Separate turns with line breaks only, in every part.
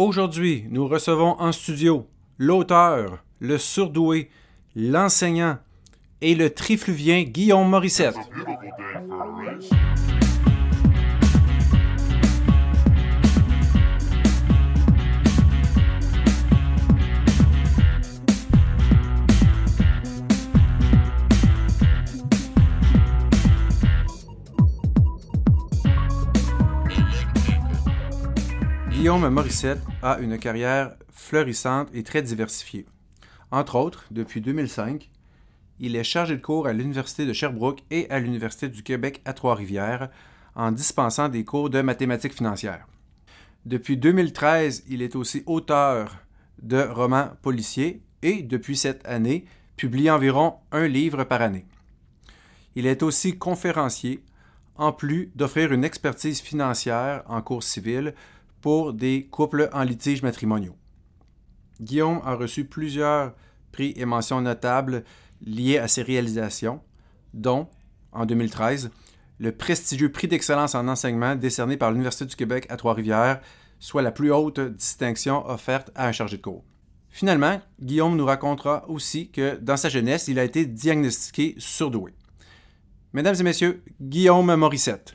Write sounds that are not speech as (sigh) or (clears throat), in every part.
Aujourd'hui, nous recevons en studio l'auteur, le surdoué, l'enseignant et le trifluvien Guillaume Morissette. Guillaume Morissette a une carrière florissante et très diversifiée. Entre autres, depuis 2005, il est chargé de cours à l'Université de Sherbrooke et à l'Université du Québec à Trois-Rivières en dispensant des cours de mathématiques financières. Depuis 2013, il est aussi auteur de romans policiers et, depuis cette année, publie environ un livre par année. Il est aussi conférencier, en plus d'offrir une expertise financière en cours civil pour des couples en litige matrimoniaux. Guillaume a reçu plusieurs prix et mentions notables liées à ses réalisations, dont, en 2013, le prestigieux prix d'excellence en enseignement décerné par l'Université du Québec à Trois-Rivières, soit la plus haute distinction offerte à un chargé de cours. Finalement, Guillaume nous racontera aussi que dans sa jeunesse, il a été diagnostiqué surdoué. Mesdames et messieurs, Guillaume Morissette.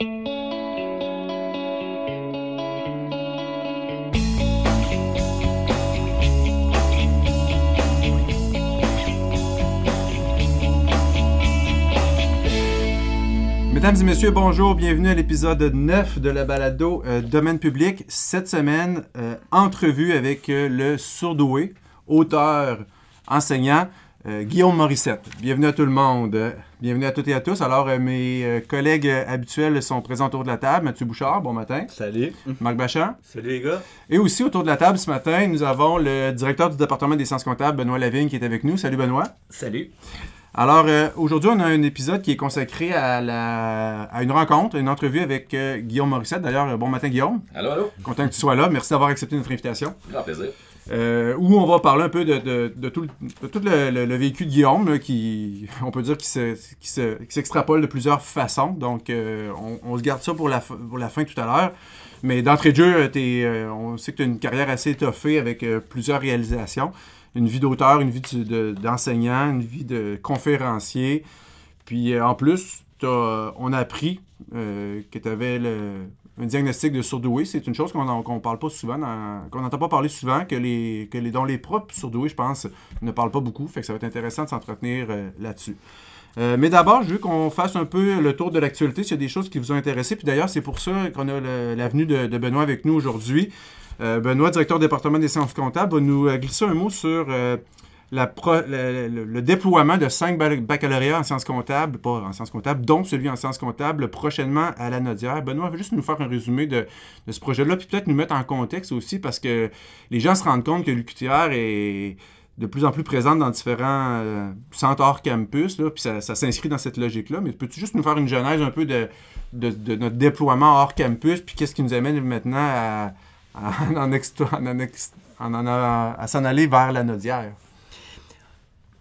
Mesdames et messieurs, bonjour, bienvenue à l'épisode 9 de la balado euh, Domaine public. Cette semaine, euh, entrevue avec euh, le surdoué, auteur, enseignant, Guillaume Morissette. Bienvenue à tout le monde. Bienvenue à toutes et à tous. Alors, mes collègues habituels sont présents autour de la table. Mathieu Bouchard, bon matin.
Salut.
Marc Bachan.
Salut les gars.
Et aussi autour de la table ce matin, nous avons le directeur du département des sciences comptables, Benoît Lavigne, qui est avec nous. Salut Benoît.
Salut.
Alors, euh, aujourd'hui, on a un épisode qui est consacré à, la, à une rencontre, une entrevue avec euh, Guillaume Morissette. D'ailleurs, euh, bon matin, Guillaume.
Allô, allô.
Content que tu sois là. Merci d'avoir accepté notre invitation.
Grand plaisir.
où on va parler un peu de, tout, le, vécu de Guillaume, qui, on peut dire, qui, s'extrapole de plusieurs façons. Donc, on, se garde ça pour la, pour la fin tout à l'heure. Mais d'entrée de jeu, on sait que tu as une carrière assez étoffée avec plusieurs réalisations une vie d'auteur, une vie d'enseignant, une vie de conférencier. Puis euh, en plus, on a appris euh, que tu avais un diagnostic de surdoué. C'est une chose qu'on parle pas souvent, qu'on n'entend pas parler souvent, que les, les, dont les propres surdoués, je pense, ne parlent pas beaucoup. Fait que ça va être intéressant de s'entretenir euh, là-dessus. mais d'abord, je veux qu'on fasse un peu le tour de l'actualité, s'il y a des choses qui vous ont intéressé. Puis d'ailleurs, c'est pour ça qu'on a l'avenue de, Benoît avec nous aujourd'hui. Euh, Benoît, directeur du département des sciences comptables, va nous euh, glisser un mot sur euh, le, déploiement de cinq baccalauréats en sciences comptables, pas en sciences comptables, dont celui en sciences comptables prochainement à la Nodière. Benoît juste nous faire un résumé de, ce projet-là, puis peut-être nous mettre en contexte aussi, parce que les gens se rendent compte que l'UQTR est de plus en plus présente dans différents centres hors campus, puis ça, s'inscrit dans cette logique-là. Mais peux-tu juste nous faire une genèse un peu de notre déploiement hors campus, puis qu'est-ce qui nous amène maintenant à à s'en aller vers la Nodière.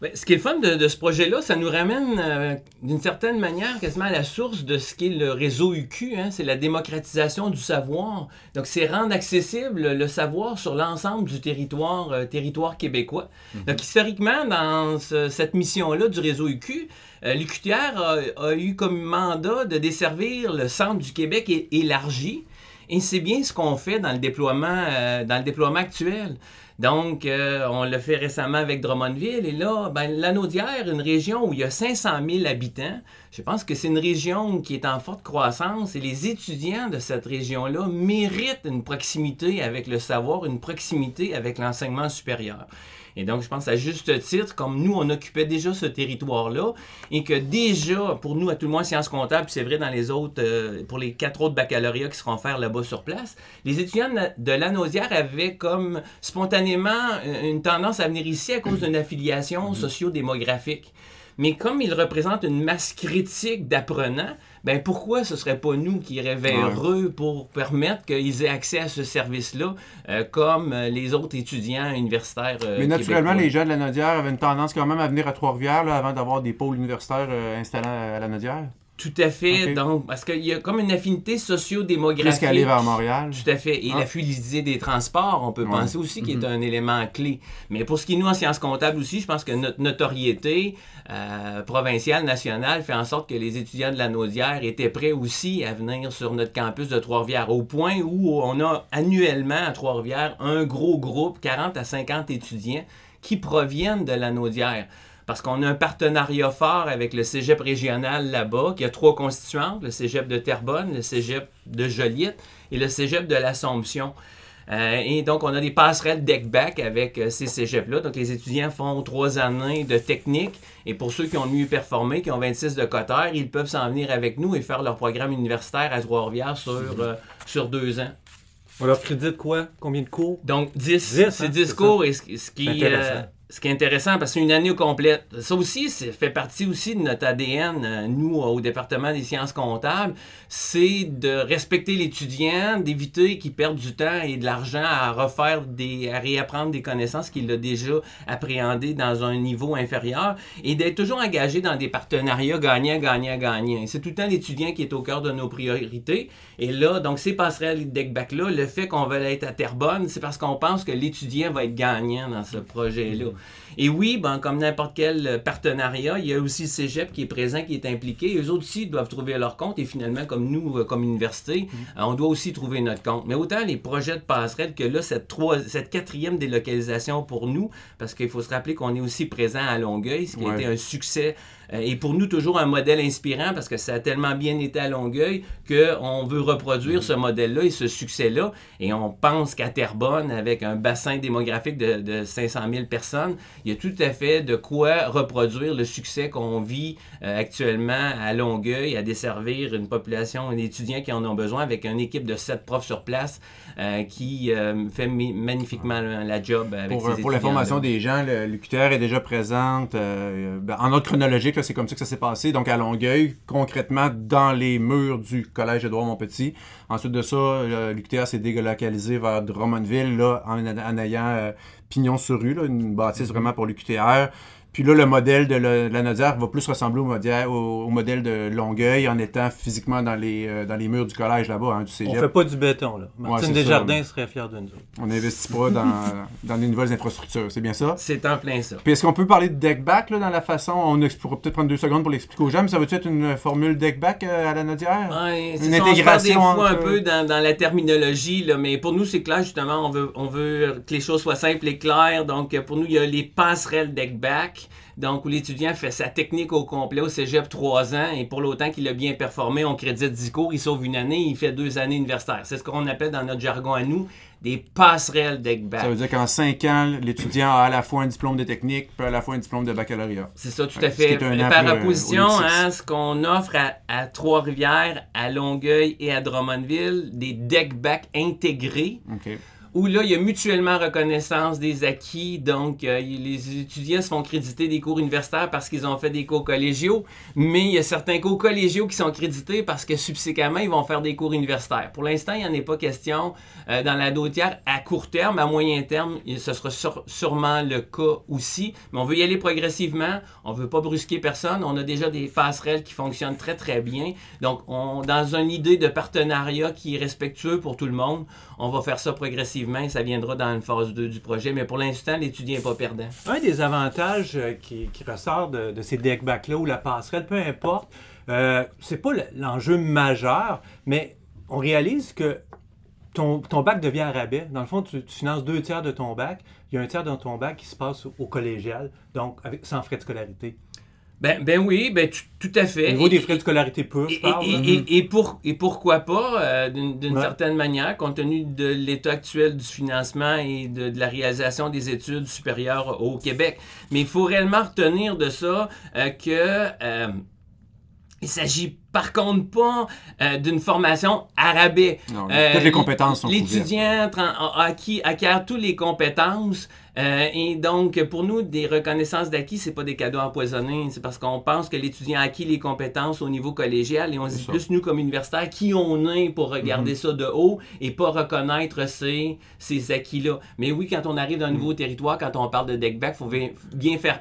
Ben, ce qui est le fun de, ce projet-là, ça nous ramène euh, d'une certaine manière quasiment à la source de ce qu'est le réseau UQ. Hein. c'est la démocratisation du savoir. Donc, c'est rendre accessible le savoir sur l'ensemble du territoire, euh, territoire québécois. Mm-hmm. Donc, historiquement, dans cette mission-là du réseau UQ, euh, l'UQTR a, eu comme mandat de desservir le centre du Québec élargi et c'est bien ce qu'on fait dans le déploiement, euh, dans le déploiement actuel. Donc, euh, on l'a fait récemment avec Drummondville. Et là, ben, l'Anaudière, une région où il y a 500 000 habitants, je pense que c'est une région qui est en forte croissance. Et les étudiants de cette région-là méritent une proximité avec le savoir, une proximité avec l'enseignement supérieur. Et donc, je pense à juste titre, comme nous, on occupait déjà ce territoire-là, et que déjà, pour nous, à tout le moins, sciences comptables, c'est vrai dans les autres, euh, pour les quatre autres baccalauréats qui seront faire là-bas sur place, les étudiants de la Nausière avaient comme spontanément une tendance à venir ici à cause d'une affiliation mm-hmm. socio-démographique. Mais comme ils représentent une masse critique d'apprenants, ben pourquoi ce serait pas nous qui irions vers eux pour permettre qu'ils aient accès à ce service-là, euh, comme euh, les autres étudiants universitaires.
Euh, Mais naturellement, les jeunes de la Nodière avaient une tendance quand même à venir à Trois-Rivières avant d'avoir des pôles universitaires installés à la Nodière.
Tout à fait. Donc, parce qu'il y a comme une affinité sociodémographique.
Plus qu'aller vers Montréal.
Tout à fait. Et
Ah.
la fluidité des transports, on peut
Ouais.
penser aussi qu'il
Mhm.
est un élément clé. Mais pour ce qui est nous en sciences comptables aussi, je pense que notre notoriété euh, provinciale, nationale, fait en sorte que les étudiants de la Naudière étaient prêts aussi à venir sur notre campus de Trois-Rivières, au point où on a annuellement à Trois-Rivières un gros groupe, 40 à 50 étudiants, qui proviennent de la Naudière. Parce qu'on a un partenariat fort avec le cégep régional là-bas, qui a trois constituantes, le cégep de Terrebonne, le cégep de Joliette et le cégep de l'Assomption. Euh, et donc, on a des passerelles deck-back avec euh, ces cégeps-là. Donc, les étudiants font trois années de technique. Et pour ceux qui ont mieux performé, qui ont 26 de cotère, ils peuvent s'en venir avec nous et faire leur programme universitaire à Trois-Rivières sur, euh, sur deux ans.
On leur crédite quoi? Combien de cours?
Donc, 10,
10,
c'est
hein,
10
c'est
cours. Et ce, ce qui,
Intéressant.
Ce qui est intéressant, parce que c'est une année complète. Ça aussi, ça fait partie aussi de notre ADN, euh, nous, au département des sciences comptables, c'est de respecter l'étudiant, d'éviter qu'il perde du temps et de l'argent à refaire des, à réapprendre des connaissances qu'il a déjà appréhendées dans un niveau inférieur et d'être toujours engagé dans des partenariats gagnant, gagnant, gagnant. Et C'est tout le temps l'étudiant qui est au cœur de nos priorités. Et là, donc, ces passerelles deck-back-là, le fait qu'on veuille être à Terrebonne, c'est parce qu'on pense que l'étudiant va être gagnant dans ce projet-là. Et oui, ben, comme n'importe quel euh, partenariat, il y a aussi le cégep qui est présent, qui est impliqué. Eux autres aussi doivent trouver leur compte. Et finalement, comme nous, euh, comme université, euh, on doit aussi trouver notre compte. Mais autant les projets de passerelle que là, cette, trois, cette quatrième délocalisation pour nous, parce qu'il faut se rappeler qu'on est aussi présent à Longueuil, ce qui a été un succès et pour nous toujours un modèle inspirant parce que ça a tellement bien été à Longueuil qu'on veut reproduire ce modèle-là et ce succès-là. Et on pense qu'à Terrebonne, avec un bassin démographique de, de 500 000 personnes, il y a tout à fait de quoi reproduire le succès qu'on vit euh, actuellement à Longueuil, à desservir une population d'étudiants qui en ont besoin avec une équipe de sept profs sur place euh, qui euh, fait magnifiquement la la job avec
Pour, euh, pour l'information
étudiants-là.
des gens, le- l'UQTR est déjà présente. euh, ben, en ordre chronologique, c'est comme ça que ça s'est passé. Donc à Longueuil, concrètement dans les murs du collège Édouard Montpetit. Ensuite de ça, euh, l'UQTR s'est délocalisé vers Drummondville, là, en, en ayant euh, pignon sur rue, là, une bâtisse vraiment pour l'UQTR. Puis là, le modèle de la, la Nodière va plus ressembler au modèle, au, au modèle de Longueuil en étant physiquement dans les, euh, dans les murs du collège là-bas, hein, du
On
cégep.
fait pas du béton, là. Martine
ça.
Desjardins serait fière de nous. autres.
On n'investit pas dans, (laughs) dans les nouvelles infrastructures. C'est bien ça?
C'est en plein ça.
Puis est-ce qu'on peut parler de deck back là, dans la façon, on pourra peut-être prendre deux secondes pour l'expliquer aux gens, mais ça veut-tu être une formule deck back euh, à la Nodière?
Ouais, c'est
Une
ça, on se perd
intégration
des fois un peu dans, dans la terminologie, là, mais pour nous, c'est clair, justement, on veut, on veut que les choses soient simples et claires. Donc, euh, pour nous, il y a les passerelles deck back, donc où l'étudiant fait sa technique au complet au cégep 3 ans, et pour l'autant qu'il a bien performé, on crédite 10 cours, il sauve une année, il fait deux années universitaires. C'est ce qu'on appelle dans notre jargon à nous des passerelles deck back.
Ça veut dire qu'en cinq ans, l'étudiant a à la fois un diplôme de technique puis à la fois un diplôme de baccalauréat.
C'est ça, tout à fait. Par
euh,
opposition ce qu'on offre à, à Trois-Rivières, à Longueuil et à Drummondville, des deck back intégrés. Où là, il y a mutuellement reconnaissance des acquis. Donc, euh, les étudiants se font créditer des cours universitaires parce qu'ils ont fait des cours collégiaux, mais il y a certains cours collégiaux qui sont crédités parce que subséquemment, ils vont faire des cours universitaires. Pour l'instant, il n'y en est pas question euh, dans la dotière à court terme, à moyen terme, ce sera sûrement le cas aussi, mais on veut y aller progressivement, on ne veut pas brusquer personne, on a déjà des passerelles qui fonctionnent très très bien. Donc, on, dans une idée de partenariat qui est respectueux pour tout le monde, on va faire ça progressivement et ça viendra dans une phase 2 du projet. Mais pour l'instant, l'étudiant n'est pas perdant.
Un des avantages euh, qui, ressort de, de ces deckbacks-là ou la passerelle, peu importe, euh, c'est pas le- l'enjeu majeur, mais on réalise que ton, bac devient à rabais. Dans le fond, tu, finances deux tiers de ton bac. Il y a un tiers de ton bac qui se passe au, collégial, donc sans frais de scolarité.
Ben, ben oui, ben tu- tout à fait.
Au niveau
Et-
des frais de scolarité purs,
Et,
je parle.
et-
là.
et- pour, et pourquoi pas, euh, d'une d'une
Ouais.
certaine manière, compte tenu de l'état actuel du financement et de, de la réalisation des études supérieures au Québec. Mais il faut réellement retenir de ça euh, que euh, il s'agit par contre pas euh, d'une formation à rabais.
Non,
Euh,
toutes les compétences sont.
L'étudiant acquiert toutes les compétences. euh, et donc, pour nous, des reconnaissances d'acquis, c'est pas des cadeaux empoisonnés. C'est parce qu'on pense que l'étudiant a acquis les compétences au niveau collégial et on se dit
ça.
plus, nous, comme universitaires, qui on est pour regarder
Mhm.
ça de haut et pas reconnaître ces, ces acquis-là. Mais oui, quand on arrive dans un
Mhm.
nouveau territoire, quand on parle de deck back, il faut bien- faire,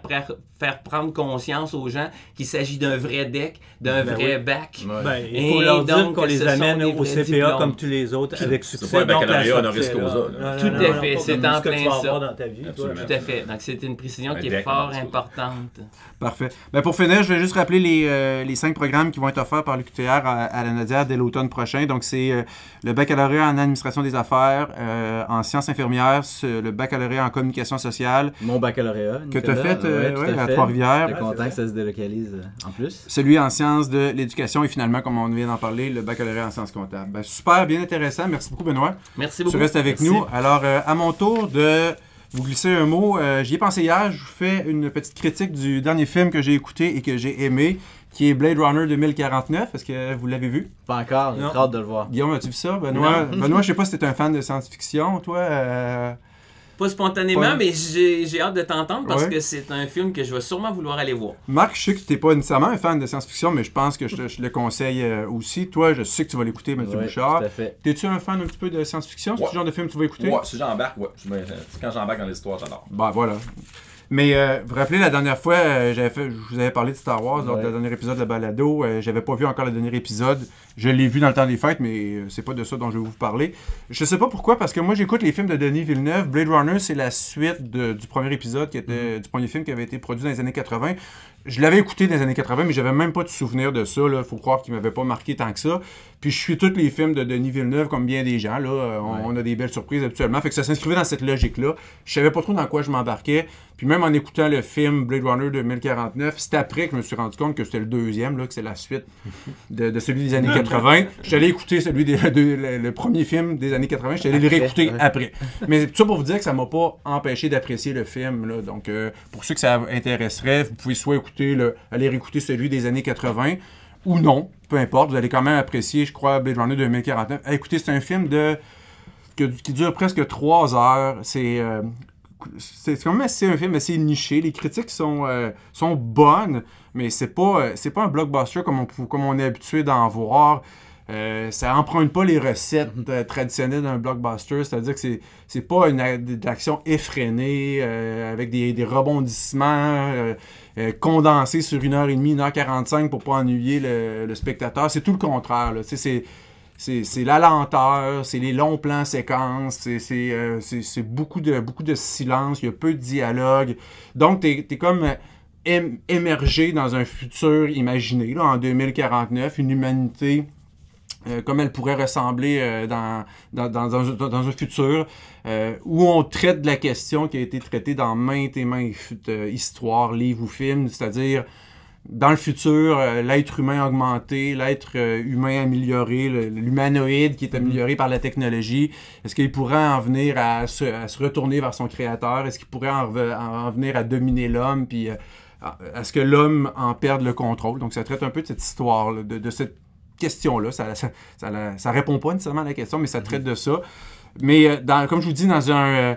faire prendre conscience aux gens qu'il s'agit d'un vrai deck, d'un
Ben
vrai bac bac.
Ouais.
Ben, il
Et
faut leur dire
donc,
qu'on les amène au CPA
diplômes.
comme tous les autres avec succès.
pas un baccalauréat honoris causa,
Tout à fait, c'est en plein ça. Tout à fait. Donc, c'est une précision qui est fort importante.
Parfait. Ben pour finir, je vais juste rappeler les, euh, les cinq programmes qui vont être offerts par l'UQTR à, à la Nadia dès l'automne prochain. Donc, c'est euh, le baccalauréat en administration des affaires, euh, en sciences infirmières, le baccalauréat en communication sociale,
Mon baccalauréat.
que tu as fait
ouais, tout
ouais, à
fait.
Trois-Rivières.
J'étais content que ça se délocalise en plus.
Celui en sciences de l'éducation et finalement, comme on vient d'en parler, le baccalauréat en sciences comptables. Ben, super, bien intéressant. Merci beaucoup, Benoît.
Merci
Tu
beaucoup.
restes avec
Merci.
nous. Alors, euh, à mon tour de vous glisser un mot, euh, j'y ai pensé hier. Je vous fais une petite critique du dernier film que j'ai écouté et que j'ai aimé, qui est Blade Runner 2049. Est-ce que vous l'avez vu?
Pas encore, j'ai hâte de le voir.
Guillaume, as-tu vu ça? Benoît, Benoît je sais pas si t'es un fan de science-fiction, toi. euh,
Pas spontanément,
Ouais.
mais j'ai j'ai hâte de t'entendre parce
Ouais.
que c'est un film que je vais sûrement vouloir aller voir.
Marc, je sais que t'es pas nécessairement un fan de science-fiction, mais je pense que je, te- je le conseille euh, aussi. Toi, je sais que tu vas l'écouter, Mathieu
Ouais,
Bouchard.
tout à fait.
T'es-tu un fan un petit peu de science-fiction? C'est le genre de film que tu vas écouter?
Ouais, si j'embarque, ouais. Quand j'embarque dans l'histoire, j'adore.
Bah voilà. Mais euh, vous vous rappelez, la dernière fois, euh, j'avais fait, je vous avais parlé de Star Wars lors du dernier épisode de Balado. Euh, j'avais pas vu encore le dernier épisode. Je l'ai vu dans le temps des fêtes, mais euh, c'est pas de ça dont je vais vous parler. Je sais pas pourquoi, parce que moi j'écoute les films de Denis Villeneuve. Blade Runner, c'est la suite de- du premier épisode, qui était du premier film qui avait été produit dans les années 80. Je l'avais écouté dans les années 80, mais j'avais même pas de souvenir de ça. Là. Faut croire qu'il m'avait pas marqué tant que ça. Puis je suis tous les films de Denis Villeneuve, comme bien des gens. Là. Euh, On,
Ouais.
on a des belles surprises habituellement. Fait que ça s'inscrivait dans cette logique-là. Je savais pas trop dans quoi je m'embarquais. Puis même en écoutant le film Blade Runner 2049, c'est après que je me suis rendu compte que c'était le deuxième, là, que c'est la suite (laughs) de, de celui des années 80. Je suis allé écouter celui des, de- le, le premier film des années 80. Je suis allé le réécouter
ouais.
après. (laughs) Mais tout ça pour vous dire que ça m'a pas empêché d'apprécier le film. Là. Donc, euh, pour ceux que ça intéresserait, vous pouvez soit écouter, le, aller réécouter celui des années 80 ou non, peu importe. Vous allez quand même apprécier, je crois, Blade Runner 2049. Ah, écoutez, c'est un film de qui dure presque trois heures. C'est quand même assez un film assez niché. Les critiques sont, euh, sont bonnes, mais c'est pas, euh, pas un blockbuster comme on, comme on est habitué d'en voir. Euh, ça emprunte pas les recettes euh, traditionnelles d'un blockbuster, c'est-à-dire que c'est, c'est pas une a- de l'action effrénée euh, avec des, des rebondissements condensés sur une heure et demie, une heure 45 pour pas ennuyer le, spectateur. C'est tout le contraire. c'est, c'est, c'est la lenteur, c'est les longs plans séquences, c'est, c'est, beaucoup, de, beaucoup de silence, il y a peu de dialogue. Donc, tu es, comme ém- émergé dans un futur imaginé, là, en 2049, une humanité euh, comme elle pourrait ressembler euh, dans, dans, un, futur euh, où on traite de la question qui a été traitée dans maintes et maintes histoires, livres ou films, c'est-à-dire dans le futur, l'être humain augmenté, l'être humain amélioré, l'humanoïde qui est amélioré par la technologie, est-ce qu'il pourrait en venir à se, retourner vers son créateur? Est-ce qu'il pourrait en, venir à dominer l'homme? Puis à ce que l'homme en perde le contrôle? Donc ça traite un peu de cette histoire, de, de cette question-là. Ça, ça, ça, la- ça répond pas nécessairement à la question, mais ça traite de ça. Mais euh, dans- comme je vous dis, dans un... euh,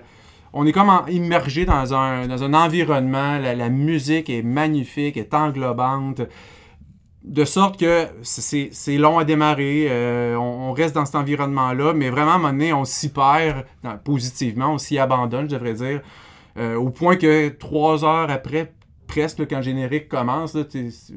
on est comme en- immergé dans un, dans un environnement, la, la musique est magnifique, est englobante, de sorte que c'est c'est long à démarrer, euh, on, on reste dans cet environnement-là, mais vraiment à un moment donné, on s'y perd dans- positivement, on s'y abandonne, je devrais dire, euh, au point que trois heures après, presque, là, quand le générique commence,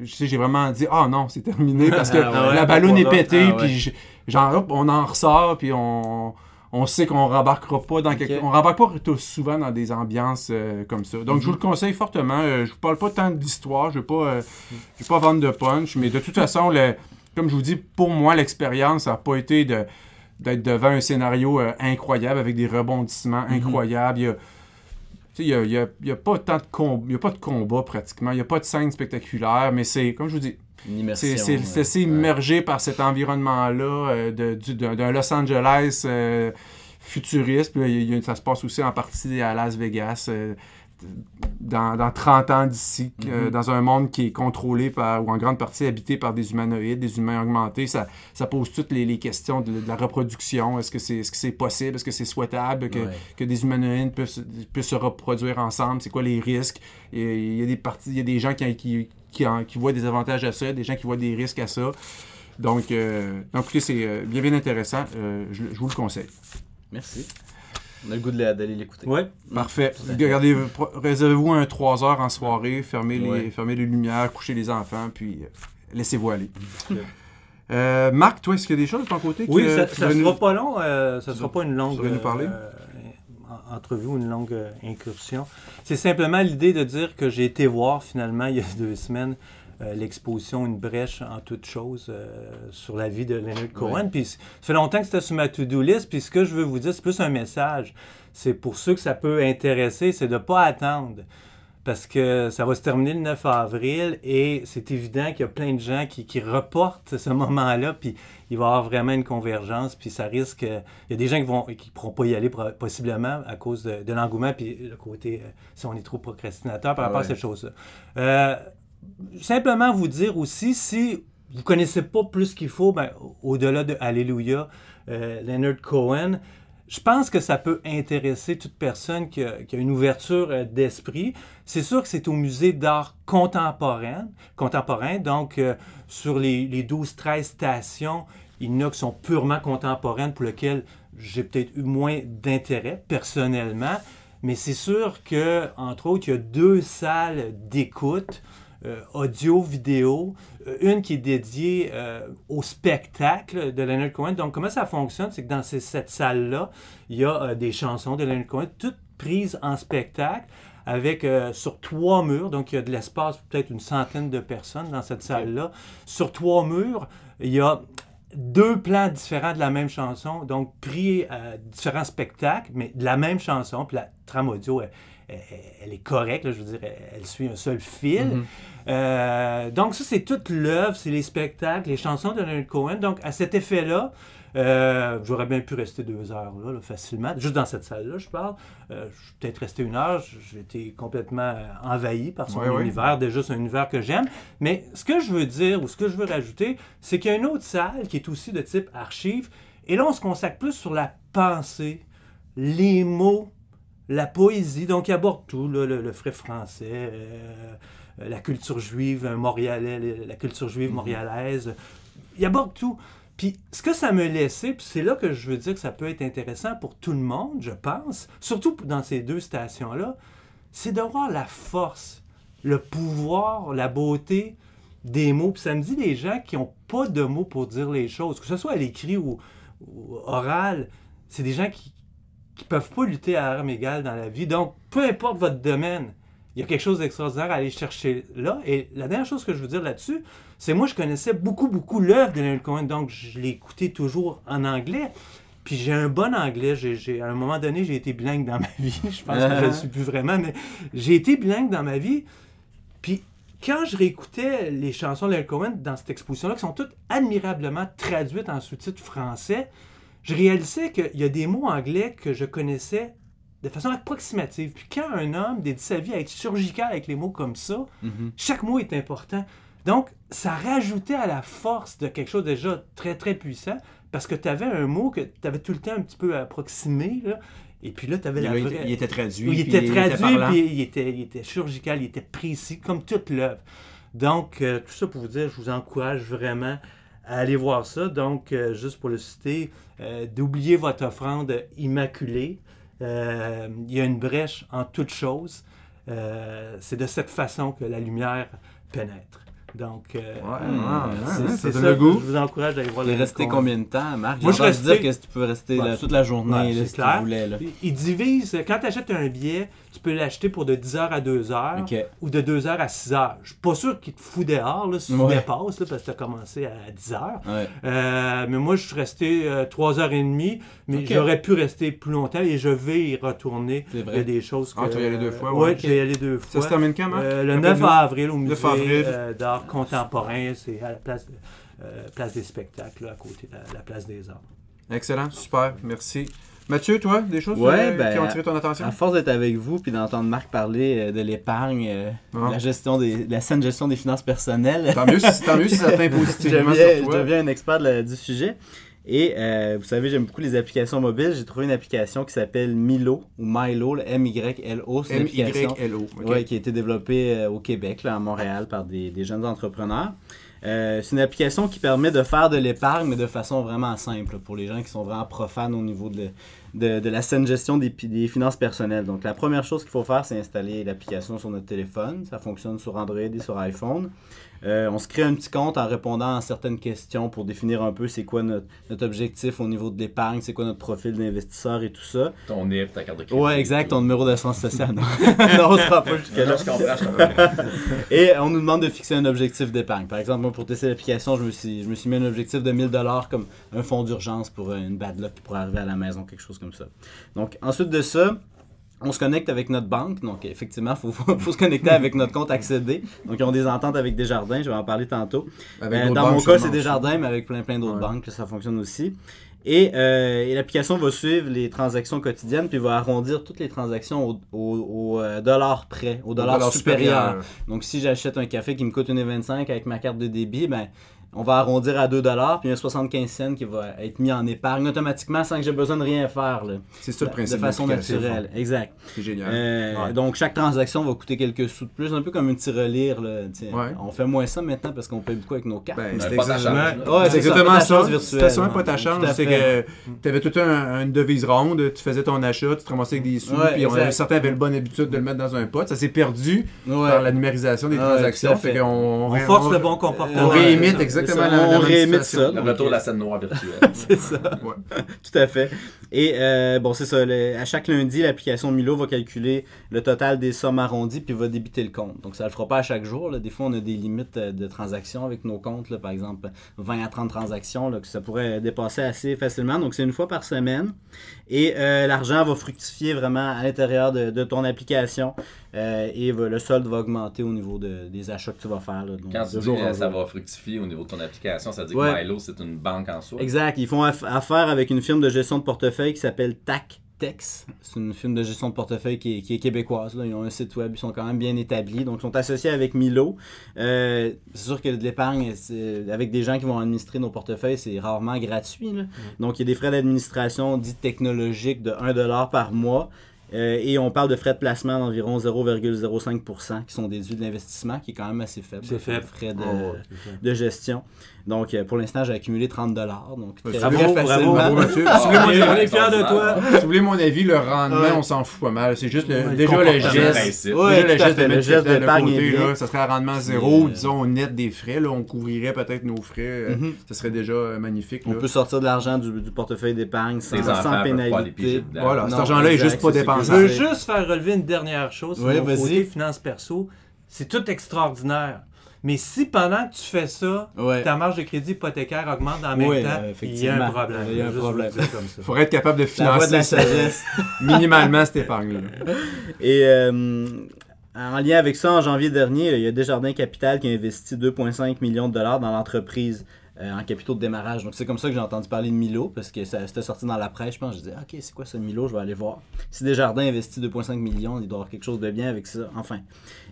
j'ai vraiment dit « Ah non, c'est terminé » parce que (laughs)
Ah ouais,
la ballonne est pétée,
Ah ouais.
puis j- genre, hop, on en ressort, puis on, on sait qu'on rembarquera pas dans quelque...
Ok.
On rembarque pas tout souvent dans des ambiances euh, comme ça. Donc, je
Mhm.
vous le conseille fortement. Euh, je vous parle pas tant d'histoire, je vais pas, euh, je vais pas vendre de punch, mais de toute façon, le- comme je vous dis, pour moi, l'expérience n'a pas été de d'être devant un scénario euh, incroyable avec des rebondissements
Mhm.
incroyables. Il y a- Il n'y a, y a- il y a pas tant de com- il y a pas de combat pratiquement, il n'y a pas de scène spectaculaire, mais c'est, comme je vous dis, c'est
ouais.
immergé par cet environnement-là euh, d'un Los Angeles euh, futuriste. Puis, il y a- ça se passe aussi en partie à Las Vegas. euh, dans, dans 30 ans d'ici, euh,
Mhm.
dans un monde qui est contrôlé par, ou en grande partie habité par des humanoïdes, des humains augmentés, ça, ça pose toutes les, les questions de, de la reproduction. Est-ce que c'est est -ce c'est possible? Est-ce que c'est souhaitable que,
Ouais.
que des humanoïdes se- peuvent se reproduire ensemble? C'est quoi les risques? Il y a des parties, il y a des gens qui, qui, qui, en- qui voient des avantages à ça, des gens qui voient des risques à ça. Donc, euh, donc écoutez, c'est euh, bien, bien intéressant. Euh, je, je vous le conseille.
Merci. On a le goût d'aller l'écouter.
Ouais.
Parfait. Regardez, réservez-vous un 3 heures en soirée, fermez les,
Ouais.
fermez les lumières, couchez les enfants, puis euh, laissez-vous aller. (laughs) Euh, Marc, toi, est-ce qu'il y a des choses de ton côté
Oui,
que
ça, ça
veux nous-
sera pas long, euh, ça sera pas une longue
tu veux nous parler?
euh, en- entrevue ou une longue incursion. C'est simplement l'idée de dire que j'ai été voir finalement (laughs) il y a deux semaines euh, l'exposition Une brèche en toute chose euh, sur la vie de Leonard Cohen. Puis ça fait longtemps que c'était sur ma to-do list. Puis ce que je veux vous dire, c'est plus un message. C'est pour ceux que ça peut intéresser, c'est de ne pas attendre. Parce que ça va se terminer le 9 avril et c'est évident qu'il y a plein de gens qui, qui reportent ce moment-là, puis il va y avoir vraiment une convergence, puis ça risque. Il y a des gens qui vont qui pourront pas y aller possiblement à cause de, de l'engouement, puis le côté, euh, si on est trop procrastinateur par
Ah
rapport
ouais.
à cette chose-là. Euh, simplement vous dire aussi, si vous connaissez pas plus qu'il faut, ben, au-delà de Alléluia, euh, Leonard Cohen, je pense que ça peut intéresser toute personne qui a, une ouverture euh, d'esprit. C'est sûr que c'est au musée d'art contemporain, contemporain donc euh, sur les, les 12-13 stations, il y en a qui sont purement contemporaines pour lesquelles j'ai peut-être eu moins d'intérêt personnellement. Mais c'est sûr que, entre autres, il y a deux salles d'écoute, euh, audio, vidéo, euh, une qui est dédiée euh, au spectacle de Leonard Cohen. Donc, comment ça fonctionne? C'est que dans ces- cette salle-là, il y a euh, des chansons de Leonard Cohen, toutes prises en spectacle, avec euh, sur trois murs. Donc, il y a de l'espace pour peut-être une centaine de personnes dans cette salle-là. Sur trois murs, il y a deux plans différents de la même chanson, donc pris à différents spectacles, mais de la même chanson. Puis la trame audio, elle, elle- est correcte, là, je veux dire, elle, suit un seul fil.
Mhm.
Euh, donc ça, c'est toute l'œuvre, c'est les spectacles, les chansons de Leonard Cohen. Donc à cet effet-là, euh, j'aurais bien pu rester deux heures là, là, facilement. Juste dans cette salle-là, je parle. Euh, je suis peut-être resté une heure. J'ai été complètement envahi par son univers. Déjà, c'est un univers que j'aime. Mais ce que je veux dire, ou ce que je veux rajouter, c'est qu'il y a une autre salle qui est aussi de type archive. Et là, on se consacre plus sur la pensée, les mots, la poésie. Donc, il aborde tout, là, le, le frais français, euh, la culture juive montréalais, la culture juive montréalaise. Il aborde tout. Puis, ce que ça me laissait, puis c'est là que je veux dire que ça peut être intéressant pour tout le monde, je pense, surtout dans ces deux stations-là, c'est de voir la force, le pouvoir, la beauté des mots. Puis ça me dit des gens qui n'ont pas de mots pour dire les choses, que ce soit à l'écrit ou, ou oral, c'est des gens qui peuvent pas lutter à armes égales dans la vie. Donc, peu importe votre domaine, il y a quelque chose d'extraordinaire à aller chercher là. Et la dernière chose que je veux dire là-dessus, c'est moi, je connaissais beaucoup, beaucoup l'œuvre de Leonard Cohen, donc je écouté toujours en anglais. Puis j'ai un bon anglais. À un moment donné, j'ai été bilingue dans ma vie. (laughs) Je pense que je ne le suis plus vraiment, mais j'ai été bilingue dans ma vie. Puis quand je réécoutais les chansons de Leonard Cohen dans cette exposition-là, qui sont toutes admirablement traduites en sous-titres français, je réalisais qu'il y a des mots anglais que je connaissais de façon approximative. Puis quand un homme dédie sa vie à être chirurgical avec les mots comme ça,
Mhm.
chaque mot est important. Donc, ça rajoutait à la force de quelque chose déjà très, très puissant, parce que tu avais un mot que tu avais tout le temps un petit peu approximé, là, et puis là, tu avais la vraie...
il était traduit.
Il était traduit, puis il était, il était chirurgical, il était précis, comme toute l'œuvre. Donc, euh, tout ça pour vous dire, je vous encourage vraiment à aller voir ça. Donc, euh, juste pour le citer, euh, d'oublier votre offrande immaculée. Euh, il y a une brèche en toute chose. Euh, c'est de cette façon que la lumière pénètre. Donc,
Ouais, ouais,
c'est
ouais,
c'est
ça
ça,
donne le goût.
je vous encourage d'aller voir
Tu es
le
resté combien de temps, Marc?
Moi, je restais-
dire que tu peux rester là, toute la journée, là, tu
clair.
voulais. Là.
Il- Il divise, quand tu achètes un billet, tu peux l'acheter pour de 10h à 2h
Ok.
ou de 2h à 6h. Je suis pas sûr qu'il te fout dehors là, si tu
Ouais.
dépasses, là, parce que tu as commencé à 10h.
Ouais.
Euh, mais moi, je suis resté euh, 3h30, mais
Ok.
j'aurais pu rester plus longtemps et je vais y retourner. Il y a des choses que...
Ah, tu vas y aller deux fois,
ouais.
ouais.
je vais y aller deux
Ça
fois.
se termine quand, Marc?
Euh, le
Rappelle-nous.
9 avril au
9
musée euh, d'art contemporain, c'est à la place, euh, place des spectacles, là, à côté de la, la place des arts.
Excellent, super, merci. Mathieu, toi, des choses
Ouais,
euh,
ben,
qui ont attiré ton attention?
À force d'être avec vous puis d'entendre Marc parler euh, de l'épargne, euh, la gestion des, la saine gestion des finances personnelles,
Tant mieux si, tant mieux si ça (laughs)
je,
positivement sur
je deviens un expert de du sujet. Et euh, vous savez, j'aime beaucoup les applications mobiles. J'ai trouvé une application qui s'appelle Milo ou Milo, le M-Y-L-O. C'est une application
M-Y-L-O. ok.
ouais, qui a été développée euh, au Québec, là, à Montréal, par des, des jeunes entrepreneurs. Euh, c'est une application qui permet de faire de l'épargne, mais de façon vraiment simple, pour les gens qui sont vraiment profanes au niveau de, de, la saine gestion des, des finances personnelles. Donc, la première chose qu'il faut faire, c'est installer l'application sur notre téléphone. Ça fonctionne sur Android et sur iPhone. Euh, on se crée un petit compte en répondant à certaines questions pour définir un peu c'est quoi notre, notre objectif au niveau de l'épargne, c'est quoi notre profil d'investisseur et tout ça.
Ton NIP, ta carte de crédit.
Ouais, exact, ton numéro d'assurance sociale. Non, (laughs) (laughs) on sera pas jusqu'à là. (laughs) Et on nous demande de fixer un objectif d'épargne. Par exemple, moi, pour tester l'application, je me suis, je me suis mis un objectif de 1000 dollars comme un fonds d'urgence pour une bad luck qui pourrait arriver à la maison, quelque chose comme ça. Donc, ensuite de ça, on se connecte avec notre banque. Donc, effectivement, il faut, faut, faut se connecter avec notre compte accédé. Donc, ils ont des ententes avec Desjardins. Je vais en parler tantôt. Euh, dans mon cas, c'est
aussi.
Desjardins, mais avec plein, plein d'autres
Ouais.
banques, ça fonctionne aussi. Et, euh, et l'application va suivre les transactions quotidiennes, puis va arrondir toutes les transactions au, au- au, euh, dollar près, au dollar,
dollar
supérieur.
supérieur.
Donc, si j'achète un café qui me coûte 1,25 avec ma carte de débit, ben, on va arrondir à 2 dollars, puis il y a 75 cents qui va être mis en épargne automatiquement sans que j'ai besoin de rien faire.
C'est ça le principe.
de façon naturelle. Exact.
C'est génial.
Euh,
Ouais.
Donc, chaque transaction va coûter quelques sous de plus, un peu comme une tirelire. Là.
Ouais.
On fait moins ça maintenant parce qu'on paye beaucoup avec nos cartes.
Ben,
Mais
c'est exactement-.
Ouais,
c'est
c'est ça,
exactement
pas ta
ça.
chance
C'était sûrement pas ta
Tout
chance.
à
C'est
fait.
que tu avais tout un, une devise ronde, tu faisais ton achat, tu te ramassais avec des sous,
Ouais,
puis on, certains avaient le bonne habitude de le mettre dans un pot. Ça s'est perdu
Ouais.
par la numérisation des
ouais,
transactions.
fait.
Fait
On force le bon
On
comportement.
Ouais,
réimite
c'est
exactement
ça,
la, la
on
manifestation.
ça.
Le retour de la scène noire virtuelle. (laughs)
c'est ça.
Ouais. (laughs)
Tout à fait. Et euh, bon, c'est ça. le- à chaque lundi, l'application Milo va calculer le total des sommes arrondies puis va débiter le compte. Donc, ça le fera pas à chaque jour. là. Des fois, on a des limites euh, de transactions avec nos comptes. là. Par exemple, 20 à 30 transactions là, que ça pourrait dépasser assez facilement. Donc, c'est une fois par semaine. Et euh, l'argent va fructifier vraiment à l'intérieur de, de ton application. Euh, et le solde va augmenter au niveau de- des achats que tu vas faire. là. Donc,
Quand tu dis
jour
que ça
jour.
va fructifier au niveau de ton application, ça veut dire
Ouais.
que Milo, c'est une banque en soi.
Exact. Ils font aff- affaire avec une firme de gestion de portefeuille qui s'appelle TACTEX. C'est une firme de gestion de portefeuille qui est, qui est québécoise. là. Ils ont un site web, ils sont quand même bien établis. Donc, ils sont associés avec Milo. Euh, c'est sûr que de l'épargne, avec des gens qui vont administrer nos portefeuilles, c'est rarement gratuit. là. Donc, il y a des frais d'administration dits technologiques de 1$ par mois. Euh, et on parle de frais de placement d'environ 0,05% qui sont déduits de l'investissement, qui est quand même assez faible.
C'est faible.
frais de,
Oh,
de gestion. Donc, euh, pour l'instant, j'ai accumulé 30 dollars. Donc, très,
bravo,
très
bravo,
facilement. (laughs)
Bravo, Mathieu.
Ah,
Si vous voulez mon
On
avis-
est fiers de toi.
si vous voulez mon avis, le rendement,
Ouais.
on s'en fout pas mal. C'est juste le,
Ouais,
déjà
le
geste.
Ouais,
déjà, le geste de
Le
mettre
geste
de
d'épargne
côté, là, ça serait à rendement zéro,
euh,
disons, net des frais. Là, on couvrirait peut-être nos frais.
Mhm.
Ça serait déjà euh, magnifique.
On
là.
peut sortir de l'argent du, du portefeuille d'épargne sans,
enfants
pénalité.
Voilà, cet argent-là est juste pas
c'est
Je
dépensable.
veux juste faire relever une dernière chose sur
Oui, vas-y.
finance perso. C'est tout extraordinaire. Mais si pendant que tu fais ça,
Ouais.
ta marge de crédit hypothécaire augmente en même
Oui,
temps, il y a un problème.
Il y a un problème.
Il (laughs) faudrait être capable de
voie de la
financer
sagesse. (laughs)
minimalement cette épargne-là. (laughs)
Et euh, en lien avec ça, en janvier dernier, il y a Desjardins Capital qui a investi 2,5 millions de dollars dans l'entreprise euh, en capitaux de démarrage. Donc c'est comme ça que j'ai entendu parler de Milo, parce que ça c'était sorti dans la presse. Je pense, je disais, ok, c'est quoi ce Milo, je vais aller voir. Si Desjardins investit 2,5 millions, il doit y avoir quelque chose de bien avec ça. Enfin.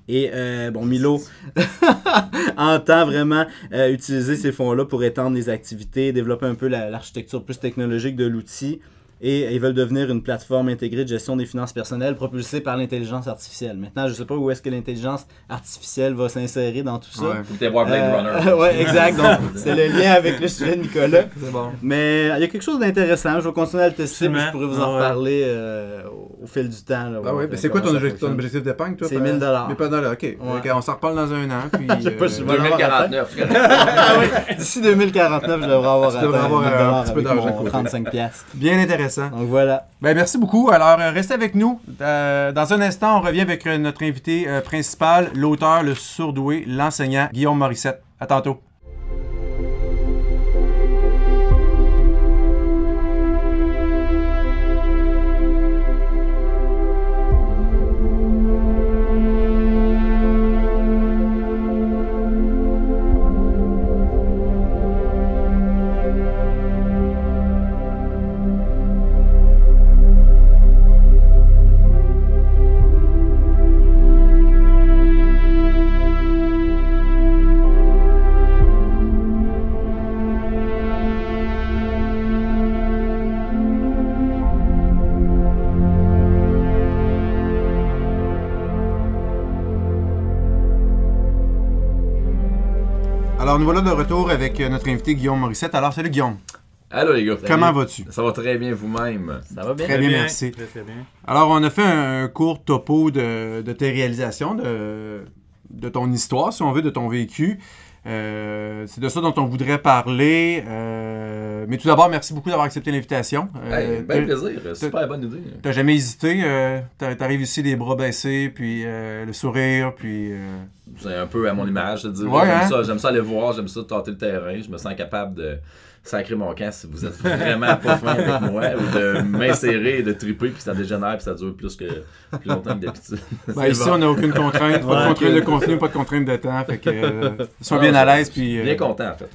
Et euh, bon, Milo (laughs) entend vraiment euh, utiliser ces fonds-là pour étendre les activités, développer un peu la- l'architecture plus technologique de l'outil. Et ils veulent devenir une plateforme intégrée de gestion des finances personnelles propulsée par l'intelligence artificielle. Maintenant, je ne sais pas où est-ce que l'intelligence artificielle va s'insérer dans tout ça.
Ouais.
Peut-être voir Blade
Euh,
Runner. (laughs)
ouais, exact. (laughs) Donc, c'est le lien avec le sujet de Nicolas. (laughs)
C'est bon.
Mais il y a quelque chose d'intéressant. Je vais continuer à le tester. puis Je pourrais vous en
Ah ouais.
reparler euh, au, fil du temps. là,
Ah ouais,
euh,
c'est quoi ton objectif, ton
fonctionne.
objectif d'épargne, toi?
C'est
par-
1000 dollars.
1000 dollars, ok. Ok, on s'en reparle dans un an. Puis,
Je sais pas
euh,
si je vais l'avoir
2049.
Ah oui, d'ici 2049, je devrais avoir,
Tu devrais avoir
1000
un petit peu d'argent de
mon
côté.
35 piastres.
Bien intéressant.
Donc voilà.
Ben, merci beaucoup. Alors, euh, restez avec nous. Euh, dans un instant, on revient avec euh, notre invité euh, principal, l'auteur, le surdoué, l'enseignant Guillaume Morissette. À tantôt. Alors, nous voilà de retour avec euh, notre invité Guillaume Morissette. Alors, salut Guillaume.
Allô les gars.
Comment vas-tu?
Ça va très bien vous-même?
Ça va bien?
Très bien, merci.
Très, très bien.
Alors, on a fait un court topo de, de tes réalisations, de, de ton histoire, si on veut, de ton vécu. Euh, c'est de ça dont on voudrait parler. Euh, mais tout d'abord, merci beaucoup d'avoir accepté l'invitation.
Hey,
Euh,
ben
t'as-
plaisir, super bonne idée.
T'as jamais hésité. euh, t'a- T'arrives ici les bras baissés, puis euh, le sourire, puis... euh,
C'est un peu à mon image, je te dirais.
Ouais,
j'aime,
hein?
ça, j'aime ça aller voir, j'aime ça tâter le terrain. Je me sens capable de sacrer mon camp si vous êtes vraiment pas fin avec moi ou de m'insérer et de triper puis ça dégénère puis ça dure plus que plus longtemps que d'habitude. (laughs)
Ben, ici, on n'a aucune contrainte. Pas de contrainte de contenu, pas de contrainte de temps. Fait que, euh, sois bien à l'aise. Puis, euh,
Bien content en fait.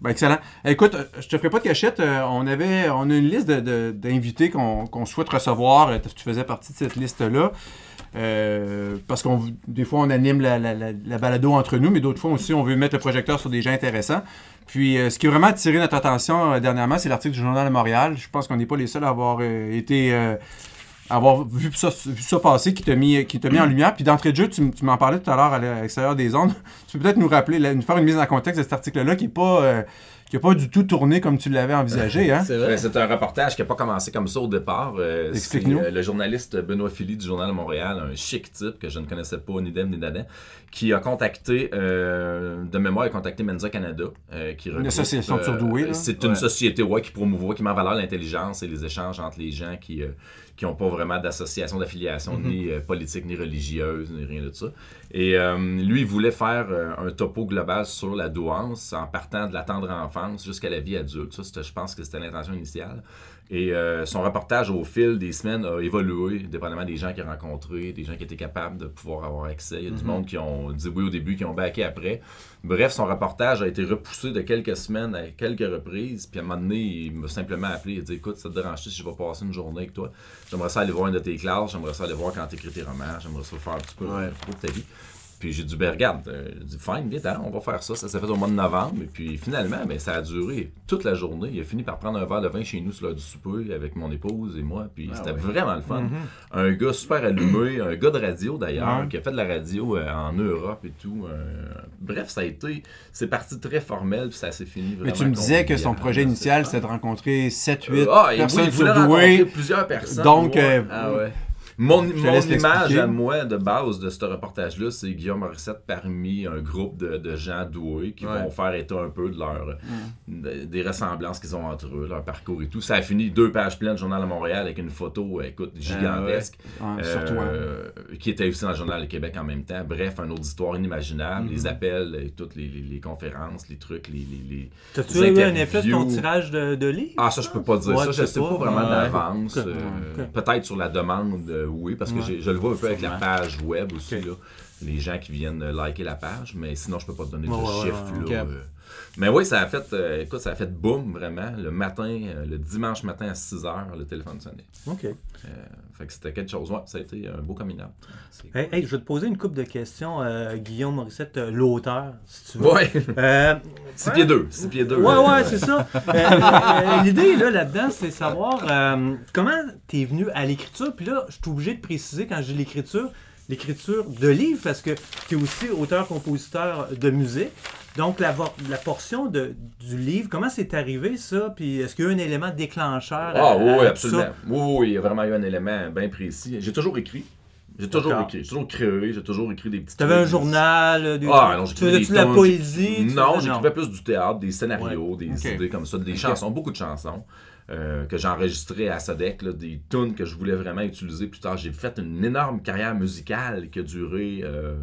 Ben, excellent. Écoute, je te ferai pas de cachette. euh, on avait, on a une liste de- de- d'invités qu'on souhaite recevoir. Euh, Tu faisais partie de cette liste-là. Euh, parce qu'on des fois on anime la, la- la- la balado entre nous, mais d'autres fois aussi on veut mettre le projecteur sur des gens intéressants. Puis ce qui a vraiment attiré notre attention dernièrement, c'est l'article du Journal de Montréal. Je pense qu'on n'est pas les seuls à avoir été avoir vu ça, vu ça passer qui t'a mis, qui t'a mis en lumière. Puis d'entrée de jeu, tu, m'en parlais tout à l'heure à l'extérieur des ondes. (laughs) Tu peux peut-être nous rappeler, nous faire une mise en contexte de cet article-là qui n'est pas, euh, qui a pas du tout tourné comme tu l'avais envisagé. Hein? (laughs)
C'est vrai.
C'est un reportage qui n'a pas commencé comme ça au départ. Euh,
Explique-nous.
euh, le journaliste Benoît Philly du Journal de Montréal, un chic type que je ne connaissais pas ni d'Em ni d'Adam, qui a contacté, euh, de mémoire, il a contacté Menza Canada. euh, qui regroupe,
association de surdoués, là.
C'est une
Ouais.
société ouais, qui promouvoit, qui met en valeur l'intelligence et les échanges entre les gens qui qui n'ont pas vraiment d'association, d'affiliation,
Mhm.
ni euh, politique, ni religieuse, ni rien de ça. Et euh, lui, il voulait faire euh, un topo global sur la douance en partant de la tendre enfance jusqu'à la vie adulte. Ça, je pense que c'était l'intention initiale. Et euh, son reportage au fil des semaines a évolué, dépendamment des gens qu'il a rencontrés, des gens qui étaient capables de pouvoir avoir accès. Il y a du monde qui ont dit oui au début, qui ont backé après. Bref, son reportage a été repoussé de quelques semaines à quelques reprises. Puis à un moment donné, il m'a simplement appelé. A dit Écoute, ça te dérange si je vais passer une journée avec toi? J'aimerais ça aller voir une de tes classes, j'aimerais ça aller voir quand tu écris tes romans, j'aimerais ça faire un petit peu
Ouais.
de ta vie. Puis j'ai dit, ben regarde, euh, j'ai dit, fine, vite, hein, on va faire ça. Ça s'est fait au mois de novembre. Et puis finalement, ben, ça a duré toute la journée. Il a fini par prendre un verre de vin chez nous sur l'heure du souper avec mon épouse et moi. Puis
Ah
c'était
ouais.
vraiment le fun. Un gars super allumé, un gars de radio d'ailleurs, qui a fait de la radio euh, en Europe et tout. euh, bref, ça a été, c'est parti très formel, puis ça s'est fini vraiment.
Mais tu me disais que son projet initial, c'était de rencontrer 7-8
Ah, et oui,
personnes
il voulait rencontrer
surdouées.
plusieurs personnes.
Donc,
ouais.
Ah ouais.
Mon, mon image à moi de base de ce reportage-là, c'est Guillaume Morissette parmi un groupe de, de gens doués qui
Ouais.
vont faire état un peu de leur de- des ressemblances qu'ils ont entre eux, leur parcours et tout. Ça a fini deux pages pleines du Journal de Montréal avec une photo, écoute, gigantesque.
Ouais,
euh,
sur toi.
qui était aussi dans le Journal de Québec en même temps. Bref, un auditoire inimaginable.
Mm-hmm.
Les appels, et toutes les, les- les conférences, les trucs, les. les,
T'as-tu eu un effet sur ton tirage de, de livre?
Ah, ça, je peux pas dire.
Ouais,
ça, je
sais
sais pas,
pas?
vraiment d'avance. Euh. Peut-être sur la demande, euh, oui, parce que
Ouais.
je le vois un peu avec la page web aussi. Là, les gens qui viennent liker la page, mais sinon, je peux pas te donner de
ouais,
chiffres.
ouais,
là, euh. Mais oui, ça a fait, euh, écoute, ça a fait boum, vraiment. Le matin, euh, le dimanche matin à 6 h, le téléphone sonnait.
OK.
Fait que c'était quelque chose. Ouais, ça a été un beau coming.
Hey, hey, je vais te poser une couple de questions, euh, Guillaume Morissette, l'auteur, si tu veux. Euh, (laughs)
6
ouais.
pieds 2. 6 pieds 2.
Ouais, ouais, c'est ça. L'idée là, là-dedans, c'est savoir comment tu es venu à l'écriture? Puis là, je suis obligé de préciser quand je dis l'écriture, l'écriture de livres, parce que tu es aussi auteur-compositeur de musique. Donc, la, la portion de, du livre, comment c'est arrivé ça? Puis est-ce qu'il y a eu un élément déclencheur?
Ah
à-
oui,
à
absolument.
ça?
Oui, oui, il y a vraiment eu un élément bien précis. J'ai toujours écrit. J'ai toujours écrit. J'ai toujours créé. J'ai toujours écrit des petits
Tu avais un journal? Des...
Ah, non,
tu
des
de la poésie?
Non,
faisais-
j'écrivais plus du théâtre, des scénarios, des idées comme ça, des chansons, beaucoup de chansons euh, que j'enregistrais à Sodec, là, des tunes que je voulais vraiment utiliser plus tard. J'ai fait une énorme carrière musicale qui a duré euh,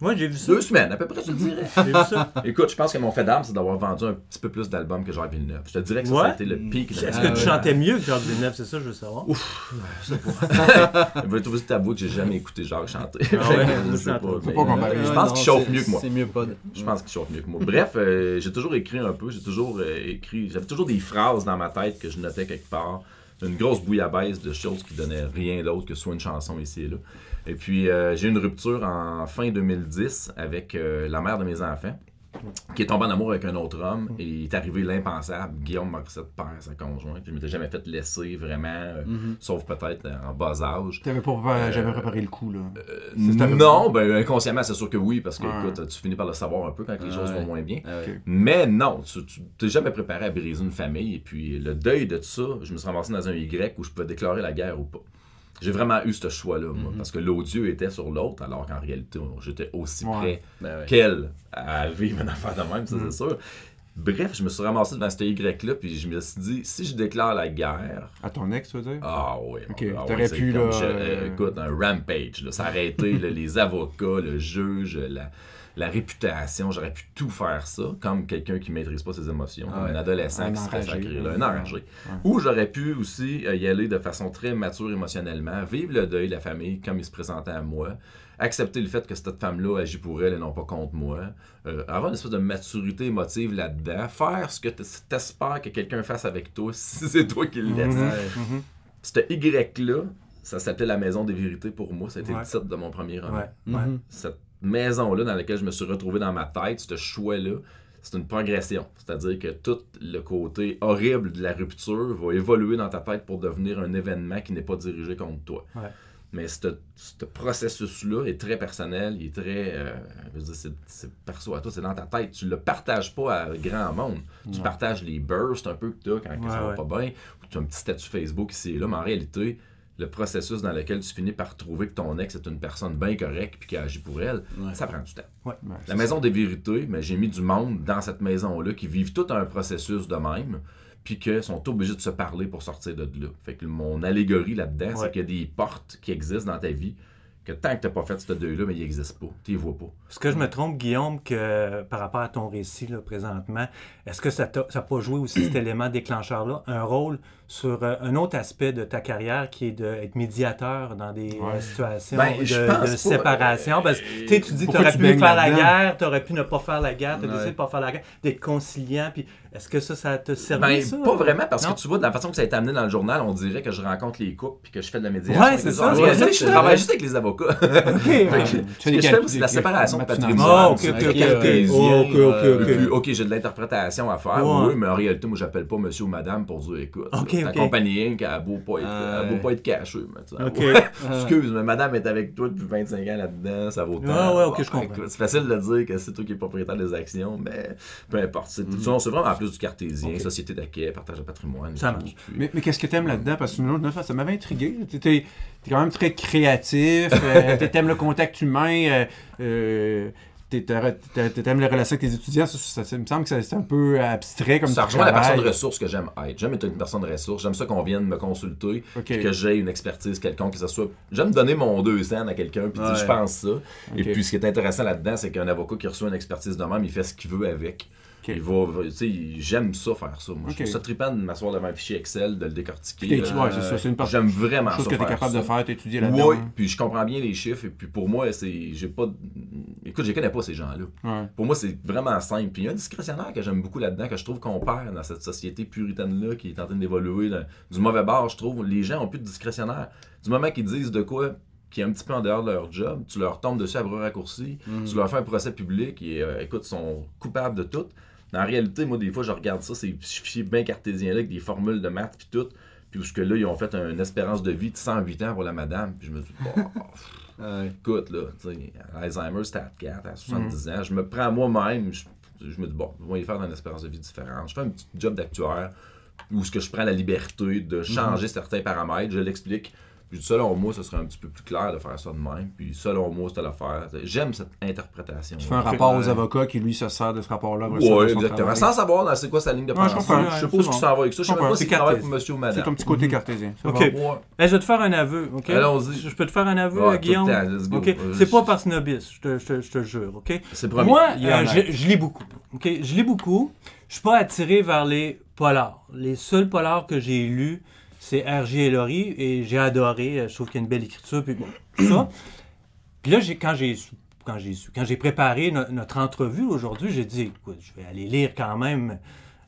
Ouais, j'ai vu ça.
deux semaines à peu près, je te dirais.
J'ai vu ça. (laughs)
Écoute, je pense que mon fait d'âme, c'est d'avoir vendu un petit peu plus d'albums que Jacques Villeneuve. Je te dirais que ça, ça a
Ouais.
été le pic.
Est-ce que tu
ouais.
chantais mieux que Jacques Villeneuve? C'est ça, je veux savoir.
Il va trouver tabou que j'ai jamais écouté Jacques chanter.
Ah ouais, (laughs)
je sais pas.
Faut
mais,
pas comparer.
Je
Ouais,
pense qu'il chauffe mieux que moi.
C'est mieux pas de.
Je pense qu'il chauffe mieux que moi. Bref, euh, j'ai toujours écrit un peu, j'ai toujours euh, écrit, j'avais toujours des phrases dans ma tête que je notais quelque part. Une grosse bouillabaisse de choses qui donnaient rien d'autre que soit une chanson ici et là. Et puis, euh, j'ai eu une rupture en fin 2010 avec euh, la mère de mes enfants, qui est tombée en amour avec un autre homme, et il est arrivé l'impensable. Guillaume Morissette perd sa conjointe. Je m'étais jamais fait laisser vraiment, euh, sauf peut-être euh, en bas âge.
T'avais pas
Euh,
jamais préparé le coup, là.
Euh, non, ben inconsciemment, c'est sûr que oui, parce que
Ouais.
écoute, tu finis par le savoir un peu quand les
Ouais.
choses vont moins bien.
Ah.
Mais non, tu tu t'es jamais préparé à briser une famille. Et puis le deuil de tout ça, je me suis ramassé dans un Y où je pouvais déclarer la guerre ou pas. J'ai vraiment eu ce choix-là, moi,
Mm-hmm.
parce que l'odieux était sur l'autre, alors qu'en réalité, j'étais aussi
Ouais.
prêt
Ben ouais.
qu'elle à vivre une affaire de même, ça
Mm.
c'est sûr. Bref, je me suis ramassé devant ce Y-là, puis je me suis dit, si je déclare la guerre,
À ton ex, tu veux dire?
ah oui,
Ok,
ah
t'aurais pu, là,
je-
euh,
écoute, un rampage, là, là, (laughs) les avocats, le juge, la, la réputation, j'aurais pu tout faire ça, comme quelqu'un qui maîtrise pas ses émotions, comme
Ouais.
un adolescent
Un
qui se fait sacrer, là, un enragé. Ou j'aurais pu aussi euh, y aller de façon très mature émotionnellement, vivre le deuil de la famille comme il se présentait à moi, accepter le fait que cette femme-là agit pour elle et non pas contre moi, euh, avoir une espèce de maturité émotive là-dedans, faire ce que tu espères que quelqu'un fasse avec toi (laughs) si c'est toi qui le laisse.
Mhm.
Ouais.
Cette Y-là, ça s'appelait la Maison des Vérités pour moi. Ça a été
Ouais.
le titre de mon premier roman.
Ouais.
Cette maison-là dans laquelle je me suis retrouvé dans ma tête, ce choix-là, c'est une progression. C'est-à-dire que tout le côté horrible de la rupture va évoluer dans ta tête pour devenir un événement qui n'est pas dirigé contre toi.
Ouais.
Mais ce ce processus-là est très personnel, il est très. euh, je veux dire, c'est- perso à toi, c'est dans ta tête. Tu le partages pas à grand monde. Tu partages les bursts un peu que tu as quand
Ouais,
ça va pas bien, ou tu as un petit statut Facebook ici et là, mais en réalité, le processus dans lequel tu finis par trouver que ton ex est une personne bien correcte puis qui agit pour elle,
Ouais.
ça prend du temps.
Ouais,
La maison des vérités, mais j'ai mis du monde dans cette maison-là qui vivent tout un processus de même, puis qui sont obligés de se parler pour sortir de là. Fait que mon allégorie là-dedans,
Ouais.
c'est qu'il y a des portes qui existent dans ta vie, que tant que tu n'as pas fait ce deuil-là, mais ils n'existent pas. Tu les vois pas.
Est-ce que je me trompe, Guillaume, que par rapport à ton récit là, présentement, est-ce que ça n'a pas joué aussi cet élément déclencheur-là, un rôle sur euh, un autre aspect de ta carrière qui est d'être médiateur dans des euh,
Ouais.
situations
Ben,
de, séparation? Parce que tu dis que tu aurais pu faire la guerre, tu aurais pu ne pas faire la guerre, tu as
Ouais.
décidé de ne pas faire la guerre, d'être conciliant. Puis est-ce que ça, ça te servi,
Ben,
ça?
pas vraiment, parce
Non?
que tu vois, de la façon que ça a été amené dans le journal, on dirait que je rencontre les couples puis que je fais de la médiation.
Ouais, c'est ça, ça.
je travaille juste avec les avocats.
OK. (laughs)
Ce
fais
que je fais, c'est la séparation patrimoniale.
Ah, ok, ok, ok, ok,
j'ai de l'interprétation à faire, oui, mais en réalité, moi, j'appelle pas monsieur ou madame pour dire, écoute,
Ok,
ta
ok.
compagnie, qui a beau pas être,
Ah,
elle beau pas être cachée, tu ouais. Excuse, mais madame est avec toi depuis 25 ans là-dedans, ça vaut tant.
Ah, ouais, ok, je comprends.
C'est facile de dire que c'est toi qui es propriétaire des actions, mais peu importe. C'est sinon, c'est vraiment en plus du cartésien, société d'acquet, partage de patrimoine.
Ça marche.
puis-
Mais, mais qu'est-ce que t'aimes là-dedans? Parce que ça m'avait intrigué. Tu es, quand même très créatif, (laughs) euh, tu t'aimes le contact humain, euh, t'aimes les relations avec tes étudiants. Ça, ça- ça me semble que c'est un peu abstrait comme
ça rejoint la personne ressource que j'aime être. J'aime être une personne ressource. J'aime ça qu'on vienne me consulter,
Ok.
puis que j'ai une expertise quelconque, que ce soit. J'aime donner mon deux cents à quelqu'un, puis
Ouais.
je pense ça. Et puis ce qui est intéressant là-dedans, c'est qu'un avocat qui reçoit une expertise de même, il fait ce qu'il veut avec. Il va, tu sais, j'aime ça faire ça. Moi, je trouve ça trippant de m'asseoir devant un fichier Excel, de le décortiquer. Euh,
ouais, c'est ça, c'est une partie-
J'aime vraiment
chose
ça
que tu es capable
ça.
de faire, t'étudier là-dedans.
Oui, puis je comprends bien les chiffres, et puis pour moi, c'est. J'ai pas. Écoute, je connais pas ces gens-là.
Ouais.
Pour moi, c'est vraiment simple. Puis il y a un discrétionnaire que j'aime beaucoup là-dedans, que je trouve qu'on perd dans cette société puritaine-là qui est en train d'évoluer du mauvais bord, je trouve. Les gens ont plus de discrétionnaire. Du moment qu'ils disent de quoi qui est un petit peu en dehors de leur job, tu leur tombes dessus à bras raccourcis, tu leur fais un procès public et, euh, écoute, ils sont coupables de tout. Mais en réalité, moi, des fois, je regarde ça, ces fichiers bien cartésiens-là, avec des formules de maths puis tout, puis où ce que là, ils ont fait une espérance de vie de 108 ans pour la madame, puis je me dis, bon, (laughs)
Ouais.
écoute, là, tu sais, Alzheimer, stade 4, à 70 ans, je me prends moi-même, je, je me dis, bon, je vais y faire une espérance de vie différente. Je fais un petit job d'actuaire où ce que je prends la liberté de changer certains paramètres, je l'explique. Puis selon moi, ce serait un petit peu plus clair de faire ça de même. Puis selon moi, c'est à l'affaire. J'aime cette interprétation.
Tu fais un rapport aux avocats qui, lui, se sert de ce rapport-là.
Oui, exactement. Sans savoir dans c'est quoi sa ligne de pensée. je sais
Ouais,
pas où
c'est
tu
bon.
s'en vas avec ça. Je sais pas
C'est
travaille
cartésien.
pour monsieur ou
C'est ton petit côté cartésien. Bon.
Ouais.
Ben, je vais te faire un aveu, OK?
Allons-y.
Je peux te faire un aveu,
Ouais, tout le
Guillaume?
temps, let's go.
OK? C'est pas par snobisme, je te, je te- je te jure, OK?
C'est promis.
Moi, euh, je, je lis beaucoup. OK? Je lis beaucoup. Je suis pas attiré vers les polars. Les seuls polars que j'ai lus, c'est R.J. et Laurie, et j'ai adoré. Euh, Je trouve qu'il y a une belle écriture, puis bon, tout ça. Puis là, j'ai, quand j'ai quand j'ai quand j'ai préparé no- notre entrevue aujourd'hui, j'ai dit, écoute, je vais aller lire quand même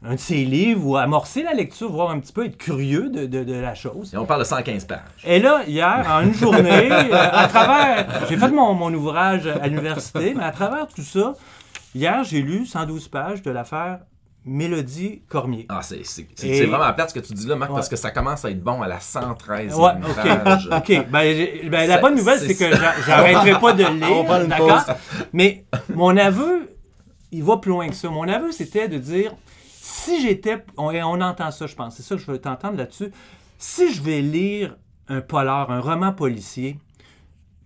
un de ses livres ou amorcer la lecture, voir un petit peu, être curieux de, de- de la chose.
Et on parle de 115 pages.
Et là, hier, en une journée, (laughs) euh, à travers. J'ai fait mon, mon ouvrage à l'université, mais à travers tout ça, hier, j'ai lu 112 pages de l'affaire Mélodie Cormier.
Ah, c'est c'est- c'est-
Et-
c'est vraiment plate ce que tu dis là, Marc,
Ouais.
parce que ça commence à être bon à la 113e
Ouais,
page. (laughs)
OK. Ben, ben, la bonne nouvelle, c'est
c'est
que j'a- j'arrêterai pas de (laughs) lire. D'accord? Mais mon aveu, il va plus loin que ça. Mon aveu, c'était de dire si j'étais. On, on entend ça, je pense. C'est ça que je veux t'entendre là-dessus. Si je vais lire un polar, un roman policier,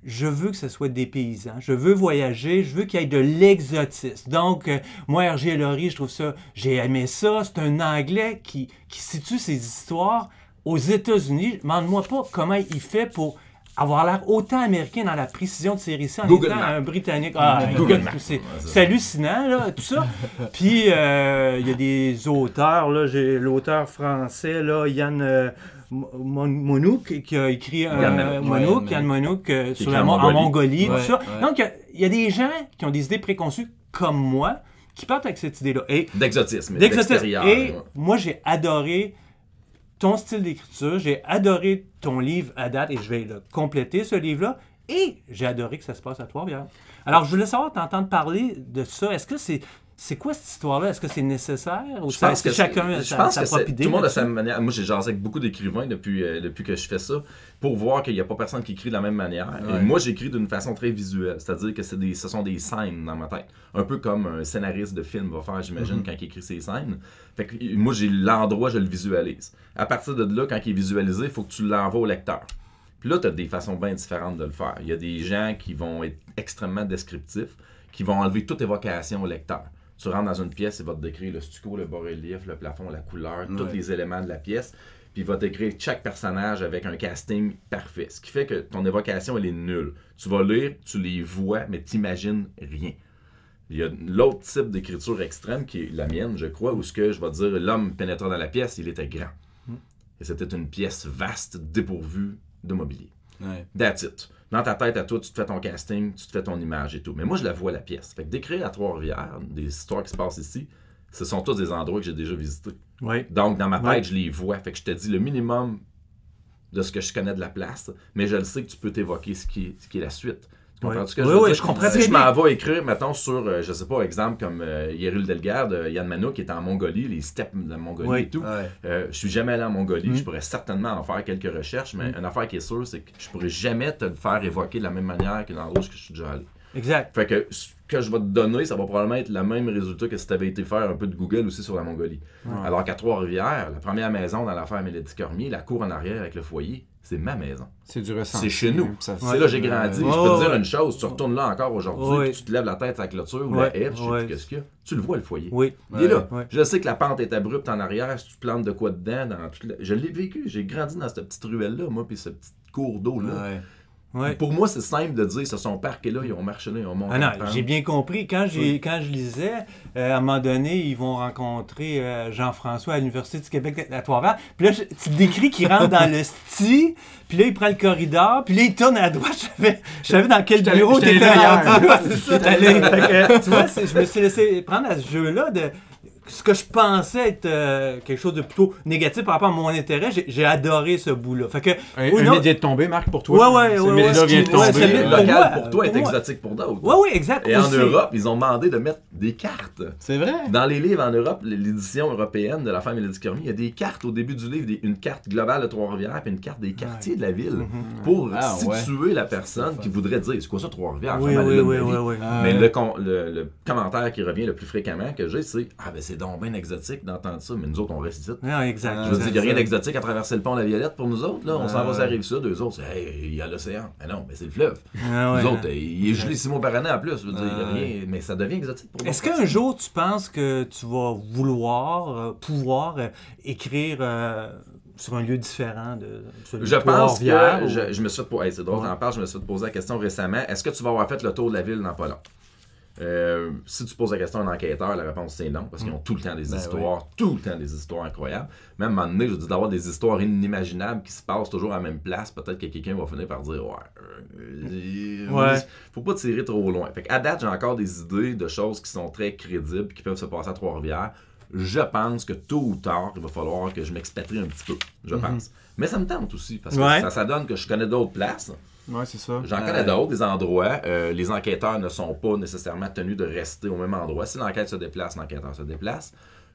je veux que ce soit des paysans. Je veux voyager, je veux qu'il y ait de l'exotisme. Donc, euh, moi, R.G. Laurie, je trouve ça, j'ai aimé ça. C'est un Anglais qui, qui situe ses histoires aux États-Unis. Demande-moi pas comment il fait pour avoir l'air autant américain dans la précision de ses récits en
Google
étant
Maps.
un Britannique. Ah, c'est hallucinant, là, tout ça. (laughs) Puis, euh, il y a des auteurs, là, j'ai l'auteur français, là, Yann euh, Mon- Monouk, qui a écrit un
Yann Monouk.
Monouk,
Ouais,
Yann Monouk, euh, sur la
en
Mon- en
Mongolie.
Mongolie, tout ça.
ouais.
Donc, il y a- il y, a des gens qui ont des idées préconçues, comme moi, qui partent avec cette idée-là.
D'exotisme.
d'exotisme. Et moi, j'ai adoré ton style d'écriture, j'ai adoré ton livre à date, et je vais le compléter, ce livre-là, et j'ai adoré que ça se passe à Trois-Rivières. Alors, je voulais savoir, t'entendre parler de ça? Est-ce que c'est... C'est quoi cette histoire-là? Est-ce que c'est nécessaire? Ou
Je pense que
chacun
je
sa,
pense
sa
que
propre idée?
tout le monde a sa manière. Moi, j'ai jasé avec beaucoup d'écrivains depuis, euh, depuis que je fais ça pour voir qu'il n'y a pas personne qui écrit de la même manière. Et moi, j'écris d'une façon très visuelle, c'est-à-dire que des, ce sont des scènes dans ma tête. Un peu comme un scénariste de film va faire, j'imagine,
Mm-hmm.
quand il écrit ses scènes. Fait que euh, moi, j'ai l'endroit, je le visualise. À partir de là, quand il est visualisé, il faut que tu l'envoies au lecteur. Puis là, tu as des façons bien différentes de le faire. Il y a des gens qui vont être extrêmement descriptifs, qui vont enlever toute évocation au lecteur. Tu rentres dans une pièce, il va te décrire le stucco, le bas-relief, le plafond, la couleur, tous les éléments de la pièce. Puis il va décrire chaque personnage avec un casting parfait. Ce qui fait que ton évocation, elle est nulle. Tu vas lire, tu les vois, mais tu n'imagines rien. Il y a l'autre type d'écriture extrême qui est la mienne, je crois, où ce que je vais dire l'homme pénétra dans la pièce, il était grand. Et c'était une pièce vaste, dépourvue de mobilier.
Ouais.
That's it. Dans ta tête à toi, tu te fais ton casting, tu te fais ton image et tout. Mais moi, je la vois, la pièce. Fait que d'écrire à Trois-Rivières, des histoires qui se passent ici, ce sont tous des endroits que j'ai déjà visités.
Oui.
Donc, dans ma tête, je les vois. Fait que je te dis le minimum de ce que je connais de la place, mais je le sais que tu peux t'évoquer ce qui est, ce qui est la suite. Comprends que
Oui,
je
oui,
dire?
je comprends
Si je m'en vais écrire, mettons, sur, euh, je sais pas, exemple comme euh, Yerul Delgarde, euh, Yann Manouk qui est en Mongolie, les steppes de la Mongolie
Oui.
et tout.
Ouais.
Euh, je suis jamais allé en Mongolie,
Mm.
je pourrais certainement en faire quelques recherches, mais une affaire qui est sûre, c'est que je pourrais jamais te le faire évoquer de la même manière que dans l'endroit où je suis déjà allé.
Exact.
Fait que ce que je vais te donner, ça va probablement être le même résultat que si tu avais été faire un peu de Google aussi sur la Mongolie. Alors qu'à Trois-Rivières, la première maison dans l'affaire Mélodie Cormier, la cour en arrière avec le foyer, c'est ma maison.
C'est du ressenti.
C'est chez nous.
Ça-
C'est là que j'ai grandi.
Ouais,
je peux te
ouais,
dire
ouais.
une chose, tu retournes là encore aujourd'hui,
Ouais.
tu te lèves la tête à la clôture ou
Ouais,
la haie, je sais
ouais.
plus qu'est-ce qu'il y a. Tu le vois le foyer.
Oui.
Il est là.
Ouais.
Je sais que la pente est abrupte en arrière, si tu plantes de quoi dedans, dans toute la- je l'ai vécu. J'ai grandi dans cette petite ruelle-là, moi, puis ce petit cours d'eau-là.
Ouais.
Pour moi, c'est simple de dire, ce sont parqués là, ils ont marché là, ils ont monté
Ah non, j'ai bien compris. Quand, j'ai, quand je lisais, euh, à un moment donné, ils vont rencontrer euh, Jean-François à l'Université du Québec à Trois-Rivières. Puis là, je- tu décris qu'il rentre dans le sti, puis là, il prend le corridor, puis là, il tourne à droite. (laughs) Je savais, je savais dans quel bureau tu
j'étais
étais
là
rendu.
hier.
Ouais, (laughs) c'est ça. Fait que, tu vois, je me suis laissé prendre à ce jeu-là de ce que je pensais être euh, quelque chose de plutôt négatif par rapport à mon intérêt. J'ai, adoré ce bout-là. Fait que,
Un,
ou
un
non-
mythe vient de tomber, Marc, pour toi?
Ouais, ouais, ouais, ouais,
vient de
ouais,
Euh,
local
moi,
pour toi est exotique pour d'autres.
Oui, oui, exact.
Et en. Europe, ils ont demandé de mettre des cartes.
C'est vrai?
Dans les livres en Europe, l'édition européenne de la femme Mélodie Cormier, il y a des cartes au début du livre, des- une carte globale de Trois-Rivières puis une carte des quartiers de la ville
Mhm.
pour
Ah, ouais.
situer la personne qui voudrait dire c'est quoi ça Trois-Rivières?
Oui, oui, oui.
Ah,
Mais
ouais.
le commentaire qui revient le plus fréquemment que j'ai, c'est Ah, ben c'est donc bien exotique d'entendre ça, mais nous autres, on reste ici.
Non, exact.
Ah,
Je veux dire, il n'y a rien
ça.
d'exotique à traverser le pont La Violette pour nous autres. Là. On s'en va
ouais.
sur la rive sud, eux autres, c'est Hey, il y a l'océan. Mais non, mais c'est le fleuve.
Ah, ouais.
Nous autres, il est gelé six mois par année en plus. Je veux dire, il y a
Ah,
rien, mais ça devient exotique pour
Est-ce
d'autres
qu'un jour tu penses que tu vas vouloir, euh, pouvoir euh, écrire euh, sur un lieu différent de celui
Je
de
pense que
ou-
je, je me suis fait hey, c'est drôle,
Ouais.
parles, je me suis poser la question récemment. Est-ce que tu vas avoir fait le tour de la ville dans pas long? Euh, si tu poses la question à un enquêteur, la réponse c'est non, parce qu'ils ont tout le temps des
Ben
histoires, tout le temps des histoires incroyables. Même à un moment donné, je dis d'avoir des histoires inimaginables qui se passent toujours à la même place, peut-être que quelqu'un va finir par dire Ouais, euh,
Ouais.
faut pas tirer trop loin. Fait à date, j'ai encore des idées de choses qui sont très crédibles, qui peuvent se passer à Trois-Rivières. Je pense que tôt ou tard, il va falloir que je m'expatrie un petit peu. Je pense. Mais ça me tente aussi, parce que
Ouais.
ça, ça donne que je connais d'autres places.
Ouais, c'est ça.
J'en connais d'autres, des endroits. Euh, les enquêteurs ne sont pas nécessairement tenus de rester au même endroit. Si l'enquête se déplace, l'enquêteur se déplace.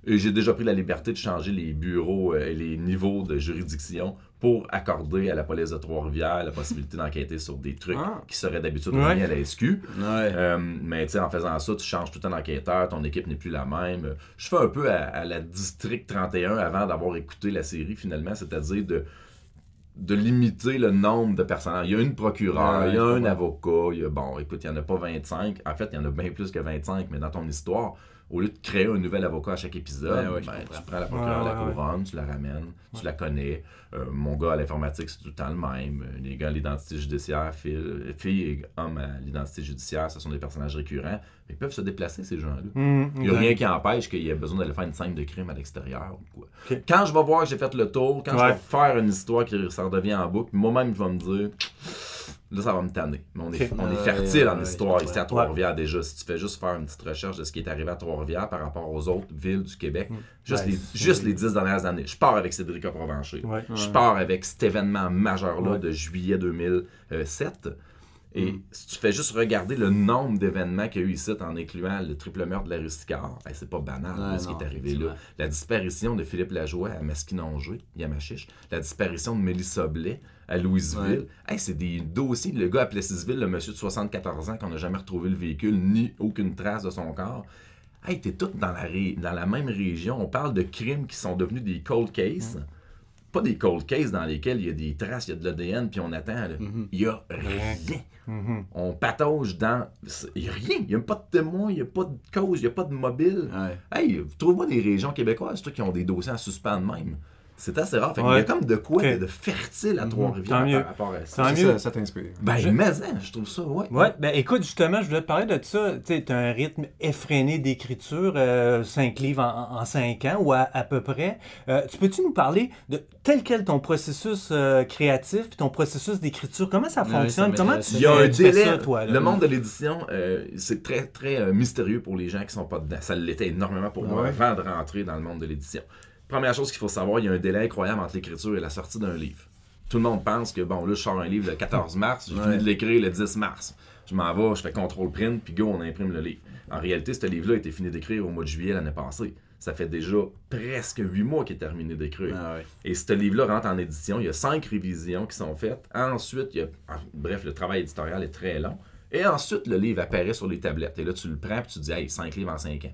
Et j'ai déjà pris la liberté de changer les bureaux euh, et les niveaux de juridiction pour accorder à la police de Trois-Rivières la possibilité d'enquêter sur des trucs
Ah.
qui seraient d'habitude
Ouais.
remis à la SQ.
Ouais.
Euh, mais tu sais, en faisant ça, tu changes tout un enquêteur, ton équipe n'est plus la même. Je fais un peu à, à la District 31 avant d'avoir écouté la série finalement, c'est-à-dire de de limiter le nombre de personnages. Il y a une procureure,
Ouais,
il y a un avocat, il y a, bon, écoute, il n'y en a pas 25. En fait, il y en a bien plus que 25, mais dans ton histoire, au lieu de créer un nouvel avocat à chaque épisode,
Ouais, ouais, je
ben,
comprends.
tu prends la procureure de la couronne, tu la ramènes, tu la connais. Euh, mon gars à l'informatique, c'est tout le temps le même. Les gars à l'identité judiciaire, filles, filles et hommes à l'identité judiciaire, ce sont des personnages récurrents. Ils peuvent se déplacer, ces gens-là.
Hum,
Il n'y a rien qui empêche qu'il y ait besoin d'aller faire une scène de crime à l'extérieur ou quoi.
Ok.
Quand je vais voir que j'ai fait le tour, quand je vais faire une histoire qui ça redevient en boucle, moi-même je vais me dire là ça va me tanner. Mais on est, on est fertile en
ouais,
histoire ici à. Trois-Rivières déjà. Si tu fais juste faire une petite recherche de ce qui est arrivé à Trois-Rivières par rapport aux autres villes du Québec, juste,
Ouais,
les, juste les dix dernières années. Je pars avec Cédric Provencher. Je pars avec cet événement majeur-là de juillet 2007. Et
Mm.
si tu fais juste regarder le nombre d'événements qu'il y a eu ici, en incluant le triple meurtre de la Rusticard, hey, c'est pas banal là, ce qui est arrivé là. La disparition de Philippe Lajoie à Masquinongé, Yamachiche, la disparition de Mélissa Blais à Louisville. Hey, c'est des dossiers. Le gars à Plessisville, le monsieur de 74 ans, qu'on n'a jamais retrouvé le véhicule, ni aucune trace de son corps. Hey, t'es tout dans la, ré- dans la même région. On parle de crimes qui sont devenus des cold cases. Pas des cold cases dans lesquels il y a des traces, il y a de l'ADN, puis on attend. là. Il y a rien.
Mhm.
On patauge dans. Il n'y a rien. Il n'y a pas de témoin, il n'y a pas de cause, il n'y a pas de mobile.
Ouais.
Hey, trouve-moi des régions québécoises, toi, qui ont des dossiers en suspens de même. C'est assez rare. Fait qu'il y a
Ouais.
comme de quoi de, fertile à Trois-Rivières
Tant mieux.
par rapport à ça.
Tant
Ça,
mieux.
ça, ça t'inspire.
Ben,
Je-
mais hein, je trouve ça, ouais.
Ouais, ben écoute, justement, je voulais te parler de ça. Tu as un rythme effréné d'écriture, 5 livres en, en 5 ans ou à, à peu près. Euh, tu peux-tu nous parler de tel quel ton processus euh, créatif puis ton processus d'écriture? Comment ça
Ouais,
fonctionne?
ça
Comment tu
Il y a
fais-
un délai.
ça, toi? là?
le monde de l'édition, euh, c'est très, très euh, mystérieux pour les gens qui sont pas dedans. Ça l'était énormément pour moi
Ouais.
avant de rentrer dans le monde de l'édition. Première chose qu'il faut savoir, il y a un délai incroyable entre l'écriture et la sortie d'un livre. Tout le monde pense que, bon, là, je sors un livre le 14 mars, j'ai
Ouais.
fini de l'écrire le 10 mars. Je m'en vais, je fais contrôle print, puis go, on imprime le livre. En réalité, ce livre-là a été fini d'écrire au mois de juillet l'année passée. Ça fait déjà presque huit mois qu'il est terminé d'écrire.
Ah ouais.
Et ce livre-là rentre en édition. Il y a cinq révisions qui sont faites. Ensuite, il y a... bref, le travail éditorial est très long. Et ensuite, le livre apparaît sur les tablettes. Et là, tu le prends et tu te dis, hey, cinq livres en cinq ans.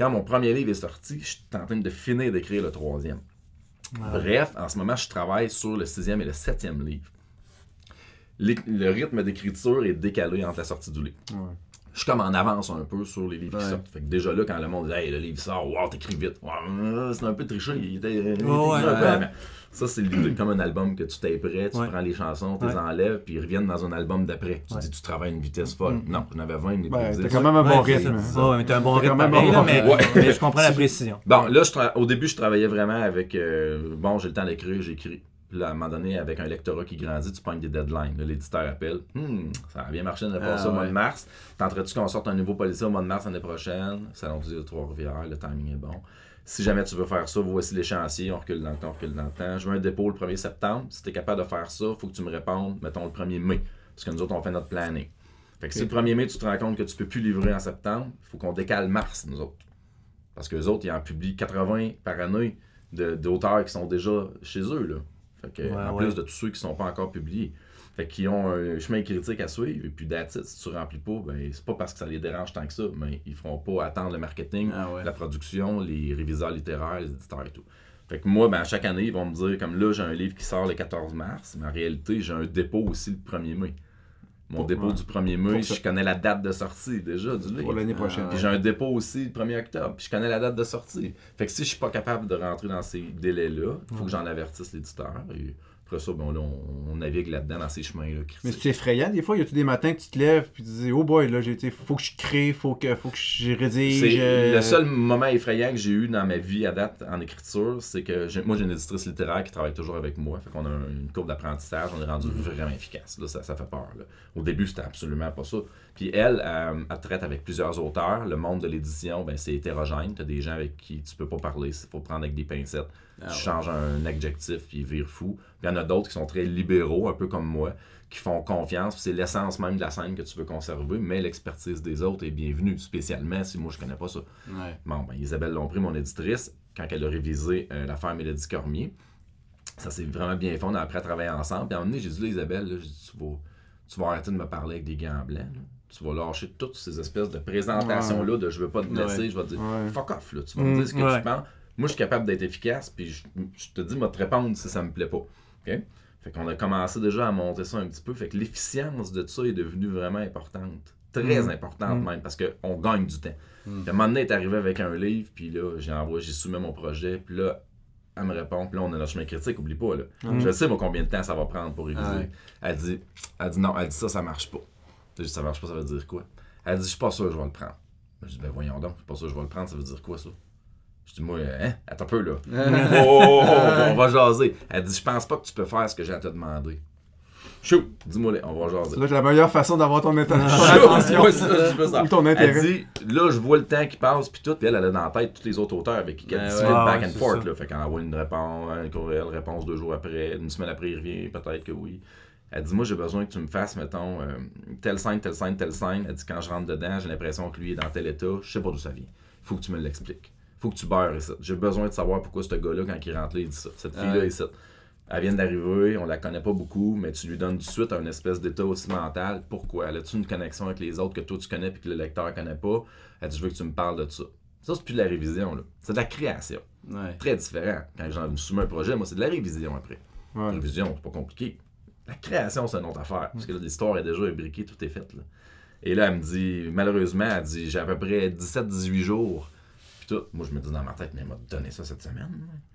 Quand mon premier livre est sorti, je suis en train de finir d'écrire le troisième. Bref, en ce moment, je travaille sur le sixième et le septième livre. Le rythme d'écriture est décalé entre la sortie du livre.
Ouais.
Je suis comme en avance un peu sur les livres qui sortent. Fait que déjà là, quand le monde dit Hey, le livre sort, wow, t'écris vite. C'est un peu triché. Il était, il était écrit
ouais,
un peu
ouais.
avant. Ça, c'est l'idée. (clears throat) Comme un album que tu taperais, tu
Ouais.
prends les chansons, tu les
Ouais.
enlèves, puis ils reviennent dans un album d'après. Tu
Ouais.
dis, tu travailles à une vitesse folle. Non, j'en avais 20, mais
Ben, t'as
10.
quand même un bon rythme.
ça. Ouais, mais t'as un bon rythme
quand même un
pareil,
bon
là, mais, je comprends la (laughs) précision.
Bon, là, je tra- au début, je travaillais vraiment avec. euh, bon, j'ai le temps d'écrire, j'écris. Puis là, à un moment donné, avec un lectorat qui grandit, tu pognes des deadlines. Là, L'éditeur appelle. Hmm, ça a bien marché l'année
Ah,
passée au mois
ouais.
de mars. Tenterais-tu qu'on sorte un nouveau policier au mois de mars l'année prochaine? Salon du de Trois-Rivières, le timing est bon. Si jamais tu veux faire ça, voici l'échéancier, on recule dans le temps, on recule dans le temps. Je veux un dépôt le 1er septembre. Si tu es capable de faire ça, il faut que tu me répondes, mettons, le 1er mai. Parce que nous autres, on fait notre planning. Fait que si le 1er mai, tu te rends compte que tu peux plus livrer en septembre, il faut qu'on décale mars, nous autres. Parce que les autres, ils en publient 80 par année d'auteurs qui sont déjà chez eux. Là. Fait que,
Ouais,
en
ouais.
plus de tous ceux qui ne sont pas encore publiés. Fait qu'ils ont un chemin critique à suivre. Et puis, that's it. si tu remplis pas, ben, c'est pas parce que ça les dérange tant que ça, mais ils feront pas attendre le marketing,
Ah ouais.
la production, les réviseurs littéraires, les éditeurs et tout. Fait que moi, ben, à chaque année, ils vont me dire, comme là, j'ai un livre qui sort le 14 mars, mais en réalité, j'ai un dépôt aussi le 1er mai. Mon dépôt
ouais.
du 1er mai, je connais la date de sortie déjà du livre.
Pour l'année prochaine.
Ah,
Puis j'ai un dépôt aussi le 1er octobre. Puis je connais la date de sortie. Fait que si je suis pas capable de rentrer dans ces délais-là, il faut que j'en avertisse l'éditeur. Et après ça, là, on, on navigue là-dedans dans ces chemins-là.
Mais c'est effrayant, des fois, y a-tu des matins que tu te lèves puis tu te dis, oh boy, là, j'ai, été- faut que je crée, faut que, faut que je rédige.
C'est
euh,
le seul moment effrayant que j'ai eu dans ma vie à date en écriture, c'est que j'ai- moi j'ai une éditrice littéraire qui travaille toujours avec moi. Fait qu'on a un- une courbe d'apprentissage, on est rendu vraiment efficace. Là, ça, ça fait peur. là. Au début, c'était absolument pas ça. Puis elle, elle traite avec plusieurs auteurs. Le monde de l'édition, ben, c'est hétérogène. Tu as des gens avec qui tu peux pas parler. Il faut prendre avec des pincettes.
Ah
tu
ouais.
changes un adjectif puis ils virent fou. Il y en a d'autres qui sont très libéraux, un peu comme moi, qui font confiance. C'est l'essence même de la scène que tu veux conserver, mais l'expertise des autres est bienvenue, spécialement si moi je connais pas ça.
Ouais.
Bon, ben, Isabelle Lompré, mon éditrice, quand elle a révisé euh, l'affaire Mélodie Cormier, ça s'est vraiment bien fait. On a appris à travailler ensemble. Puis à un moment donné, j'ai dit là, Isabelle, là, dit, tu, vas, tu vas arrêter de me parler avec des gants blancs. là. Tu vas lâcher toutes ces espèces de présentations-là de je veux pas te blesser.
Ouais.
Je vais te dire
Ouais.
fuck off. Là. Tu vas
Mm,
me dire ce que tu penses. Moi, je suis capable d'être efficace. Puis je, je te dis, moi, te répondre si ça me plaît pas. OK? Fait qu'on a commencé déjà à monter ça un petit peu. Fait que l'efficience de ça est devenue vraiment importante. Très
Mhm.
importante
Mhm.
même, parce qu'on gagne du temps. Puis à un moment donné, est arrivé avec un livre, puis là, j'ai envoyé, j'ai soumis mon projet, puis là, elle me répond, puis là, on a notre chemin critique, oublie pas, là.
Mhm.
Je sais, moi, combien de temps ça va prendre pour réviser.
Ah ouais.
Elle dit, elle dit non, elle dit ça, ça marche pas. Je dis, ça marche pas, ça veut dire quoi? Elle dit, je suis pas sûr que je vais le prendre. Je dis, ben voyons donc, je suis pas sûr que je vais le prendre, ça veut dire quoi, ça? Je dis, moi, hein, attends un peu, là. Oh, (laughs) oh, oh, on va jaser. Elle dit, je pense pas que tu peux faire ce que j'ai à te demander. Chou, dis-moi, on va jaser.
Être la meilleure façon d'avoir ton, (laughs) attention.
ouais, ça, je veux ça.
Ou ton
Elle
intérêt.
dit, là, je vois le temps qui passe, puis tout, puis elle, elle a dans la tête tous les autres auteurs avec qui elle discute
ouais.
Back
ouais,
and
c'est
forth.
ça.
Là. Fait qu'elle envoie une réponse, un courriel, réponse deux jours après, une semaine après, il revient, peut-être que oui. Elle dit, moi, j'ai besoin que tu me fasses, mettons, euh, telle scène, telle scène, telle scène. Elle dit, quand je rentre dedans, j'ai l'impression que lui est dans tel état, je sais pas d'où ça vient. Faut que tu me l'expliques. Faut que tu beurres ça. J'ai besoin de savoir pourquoi ce gars-là, quand il rentre là, il dit ça. Cette fille-là ça. Elle vient d'arriver, on la connaît pas beaucoup, mais tu lui donnes tout de suite un espèce d'état aussi mental. Pourquoi? Elle a-tu une connexion avec les autres que toi tu connais puis que le lecteur connaît pas? Elle dit, je veux que tu me parles de ça. Ça, c'est plus de la révision, là. C'est de la création.
Ouais.
Très différent. Quand j'en soumets un projet, moi, c'est de la révision après. La révision, c'est pas compliqué. La création, c'est une autre affaire. Parce que là, l'histoire est déjà imbriquée, tout est fait. Là. Et là, elle me dit, malheureusement, elle dit, j'ai à peu près 17-18 jours. Tout. Moi, je me dis dans ma tête, mais elle m'a donné ça cette semaine.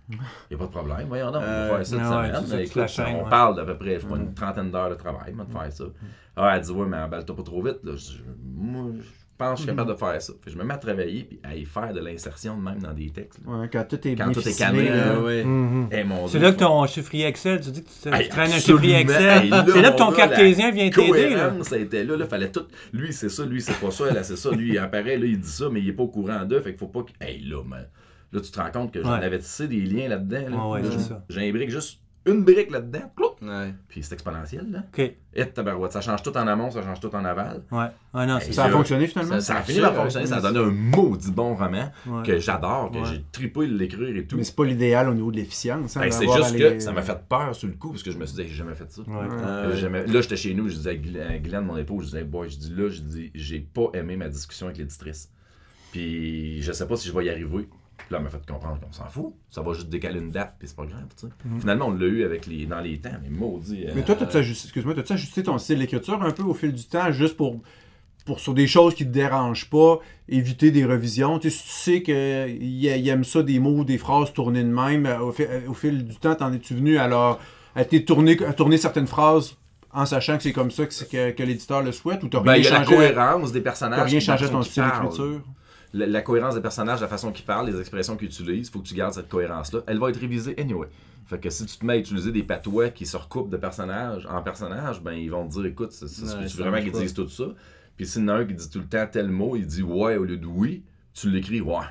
Il n'y (laughs) a pas de problème. Voyons donc, on
Euh,
va faire ça cette
ouais,
semaine.
ça,
on
ouais.
parle d'à peu près, je pas, une trentaine d'heures de travail, on va te faire ça. Ah, elle dit, ouais, mais emballe-toi pas trop vite. Là. Je, moi, je pense que je suis capable de faire ça. Fait je me mets à travailler puis à y faire de l'insertion de même dans des textes.
Ouais, quand tout est
Quand tout est cané,
là.
ouais.
Mhm. C'est là que ton chiffrier Excel, tu dis que tu, tu
Hey,
traînes un chiffrier Excel.
Hey, là,
c'est là que ton
gars,
cartésien vient t'aider.
ça était là, là, fallait tout. Lui, c'est ça, lui, c'est pas ça, elle, c'est ça. Lui, il apparaît, là, il dit ça, mais il est pas au courant d'eux, fait qu'il faut pas que. Hey, là, man. Là, tu te rends compte que j'en
Ouais.
avais tissé des liens là-dedans. Là.
Ouais, ouais,
Là,
c'est
je-
ça.
J'ai imbriqué juste une brique là-dedans, clouc,
Ouais.
puis c'est exponentiel, là.
OK. Ouais.
Et tabarouette, ça change tout en amont, ça change tout en aval.
Ah non,
Ça a
là,
fonctionné finalement?
Ça a fini par
ouais,
fonctionner, ça a
ouais,
donné un maudit bon roman
Ouais.
que j'adore, que
Ouais.
j'ai trippé de l'écrire et tout.
Mais c'est pas l'idéal au niveau de l'efficience. hein,
Ben, c'est juste que ça m'a fait peur sur le coup, parce que je me suis dit, hey, j'ai jamais fait ça.
Ouais.
Ouais.
Ah
Là,
ouais.
jamais- Là, j'étais chez nous, je disais à Guylaine, mon épouse, je disais, boy, je dis là, je dis, j'ai pas aimé ma discussion avec l'éditrice. Puis je sais pas si je vais y arriver. Puis là, elle m'a fait comprendre qu'on s'en fout. Ça va juste décaler une date, puis c'est pas grave, tu sais. Finalement, on l'a eu avec les, dans les temps, mais maudit. euh,
Mais toi, t'as-tu ajusté, excuse-moi, t'as-tu ajusté ton style d'écriture un peu au fil du temps, juste pour, pour sur des choses qui te dérangent pas, éviter des revisions? Tu sais, si tu sais qu'il aime ça, des mots, des phrases tournées de même, euh, au, fi- euh, au fil du temps, t'en es-tu venu à, leur- à, tourner, à tourner certaines phrases en sachant que c'est comme ça que, c'est que, que l'éditeur le souhaite, ou t'as
ben,
rien
il y a la
changé,
cohérence des personnages.
t'as rien changé ton style d'écriture?
La, la cohérence des personnages, la façon qu'ils parlent, les expressions qu'ils utilisent, faut que tu gardes cette cohérence-là. Elle va être révisée anyway. Fait que si tu te mets à utiliser des patois qui se recoupent de personnage en personnage, ben ils vont te dire écoute, ça, ça,
Ouais,
se peut-tu
ça
vraiment qu'ils disent tout ça? Puis s'il y en a un qui dit tout le temps tel mot, il dit ouais au lieu de oui, tu l'écris ouais.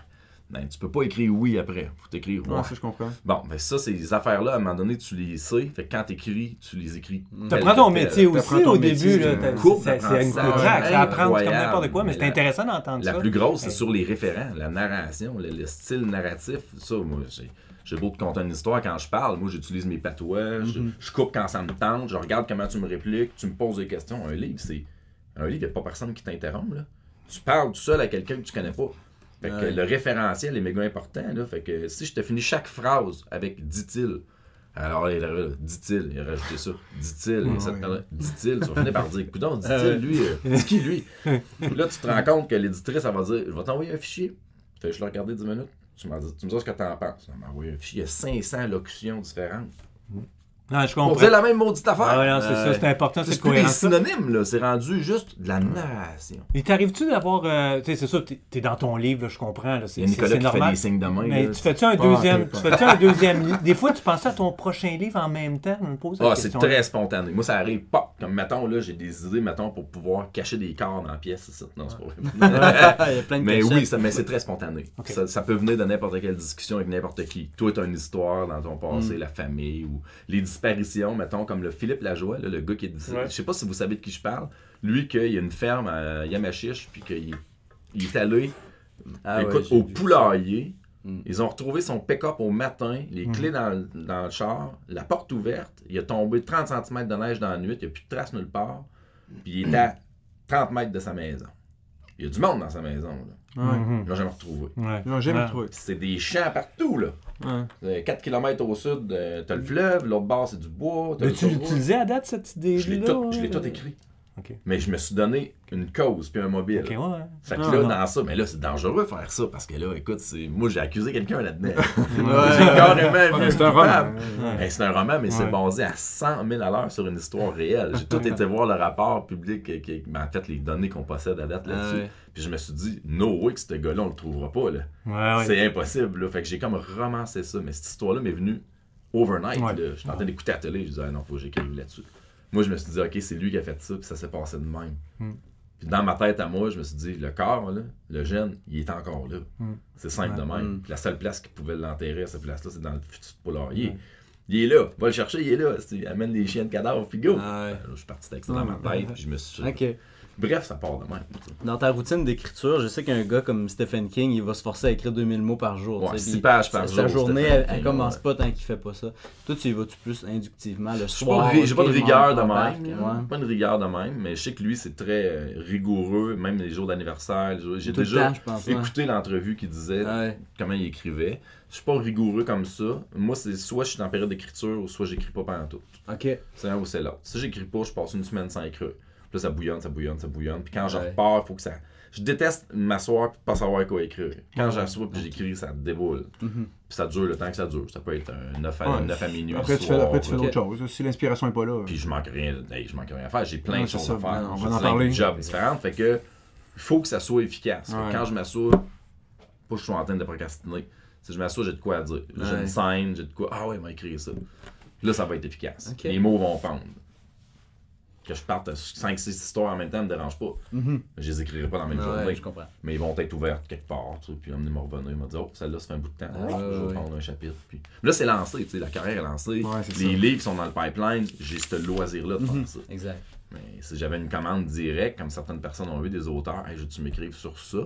Ben, tu peux pas écrire oui après. Faut t'écrire ouais.
Ouais, ça, je comprends.
Bon, ben ça, ces affaires-là, à un moment donné, tu les sais. Fait que quand t'écris, tu les écris.
T'apprends ton métier aussi
ton
au
métier,
début.
c'est une
courbe
c'est- C'est une
d'apprentissage
courbe. Ça apprend comme n'importe quoi, mais c'est
la-
intéressant d'entendre
La
ça.
plus grosse, c'est sur les référents, la narration, le, le style narratif. Ça, moi, j'ai- j'ai beau te conter une histoire quand je parle. Moi, j'utilise mes patois, je,
Mm-hmm.
je coupe quand ça me tente, je regarde comment tu me répliques, tu me poses des questions. Un livre, c'est. Un livre, il n'y a pas personne qui t'interrompt. Tu parles tout seul à quelqu'un que tu connais pas. Fait que
Ouais.
le référentiel est méga important. Là. Fait que si je te finis chaque phrase avec dit-il, alors il aurait dit-il, il a rajouté ça. Dit-il, dit-il, tu vas finir par dire, coudon, dit-il,
Ah ouais.
lui, euh, (laughs) c'est qui lui? Là, tu te rends compte que l'éditrice, elle va dire, je vais t'envoyer un fichier. Fait que je l'ai regardé 10 minutes. Tu, m'as dit- tu me dis ce que t'en penses. Elle m'a envoyé un fichier. Il y a 500 locutions différentes.
Non, je
On disait la même maudite affaire.
Ah ouais, non, c'est ça,
Ouais.
c'est important,
c'est plus des synonymes, là. C'est rendu juste de la narration.
Et t'arrives-tu d'avoir. euh, tu sais, c'est ça, t'es t'es dans ton livre, là, je comprends. là, c'est-
Il y a
c'est-
Nicolas
c'est
qui fait
normal.
des signes de main.
Mais
là.
tu fais-tu un deuxième, tu fais-tu un deuxième livre? Des fois, tu penses à ton prochain livre en même temps. Me pose
Ah, c'est très spontané. Moi, ça arrive pas. Comme, mettons, là, j'ai des idées, mettons, pour pouvoir cacher des corps dans la pièce. c'est ça. Non, c'est pas vrai. (laughs)
Il y a plein de
mais oui, ça, mais c'est très spontané. Ça, ça peut venir de n'importe quelle discussion avec n'importe qui. Toi, tu as une histoire dans ton
Mm.
passé, la famille, ou les disparitions, mettons, comme le Philippe Lajoie, là, le gars qui est
Ouais.
Je sais pas si vous savez de qui je parle. Lui, qu'il y a une ferme à Yamachiche, puis qu'il il est allé
Ah
Écoute, au poulailler,
Mm.
ils ont retrouvé son pick-up au matin, les
Mm.
clés dans, le- dans le char, la porte ouverte, il a tombé 30 cm de neige dans la nuit, il n'y a plus de traces nulle part, puis il est à 30 mètres de sa maison. Il y a du monde dans sa maison, là.
Mhm.
Ils l'ont jamais retrouvé.
Ouais.
Ils l'ont jamais
Ouais.
retrouvé.
C'est des champs partout, là.
Ouais.
4 km au sud, euh, t'as le fleuve, l'autre bord, c'est du bois.
L'as-tu
l'autoroute.
utilisé à date cette idée-là?
Je l'ai tout, je l'ai tout
euh?
écrit. Mais je me suis donné une cause puis un mobile.
Ok, ouais.
Fait que là,
non.
dans ça, mais là, c'est dangereux de faire ça parce que là, écoute, c'est... moi, j'ai accusé quelqu'un là-dedans. (laughs) j'ai carrément
Ouais,
vu
mais c'est un roman.
Ben, c'est un roman, mais c'est basé à 100 000 à l'heure sur une histoire réelle. J'ai tout été voir le rapport public, qui, en fait, les données qu'on possède à date là-dessus. Puis je me suis dit, no way que ce gars-là, on le trouvera pas. Là.
Ouais, ouais.
C'est impossible. Là. Fait que j'ai comme romancé ça. Mais cette histoire-là m'est venue overnight.
Ouais.
là. J'étais en train d'écouter la télé. Je disais, ah non, faut que j'écrive là-dessus. Moi, je me suis dit, ok, c'est lui qui a fait ça, puis ça s'est passé de même.
Mm.
Puis dans ma tête à moi, je me suis dit, le corps, là, le jeune, il est encore là.
Mm.
C'est simple
Ouais.
de même.
Mm.
Puis la seule place qui pouvait l'enterrer à cette place-là, c'est dans le futur poulailler. Il est là, va le chercher, il est là. Amène des chiens de cadavres, puis go.
Ah ouais.
Là, je suis parti avec ça dans ma tête, puis je me suis.
Ok.
Bref, ça part de même.
Dans ta routine d'écriture, je sais qu'un gars comme Stephen King, il va se forcer à écrire 2000 mots par jour.
Ouais,
tu sais,
six
puis
pages par jour,
Sa journée, elle, commence
ouais.
pas tant qu'il fait pas ça. Toi, tu y vas-tu plus inductivement le soir?
j'ai pas de rigueur de même.
ouais.
Pas de rigueur de même, mais je sais que lui, c'est très euh, rigoureux, même les jours d'anniversaire. J'ai
le
déjà
temps, ouais.
écouté l'entrevue qui disait comment il écrivait. Je suis pas rigoureux comme ça. Moi, c'est soit je suis en période d'écriture ou soit j'écris pas pendant tout.
Ok.
C'est un ou c'est l'autre. Si j'écris pas, je passe une semaine sans écrire. Puis là, ça bouillonne, ça bouillonne, ça bouillonne. Puis quand je
Ouais.
repars, il faut que ça. Je déteste m'asseoir et pas savoir quoi écrire. Quand j'assois puis j'écris, ça déboule.
Mhm.
Puis ça dure le temps que ça dure. Ça peut être un 9 à,
Ouais.
9 à minuit.
Après, tu fais, après, tu fais d'autres choses. Si l'inspiration n'est pas là.
Puis je manque rien, hey, je manque rien à faire. J'ai plein de choses
ça.
à faire.
On
J'ai
va en
plein
parler.
de jobs différents. Fait que il faut que ça soit efficace.
Ouais.
Quand je m'assois, pas que je suis en train de procrastiner. Si je m'assois, j'ai de quoi à dire. J'ai une scène, j'ai de quoi. Ah ouais, il m'a écrit ça. Là, ça va être efficace. Les mots vont pendre. Que je parte 5-6 histoires en même temps ne me dérange pas.
Mhm.
Je les écrirai pas dans la même
Ouais,
journée.
je comprends.
Mais ils vont être ouvertes quelque part. Tu sais, puis amener me revenir. Il m'a dit, oh, celle-là, ça fait un bout de temps.
Ah,
je vais prendre un chapitre. Puis... Là, c'est lancé. tu sais, La carrière est lancée.
Ouais,
les
ça.
livres sont dans le pipeline. J'ai ce loisir-là de
Mhm.
faire ça.
Exact.
Mais si j'avais une commande directe, comme certaines personnes ont eu des auteurs, hey, je veux que tu m'écrives sur ça?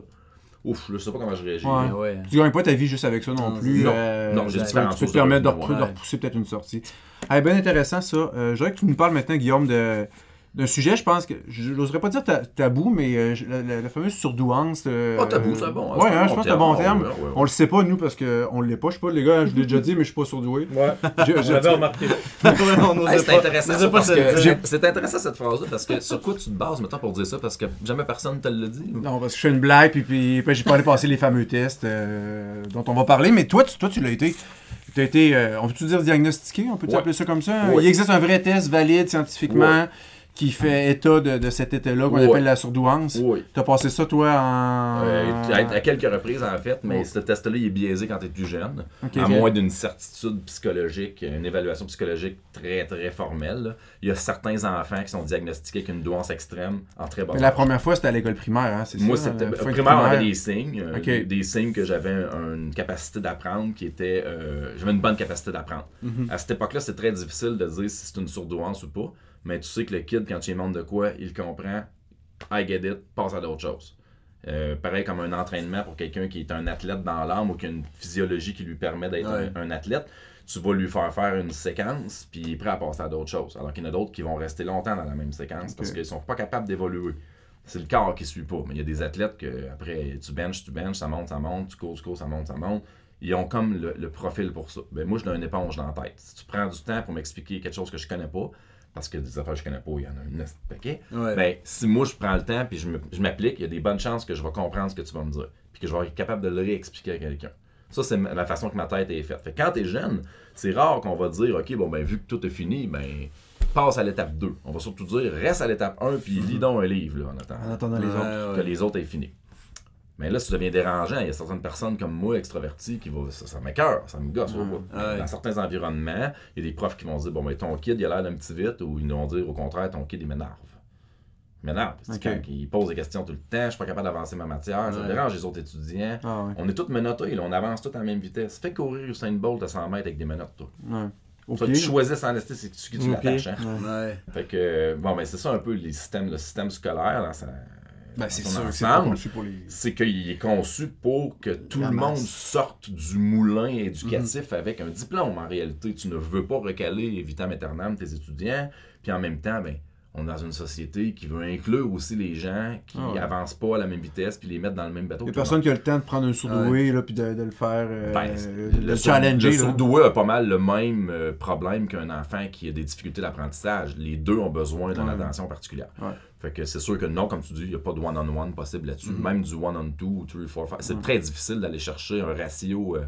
Ouf, là, je sais pas comment je réagis.
Ouais.
Ouais.
Tu gagnes pas ta vie juste avec ça non
Non,
plus.
non.
euh,
Non, j'ai
tu peux te permettre de,
ouais.
repousser peut-être une sortie. Ah, bien intéressant ça. Euh, je voudrais que tu nous parles maintenant, Guillaume, de d'un sujet, je pense que je n'oserais pas dire ta- tabou, mais euh, la, la- la fameuse surdouance. euh,
Ah, tabou, c'est bon.
Ouais, hein, je pense que c'est un bon terme.
Ouais, ouais, ouais.
On le sait pas, nous, parce qu'on l'est pas. Je sais pas, les gars, je l'ai déjà (laughs) dit, mais je suis pas surdoué.
Ouais, (laughs) j'avais remarqué. (laughs)
Hey, c'est
pas-
intéressant, c'est cette phrase-là parce que sur quoi tu te bases maintenant pour dire ça parce que jamais personne te l'a dit. ou?
Non, parce que je fais une blague, puis, puis, puis j'ai pas allé passer les fameux tests euh, dont on va parler. Mais toi, tu, toi, tu l'as été. Tu as été, euh, on peut-tu dire diagnostiqué? On peut
Ouais.
appeler ça comme ça?
Ouais.
Il existe un vrai test valide scientifiquement
Ouais.
Qui fait état de, de cet état-là qu'on appelle la surdouance.
Oui.
Tu as passé ça, toi, en.
Euh, à, à quelques reprises en fait, mais ce test-là il est biaisé quand tu es plus jeune. À moins d'une certitude psychologique, une évaluation psychologique très très formelle. là. Il y a certains enfants qui sont diagnostiqués avec une douance extrême en très bas
Mais la première fois, c'était à l'école primaire, hein, c'est
Moi,
ça?
c'était.
euh, fin de
primaire, on avait
primaire.
des signes. euh, des, signes que j'avais un- une capacité d'apprendre qui était. euh, j'avais une bonne capacité d'apprendre.
Mhm.
À cette époque-là, c'est très difficile de dire si c'est une surdouance ou pas. Mais tu sais que le kid, quand tu lui montres de quoi, il comprend. I get it, passe à d'autres choses. Euh, pareil comme un entraînement pour quelqu'un qui est un athlète dans l'âme ou qui a une physiologie qui lui permet d'être
Ouais.
un, un athlète. Tu vas lui faire faire une séquence, puis il est prêt à passer à d'autres choses. Alors qu'il y en a d'autres qui vont rester longtemps dans la même séquence parce qu'ils sont pas capables d'évoluer. C'est le corps qui suit pas. Mais il y a des athlètes que après tu benches, tu benches, ça monte, ça monte, tu cours, tu cours, ça monte, ça monte. Ils ont comme le, le profil pour ça. Ben, moi, j'ai une éponge dans la tête. Si tu prends du temps pour m'expliquer quelque chose que je connais pas, parce que des affaires que je connais pas, il y en a une paquet.
Ouais.
Ben, si moi je prends le temps puis je m'applique, il y a des bonnes chances que je vais comprendre ce que tu vas me dire. Puis que je vais être capable de le réexpliquer à quelqu'un. Ça, c'est la façon que ma tête est faite. Fait que quand tu es jeune, c'est rare qu'on va dire, OK, bon, ben, vu que tout est fini, ben, passe à l'étape 2. On va surtout dire, reste à l'étape 1 puis lis donc un livre, là, en attendant
En attendant les
Ouais,
autres.
ouais.
que les autres aient fini. Mais là, ça devient dérangeant. Il y a certaines personnes comme moi, extraverties, qui vont. Ça, ça m'écoeure, ça me gosse.
Ouais.
Dans certains environnements, il y a des profs qui vont dire Bon, ben, ton kid, il a l'air d'un petit vite, ou ils vont dire au contraire, ton kid, il m'énerve. Il m'énerve. C'est
Ok.
quand il pose des questions tout le temps, je suis pas capable d'avancer ma matière, ça
Ouais.
dérange les autres étudiants.
Ah, ouais.
On est tous menottés, là, on avance tous à la même vitesse. Fais courir Usain Bolt à 100 mètres avec des menottes, toi. Tu choisis en rester, c'est qui tu
Au
l'attaches. Hein? Fait que, bon, ben, c'est ça un peu les systèmes, le système scolaire dans sa.
Ben, c'est sûr c'est
qu'il est conçu pour que tout
La
le monde sorte du moulin éducatif
Mhm.
avec un diplôme. En réalité, tu ne veux pas recaler vitam aeternam tes étudiants, puis en même temps, ben, on est dans une société qui veut inclure aussi les gens qui
Ah ouais.
avancent pas à la même vitesse puis les mettre dans le même bateau.
Il y a personne qui a le temps de prendre un surdoué là, puis de, de le faire. euh,
Ben,
de
le,
le
sur-
challenger.
le surdoué a pas mal le même euh, problème qu'un enfant qui a des difficultés d'apprentissage. Les deux ont besoin d'une
Ouais.
attention particulière.
Ouais.
Fait que c'est sûr que non, comme tu dis, il n'y a pas de one-on-one possible là-dessus.
Mm-hmm.
Même du one-on-two ou three, four, five. C'est très difficile d'aller chercher un ratio euh,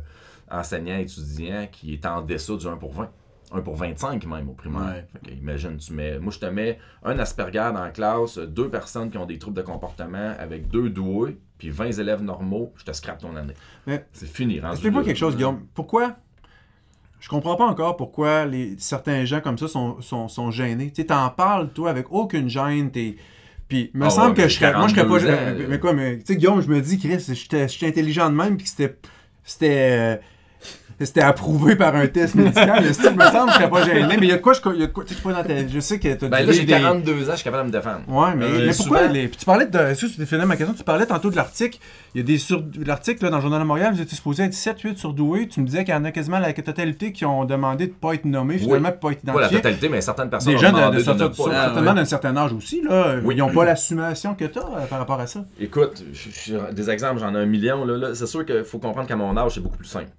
enseignant-étudiant qui est en dessous du 1 pour 20. 1 pour 25 même au primaire.
Ouais.
Imagine, tu mets. Moi, je te mets un Asperger dans la classe, deux personnes qui ont des troubles de comportement avec deux doués, puis 20 élèves normaux, je te scrape ton année.
Mais-
c'est fini.
Explique-moi quelque chose, Guillaume. Pourquoi Je comprends pas encore pourquoi les, certains gens comme ça sont, sont, sont gênés. Tu sais, t'en parles, toi, avec aucune gêne. T'es... Puis, me
Ah
semble
ouais,
que je serais. Moi, je serais pas.
42 ans,
mais, mais quoi, mais. Tu sais, Guillaume, je me dis, Chris, j'étais intelligent de même, puis que c'était. C'était. Euh, C'était approuvé par un test médical. si, il me semble que je serais pas gêné. Mais il y a de quoi, je, il y a de quoi, tu sais, pas dans ta- Je sais que t'as
Ben là, j'ai
des-
42 ans, je suis capable de me défendre.
Ouais, mais,
Euh,
mais pourquoi les... Puis tu parlais de. Est-ce que tu définis ma question? Tu parlais tantôt de l'article. Il y a des sur... L'article là, dans le Journal de Montréal, vous étiez supposé être 7-8 surdoués. Tu me disais qu'il y en a quasiment la totalité qui ont demandé de ne pas être nommés, finalement, de ne pas être
Pas la
identifiés.
totalité, mais certaines personnes
Des
ont
jeunes de,
demandé
de
de
sortir
ne
de
pas.
sur-
Ah,
certainement
ouais.
d'un certain âge aussi. Là.
Oui.
Ils n'ont pas l'assumation que tu as par rapport à ça.
Écoute, je- je- des exemples, j'en ai un million. Là, là. C'est sûr qu'il faut comprendre qu'à mon âge, c'est beaucoup plus simple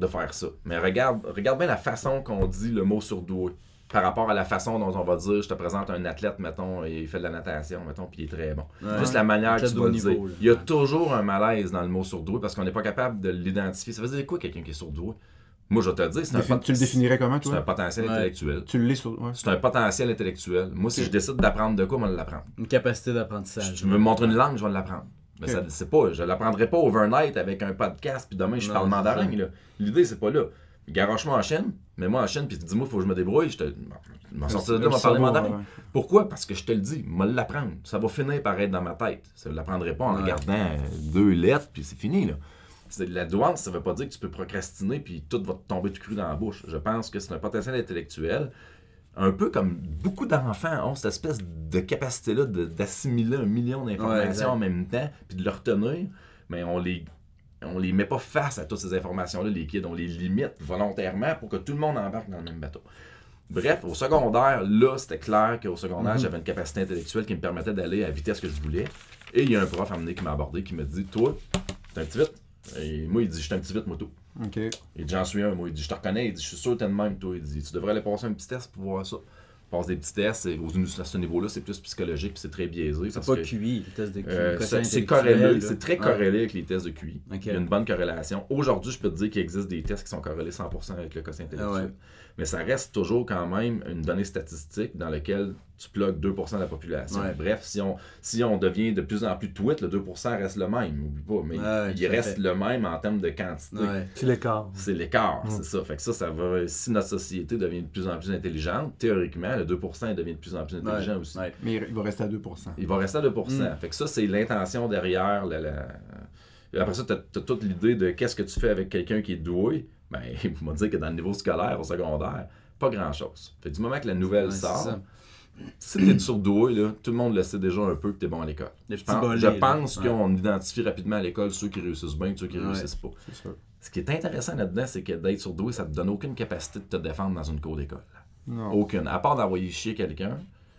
de faire ça. Mais regarde, regarde bien la façon qu'on dit le mot surdoué par rapport à la façon dont on va dire je te présente un athlète, mettons, et il fait de la natation, mettons, puis il est très bon.
Ouais.
Juste la manière que tu
haut
le dire.
là.
Il y a toujours un malaise dans le mot surdoué parce qu'on n'est pas capable de l'identifier. Ça veut dire quoi quelqu'un qui est surdoué? Moi, je vais te le dire, c'est un, pot-
Tu le définirais comment,
c'est un
toi
potentiel
Ouais.
intellectuel.
Tu le lis sur. ouais.
C'est un potentiel intellectuel. Moi, si je décide d'apprendre de quoi, moi, je vais l'apprendre.
Une capacité d'apprentissage.
Je me montre une langue, je vais l'apprendre. Mais ça, c'est pas, je l'apprendrai pas overnight avec un podcast, puis demain je
Non,
parle mandarin. L'idée, c'est pas là. Garoche-moi en chaîne, mets-moi en chaîne, puis dis-moi, il faut que je me débrouille. Je te. M'en sortir de là, parler mandarin.
ouais.
Pourquoi? Parce que je te le dis, moi l'apprendre. Ça va finir par être dans ma tête. Ça ne l'apprendrai pas en
Ouais.
regardant deux lettres, puis c'est fini. là. La douance, ça veut pas dire que tu peux procrastiner, puis tout va te tomber tout cru dans la bouche. Je pense que c'est un potentiel intellectuel. Un peu comme beaucoup d'enfants ont cette espèce de capacité-là d'assimiler un million
Ouais,
d'informations en même temps, puis de le retenir, mais on les, on les met pas face à toutes ces informations-là, les kids. On les limite volontairement pour que tout le monde embarque dans le même bateau. Bref, au secondaire, là, c'était clair qu'au secondaire, j'avais une capacité intellectuelle qui me permettait d'aller à la vitesse que je voulais. Et il y a un prof amené qui m'a abordé qui m'a dit Toi, t'es un petit vite. Et moi, il dit Je suis un petit vite, moi, tout.
Ok.
Il dit J'en suis un, moi. Il dit Je te reconnais. Il dit Je suis sûr que t'es de même, toi. Il dit Tu devrais aller passer un petit test pour voir ça. Passe des petits tests. Et à ce niveau-là, c'est plus psychologique puis c'est très biaisé.
C'est pas
que-
QI, le test de QI.
euh, c'est c'est
intellectuel,
corrélé,
là.
c'est très corrélé avec les tests de QI. Il y a une bonne corrélation. Aujourd'hui, je peux te dire qu'il existe des tests qui sont corrélés 100% avec le quotient intellectuel.
Ah ouais.
Mais ça reste toujours quand même une donnée statistique dans laquelle tu plugues 2% de la population.
Ouais.
Bref, si on, si on devient de plus en plus tweet, le 2% reste le même, oublie pas. Mais
Ouais,
il reste
fait.
le même en termes de quantité.
Ouais.
C'est l'écart.
C'est l'écart, c'est ça. Fait que ça, ça va. Si notre société devient de plus en plus intelligente, théoriquement, le 2% il devient de plus en plus intelligent aussi.
Ouais.
Mais il va rester à 2%.
Il va rester à 2%.
Mm.
Fait que ça, c'est l'intention derrière. La, Après ça, tu as, toute l'idée de qu'est-ce que tu fais avec quelqu'un qui est doué. Ben, (laughs) il m'a dit que dans le niveau scolaire, au secondaire, pas grand-chose. Fait que du moment que la nouvelle
Ouais,
sort, si t'es (clears throat) surdoué, là, tout le monde le sait déjà un peu que t'es bon à l'école. Je pense,
bolets,
je pense
Ouais.
qu'on identifie rapidement à l'école ceux qui réussissent bien et ceux qui
Ouais.
réussissent pas.
C'est sûr.
Ce qui est intéressant là-dedans, c'est que d'être surdoué, ça te donne aucune capacité de te défendre dans une cour d'école.
Non.
Aucune. À part d'envoyer chier quelqu'un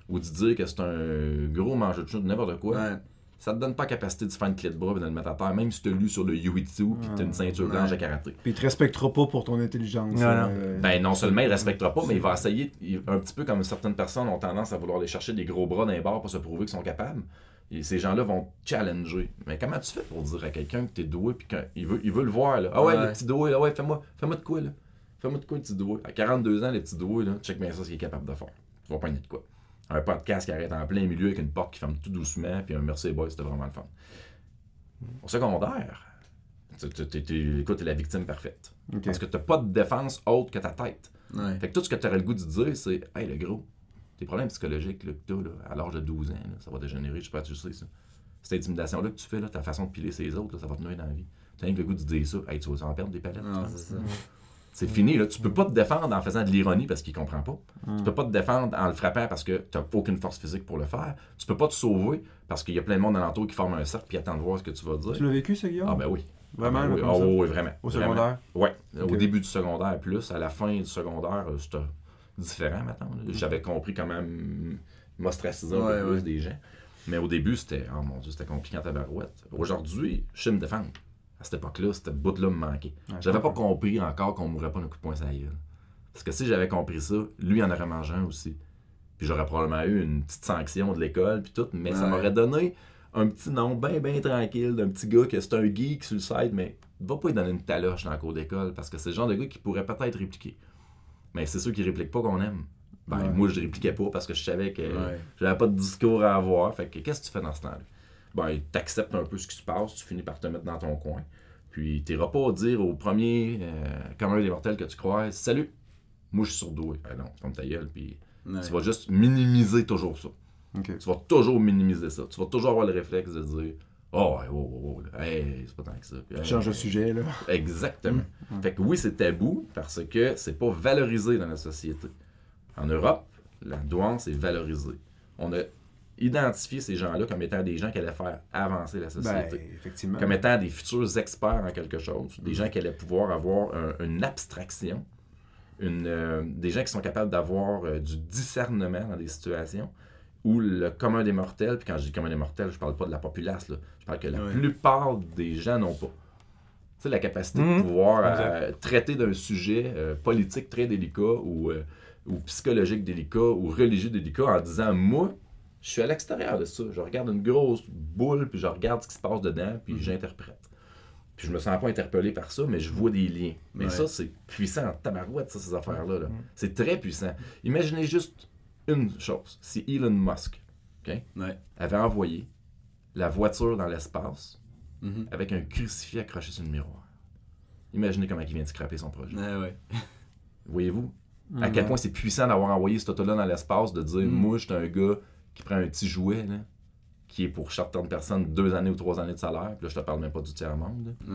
ou de dire que c'est un gros mangeur de chou, n'importe quoi,
Ouais.
Ça te donne pas la capacité de faire une clé de bras et de le mettre à terre, même si tu as lu sur le Yuitsu puis que tu une ceinture blanche
Ouais.
à karaté.
Puis il te respectera pas pour ton intelligence.
Non, non.
euh,
Ben non seulement il respectera pas, mais il va essayer, il- un petit peu comme certaines personnes ont tendance à vouloir aller chercher des gros bras d'un bar pour se prouver qu'ils sont capables. Et ces gens-là vont te challenger. Mais comment tu fais pour dire à quelqu'un que t'es doué puis qu'il veut, il veut le voir là? Ah ouais,
Ouais.
le petit doué, là, ouais, fais-moi, fais-moi de quoi là? Fais-moi de quoi le petit doué? À 42 ans, le petit doué, là, check bien ça ce qu'il est capable de faire. Tu vas pogner de quoi? Un podcast qui arrête en plein milieu avec une porte qui ferme tout doucement, puis un merci boy, c'était vraiment le fun. Au secondaire, écoute, t'es la victime parfaite. Parce que t'as pas de défense autre que ta tête.
Ouais.
Fait que tout ce que tu aurais le goût de dire, c'est Hey, le gros, tes problèmes psychologiques là, que t'as là, à l'âge de 12 ans, là, ça va dégénérer, je sais pas, tu sais ça. Cette intimidation-là que tu fais, là, ta façon de piler ses autres, là, ça va te nuire dans la vie. T'as rien que le goût de dire ça, hey, tu vas en perdre des palettes.
Non? C'est
fini, là. Tu peux pas te défendre en faisant de l'ironie parce qu'il comprend pas. Tu peux pas te défendre en le frappant parce que t'as aucune force physique pour le faire. Tu peux pas te sauver parce qu'il y a plein de monde alentour qui forme un cercle puis attend de voir ce que tu vas dire.
Tu l'as vécu, ça, Guillaume?
Ah ben oui.
Vraiment,
Ah ben oui. Ah oui, oui, vraiment.
Au
Vraiment.
secondaire? Ok.
au début du secondaire plus, à la fin du secondaire, euh, c'était différent maintenant. J'avais compris comment m'ostraciser un peu plus des gens. Mais au début, c'était, oh mon Dieu, c'était compliqué en tabarouette. Aujourd'hui, je sais me défendre. À cette époque-là, cette bout-là me manquait.
Ouais,
J'avais pas compris encore qu'on mourrait pas d'un coup de poing sur la gueule. Parce que si j'avais compris ça, lui en aurait mangé un aussi. Puis j'aurais probablement eu une petite sanction de l'école, puis tout, mais ça m'aurait donné un petit nom bien, bien tranquille d'un petit gars que c'est un geek sur le site, mais va pas lui donner une taloche dans le cours d'école, parce que c'est le genre de gars qui pourrait peut-être répliquer. Mais c'est ceux qui répliquent pas qu'on aime. Ben,
Ouais.
moi, je répliquais pas parce que je savais que
Ouais.
j'avais pas de discours à avoir. Fait que qu'est-ce que tu fais dans ce temps-là? Ben, t'acceptes un peu ce qui se passe, tu finis par te mettre dans ton coin. Puis t'iras pas dire au premier euh, commun des mortels que tu croises Salut, moi je suis surdoué. Ben non, c'est comme ta gueule, puis
Ouais.
tu vas juste minimiser toujours ça. Tu vas toujours minimiser ça. Tu vas toujours avoir le réflexe de dire Oh, ouais, oh, oh, oh, hey, c'est pas tant que ça. Puis, hey,
Change de sujet, là.
Exactement. Fait que oui, c'est tabou parce que c'est pas valorisé dans la société. En Europe, la douance est valorisée. On a identifié ces gens-là comme étant des gens qui allaient faire avancer la
Ben,
société.
effectivement.
comme étant des futurs experts en quelque chose. Des gens qui allaient pouvoir avoir un- une abstraction. Une, euh, des gens qui sont capables d'avoir euh, du discernement dans des situations où le commun des mortels, puis quand je dis commun des mortels, je parle pas de la populace, là. je parle que la
Ouais.
plupart des gens n'ont pas. Tu sais, la capacité de pouvoir
Exact.
euh, traiter d'un sujet politique très délicat ou, ou psychologique délicat ou religieux délicat en disant Moi, je suis à l'extérieur de ça. Je regarde une grosse boule, puis je regarde ce qui se passe dedans, puis j'interprète. Puis je me sens pas interpellé par ça, mais je vois des liens. Mais
Ouais.
ça, c'est puissant en tabarouette, ça, ces affaires-là. là. C'est très puissant. Imaginez juste une chose. Si Elon Musk
Ouais.
avait envoyé la voiture dans l'espace
Mhm.
avec un crucifix accroché sur le miroir. Imaginez comment il vient de scraper son projet.
Ouais, ouais.
Voyez-vous? À quel point c'est puissant d'avoir envoyé cet auto-là dans l'espace, de dire, moi, je suis un gars qui prend un petit jouet, là, qui est pour certaines personnes deux années ou trois années de salaire, puis là, je te parle même pas du tiers-monde, puis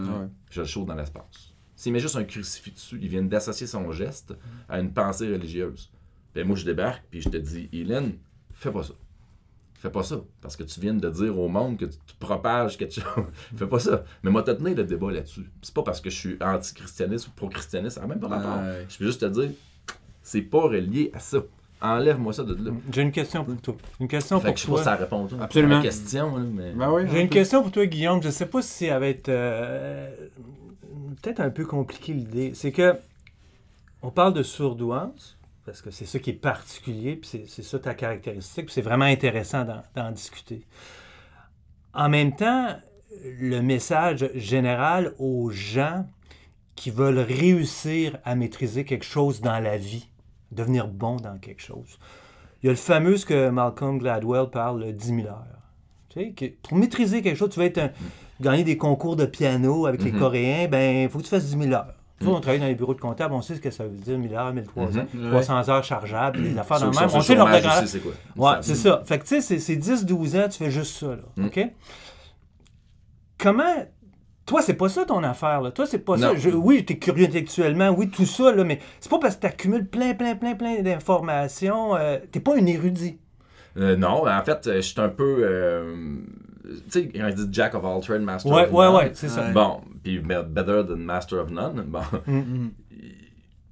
je le chauffe dans l'espace. S'il met juste un crucifix dessus, il vient d'associer son geste à une pensée religieuse. Ben moi, je débarque, puis je te dis, Hélène, fais pas ça. Fais pas ça, parce que tu viens de dire au monde que tu tu propages quelque chose. (laughs) fais pas ça. Mais moi, te tenir le débat là-dessus. C'est pas parce que je suis anti-christianiste ou pro-christianiste, ça n'a même pas rapport.
Ouais.
Je peux juste te dire, c'est pas relié à ça. Enlève-moi ça de là.
J'ai une question pour toi. Une question
Fait
pour
que je sais pas
toi.
si ça répond à
Absolument.
question, là, mais...
Ben oui.
J'ai une question pour toi, Guillaume. Je sais pas si ça va être euh, peut-être un peu compliqué l'idée. C'est que on parle de sourdouance parce que c'est ça qui est particulier, puis c'est- c'est ça ta caractéristique, puis c'est vraiment intéressant d'en- d'en discuter. En même temps, le message général aux gens qui veulent réussir à maîtriser quelque chose dans la vie, devenir bon dans quelque chose. Il y a le fameux ce que Malcolm Gladwell parle, le 10 000 heures. Tu sais, que pour maîtriser quelque chose, tu vas être un- gagner des concours de piano avec les
Mhm.
Coréens, ben il faut que tu fasses 10 000 heures. Nous,
Mhm.
on travaille dans les bureaux de comptable, on sait ce que ça veut dire, 1000 heures, 1300,
Mhm.
300 heures chargeables, des affaires dans le même. On sait
c'est quoi?
Ouais, c'est ça. Fait que tu sais, c'est- c'est 10-12 ans, tu fais juste ça, là.
Mm.
OK? Comment. Toi, c'est pas ça ton affaire, là. Toi, c'est pas ça. Je- oui, t'es curieux intellectuellement, oui, tout ça, là, mais c'est pas parce que t'accumules plein, plein, plein, plein d'informations. euh, t'es pas un érudit.
Euh, non, en fait, euh, je suis un peu. euh, tu sais, quand ils disent Jack of all trades, Master
Ouais,
of
ouais,
none.
ouais, c'est ça.
Ouais.
Bon, puis be- better than Master of none. Bon,
Mhm.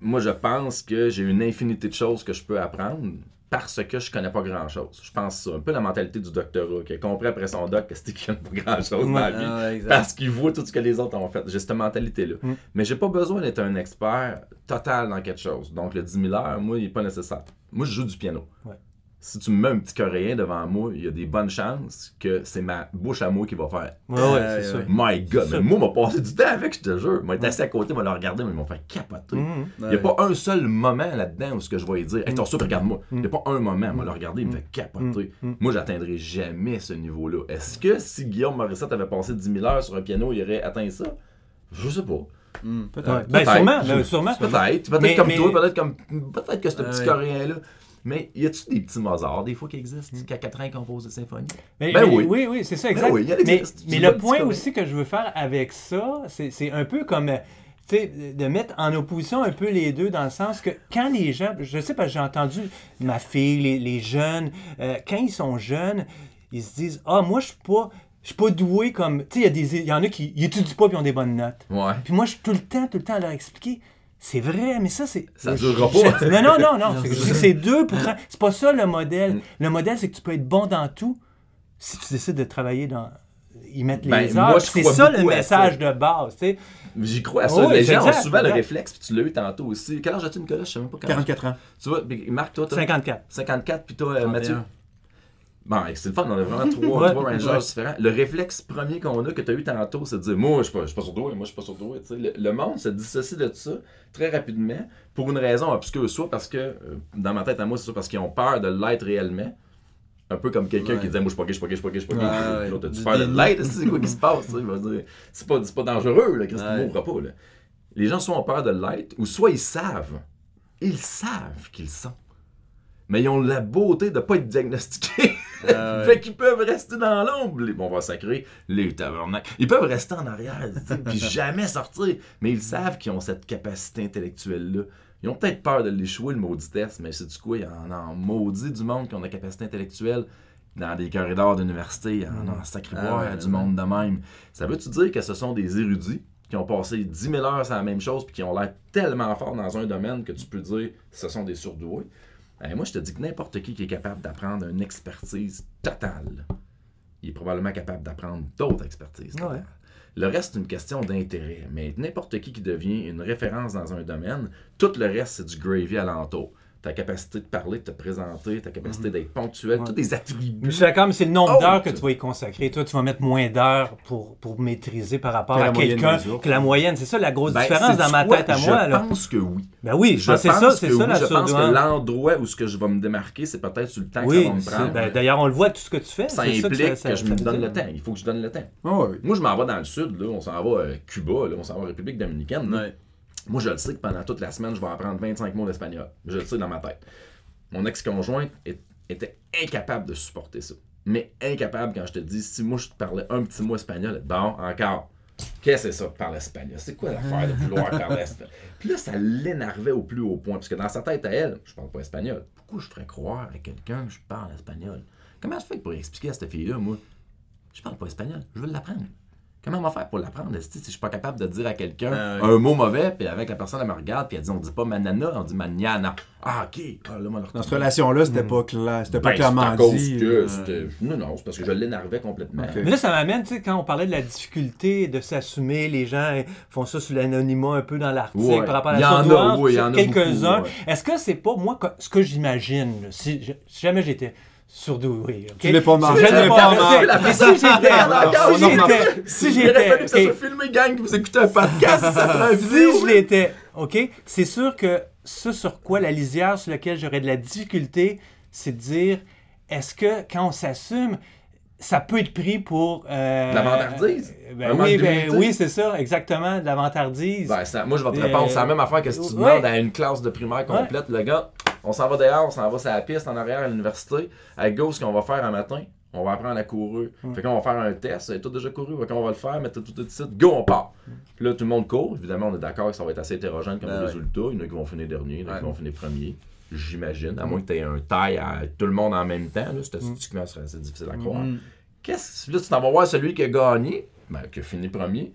moi, je pense que j'ai une infinité de choses que je peux apprendre parce que je connais pas grand chose. Je pense ça. Un peu la mentalité du doctorat, qui a compris après son doc que c'était qu'il connaît pas grand chose dans la vie.
Ah.
Parce qu'il voit tout ce que les autres ont fait. J'ai cette mentalité-là.
Mm.
Mais j'ai pas besoin d'être un expert total dans quelque chose. Donc le 10 000 heures, moi, il est pas nécessaire. Moi, je joue du piano.
Ouais.
Si tu me mets un petit coréen devant moi, il y a des bonnes chances que c'est ma bouche à moi qui va faire
Ouais, ouais, c'est ça.
My God! Mais moi, m'a passé du temps avec, je te jure. M'a été assis à côté, m'a le regardé, mais ils m'ont fait capoter.
Mhm.
Il n'y a pas un seul moment là-dedans où ce que je vais lui dire Hey, t'as sûr, regarde-moi. Il n'y a pas un moment, m'a le regardé, il me fait capoter.
Mm.
Moi, j'atteindrai jamais ce niveau-là. Est-ce que si Guillaume Morissette avait passé 10 000 heures sur un piano, il aurait atteint ça? Je sais pas.
Mhm.
Peut-être.
Ben,
Peut-être.
sûrement, sûrement.
Peut-être. Peut-être
Mais-
comme
mais-
toi, peut-être comme. Peut-être que ce petit. Coréen-là. Mais y a-tu des petits Mozart, des fois, qui existent, qui à 4 ans composent des symphonies?
Mais-
Ben
mais-
oui.
oui, oui, c'est ça, exact.
Ben oui, a des-
mais le point aussi que je veux faire avec ça, c'est un peu comme, euh, tu sais, de mettre en opposition un peu les deux, dans le sens que quand les gens, je sais pas, j'ai entendu ma fille, les, les jeunes, euh, quand ils sont jeunes, ils se disent, ah, moi, je suis pas, je suis pas doué comme, tu sais, il y a y en a qui ils étudient pas puis ont des bonnes notes.
Ouais.
Puis moi, je suis tout le temps, tout le temps à leur expliquer, C'est vrai, mais ça, c'est.
Ça
je-
durera pas. (laughs)
Non, non, non, non. c'est que je dis que c'est 2 C'est pas ça le modèle.
Mm.
Le modèle, c'est que tu peux être bon dans tout si tu décides de travailler dans. y mettre
Ben,
les
moi,
heures. C'est ça le message
ça.
de base, tu sais.
J'y crois à ça.
Oh,
les gens
exact,
ont souvent le réflexe, puis tu l'as eu tantôt aussi. Quel âge as-tu, Nicolas? Je sais même pas quel âge.
44 ans.
Tu vois, Marc, toi, t'as
54.
54, puis toi, euh,
31.
Mathieu? Bon, c'est le fun, on a vraiment (laughs) trois, trois rangers
Ouais.
différents. Le réflexe premier qu'on a, que tu as eu tantôt, c'est de dire Moi, je suis pas, pas sur toi, moi, je suis pas sur toi. Tu sais, Le, le monde se dissocie de ça très rapidement pour une raison obscure. Soit parce que, euh, dans ma tête à moi, c'est soit parce qu'ils ont peur de l'être réellement. Un peu comme quelqu'un
Ouais.
qui disait Moi, je suis pas gay, je suis pas gay, je suis pas gay, je suis pas gay. L'autre,
Du
peur de l'être C'est quoi qui se passe tu C'est pas, pas dangereux, là, Christ, tu
Ouais.
pas. Là. Les gens soit ont peur de l'être, ou soit ils savent. Ils savent qu'ils sont. Mais ils ont la beauté de pas être diagnostiqués.
Ah. (laughs)
Fait qu'ils peuvent rester dans l'ombre. Les- On va sacrer les tabernacs. Ils peuvent rester en arrière, puis (laughs) jamais sortir. Mais ils savent qu'ils ont cette capacité intellectuelle-là. Ils ont peut-être peur de l'échouer, le maudit test, mais c'est du quoi? Il y en a en maudit du monde qui ont la capacité intellectuelle. Dans des corridors d'université, en a en sacré
Ah ouais,
du
ouais.
monde de même. Ça veut-tu dire que ce sont des érudits qui ont passé 10 000 heures sur la même chose puis qui ont l'air tellement forts dans un domaine que tu peux dire ce sont des surdoués? Eh, moi, je te dis que n'importe qui qui est capable d'apprendre une expertise totale, il est probablement capable d'apprendre d'autres expertises.
Ouais.
Le reste, c'est une question d'intérêt. Mais n'importe qui qui devient une référence dans un domaine, tout le reste, c'est du gravy alentour. Ta capacité de parler, de te présenter, ta capacité d'être ponctuel,
Ouais.
tous des attributs.
Mais je suis d'accord, mais c'est le nombre
Oh!
d'heures que tu vas y consacrer. Toi, tu vas mettre moins d'heures pour, pour maîtriser par rapport
Que
à quelqu'un que la moyenne. C'est ça la grosse
Ben,
différence dans ma
quoi?
tête à
je
moi. Là.
pense que oui.
Ben oui, je
Je
pense que c'est ça, c'est
que
ça
oui,
la
Je pense que l'endroit où ce que je vais me démarquer, c'est peut-être sur le temps que ça va me prendre.
ben, d'ailleurs, on le voit tout ce que tu fais.
ça implique
ça
que,
ça-
je
ça
me donne le temps. Il faut que je donne le temps.
Ah.
Moi, je m'en vais dans le sud, là, on s'en va à Cuba, là, on s'en va en République dominicaine. Moi, je le sais que pendant toute la semaine, je vais apprendre 25 mots d'espagnol. Je le sais dans ma tête. Mon ex-conjointe était incapable de supporter ça. Mais incapable quand je te dis, si moi je te parlais un petit mot espagnol, bon, encore. Qu'est-ce que c'est ça, parler espagnol? C'est quoi l'affaire de vouloir (laughs) parler espagnol? Puis là, ça l'énervait au plus haut point. Parce que dans sa tête à elle, je parle pas espagnol. Pourquoi je ferais croire à quelqu'un que je parle espagnol? Comment je fais pour expliquer à cette fille-là, moi? Je parle pas espagnol, je veux l'apprendre. Comment on va faire pour l'apprendre, si je suis pas capable de dire à quelqu'un
Ah
un mot mauvais, puis avec la personne, elle me regarde, puis elle dit on dit pas manana, on dit maniana. Ah, ok. Ah, là, moi,
Dans cette relation-là, c'était pas clair. C'était pas
ben, à
clairement
cause
dit.
que
euh,
Non, non, c'est parce que je l'énervais complètement.
Mais là, ça m'amène, tu sais, quand on parlait de la difficulté de s'assumer, les gens font ça sous l'anonymat un peu dans l'article
Ouais.
par rapport à
Il y
la
en a,
surdouance,
oui, il y en a
quelques-uns.
ouais.
Est-ce que c'est pas, moi, ce que j'imagine, si jamais j'étais surdoué, ok?
Tu l'es pas mal.
je
Tu
l'ai pas mal.
La
si j'étais, si j'étais, si
Il aurait fallu
j'étais,
que ça soit filmé, gang, que vous écoutez un podcast, ça prend vidéo. (laughs)
si je l'étais, OK, c'est sûr que ce sur quoi la lisière sur laquelle j'aurais de la difficulté, c'est de dire est-ce que quand on s'assume, ça peut être pris pour. Euh,
De la vantardise?
euh, ben oui, ben, c'est ça, exactement, de la vantardise.
Ben, ça- moi, je vais te
Euh,
répondre. C'est la même affaire que si tu
ouais.
demandes à une classe de primaire complète, le gars, on s'en va dehors, on s'en va sur la piste en arrière à l'université. Avec Go, ce qu'on va faire un matin, on va apprendre à courir. Fait qu'on va faire un test, c'est tout déjà couru, fait qu'on va le faire, mettre tout de suite, go, on part. Puis là, tout le monde court. Évidemment, on est d'accord que ça va être assez hétérogène comme
Ben ouais.
résultat. Il y en a qui vont finir dernier, il y en a qui vont finir premier. J'imagine, à moins que tu aies un taille à tout le monde en même temps. Là, statistiquement, ce serait assez difficile à croire.
Mm.
Qu'est-ce là, tu t'en vas voir celui qui a gagné, ben, qui a fini premier,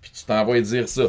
puis tu t'en vas dire ça.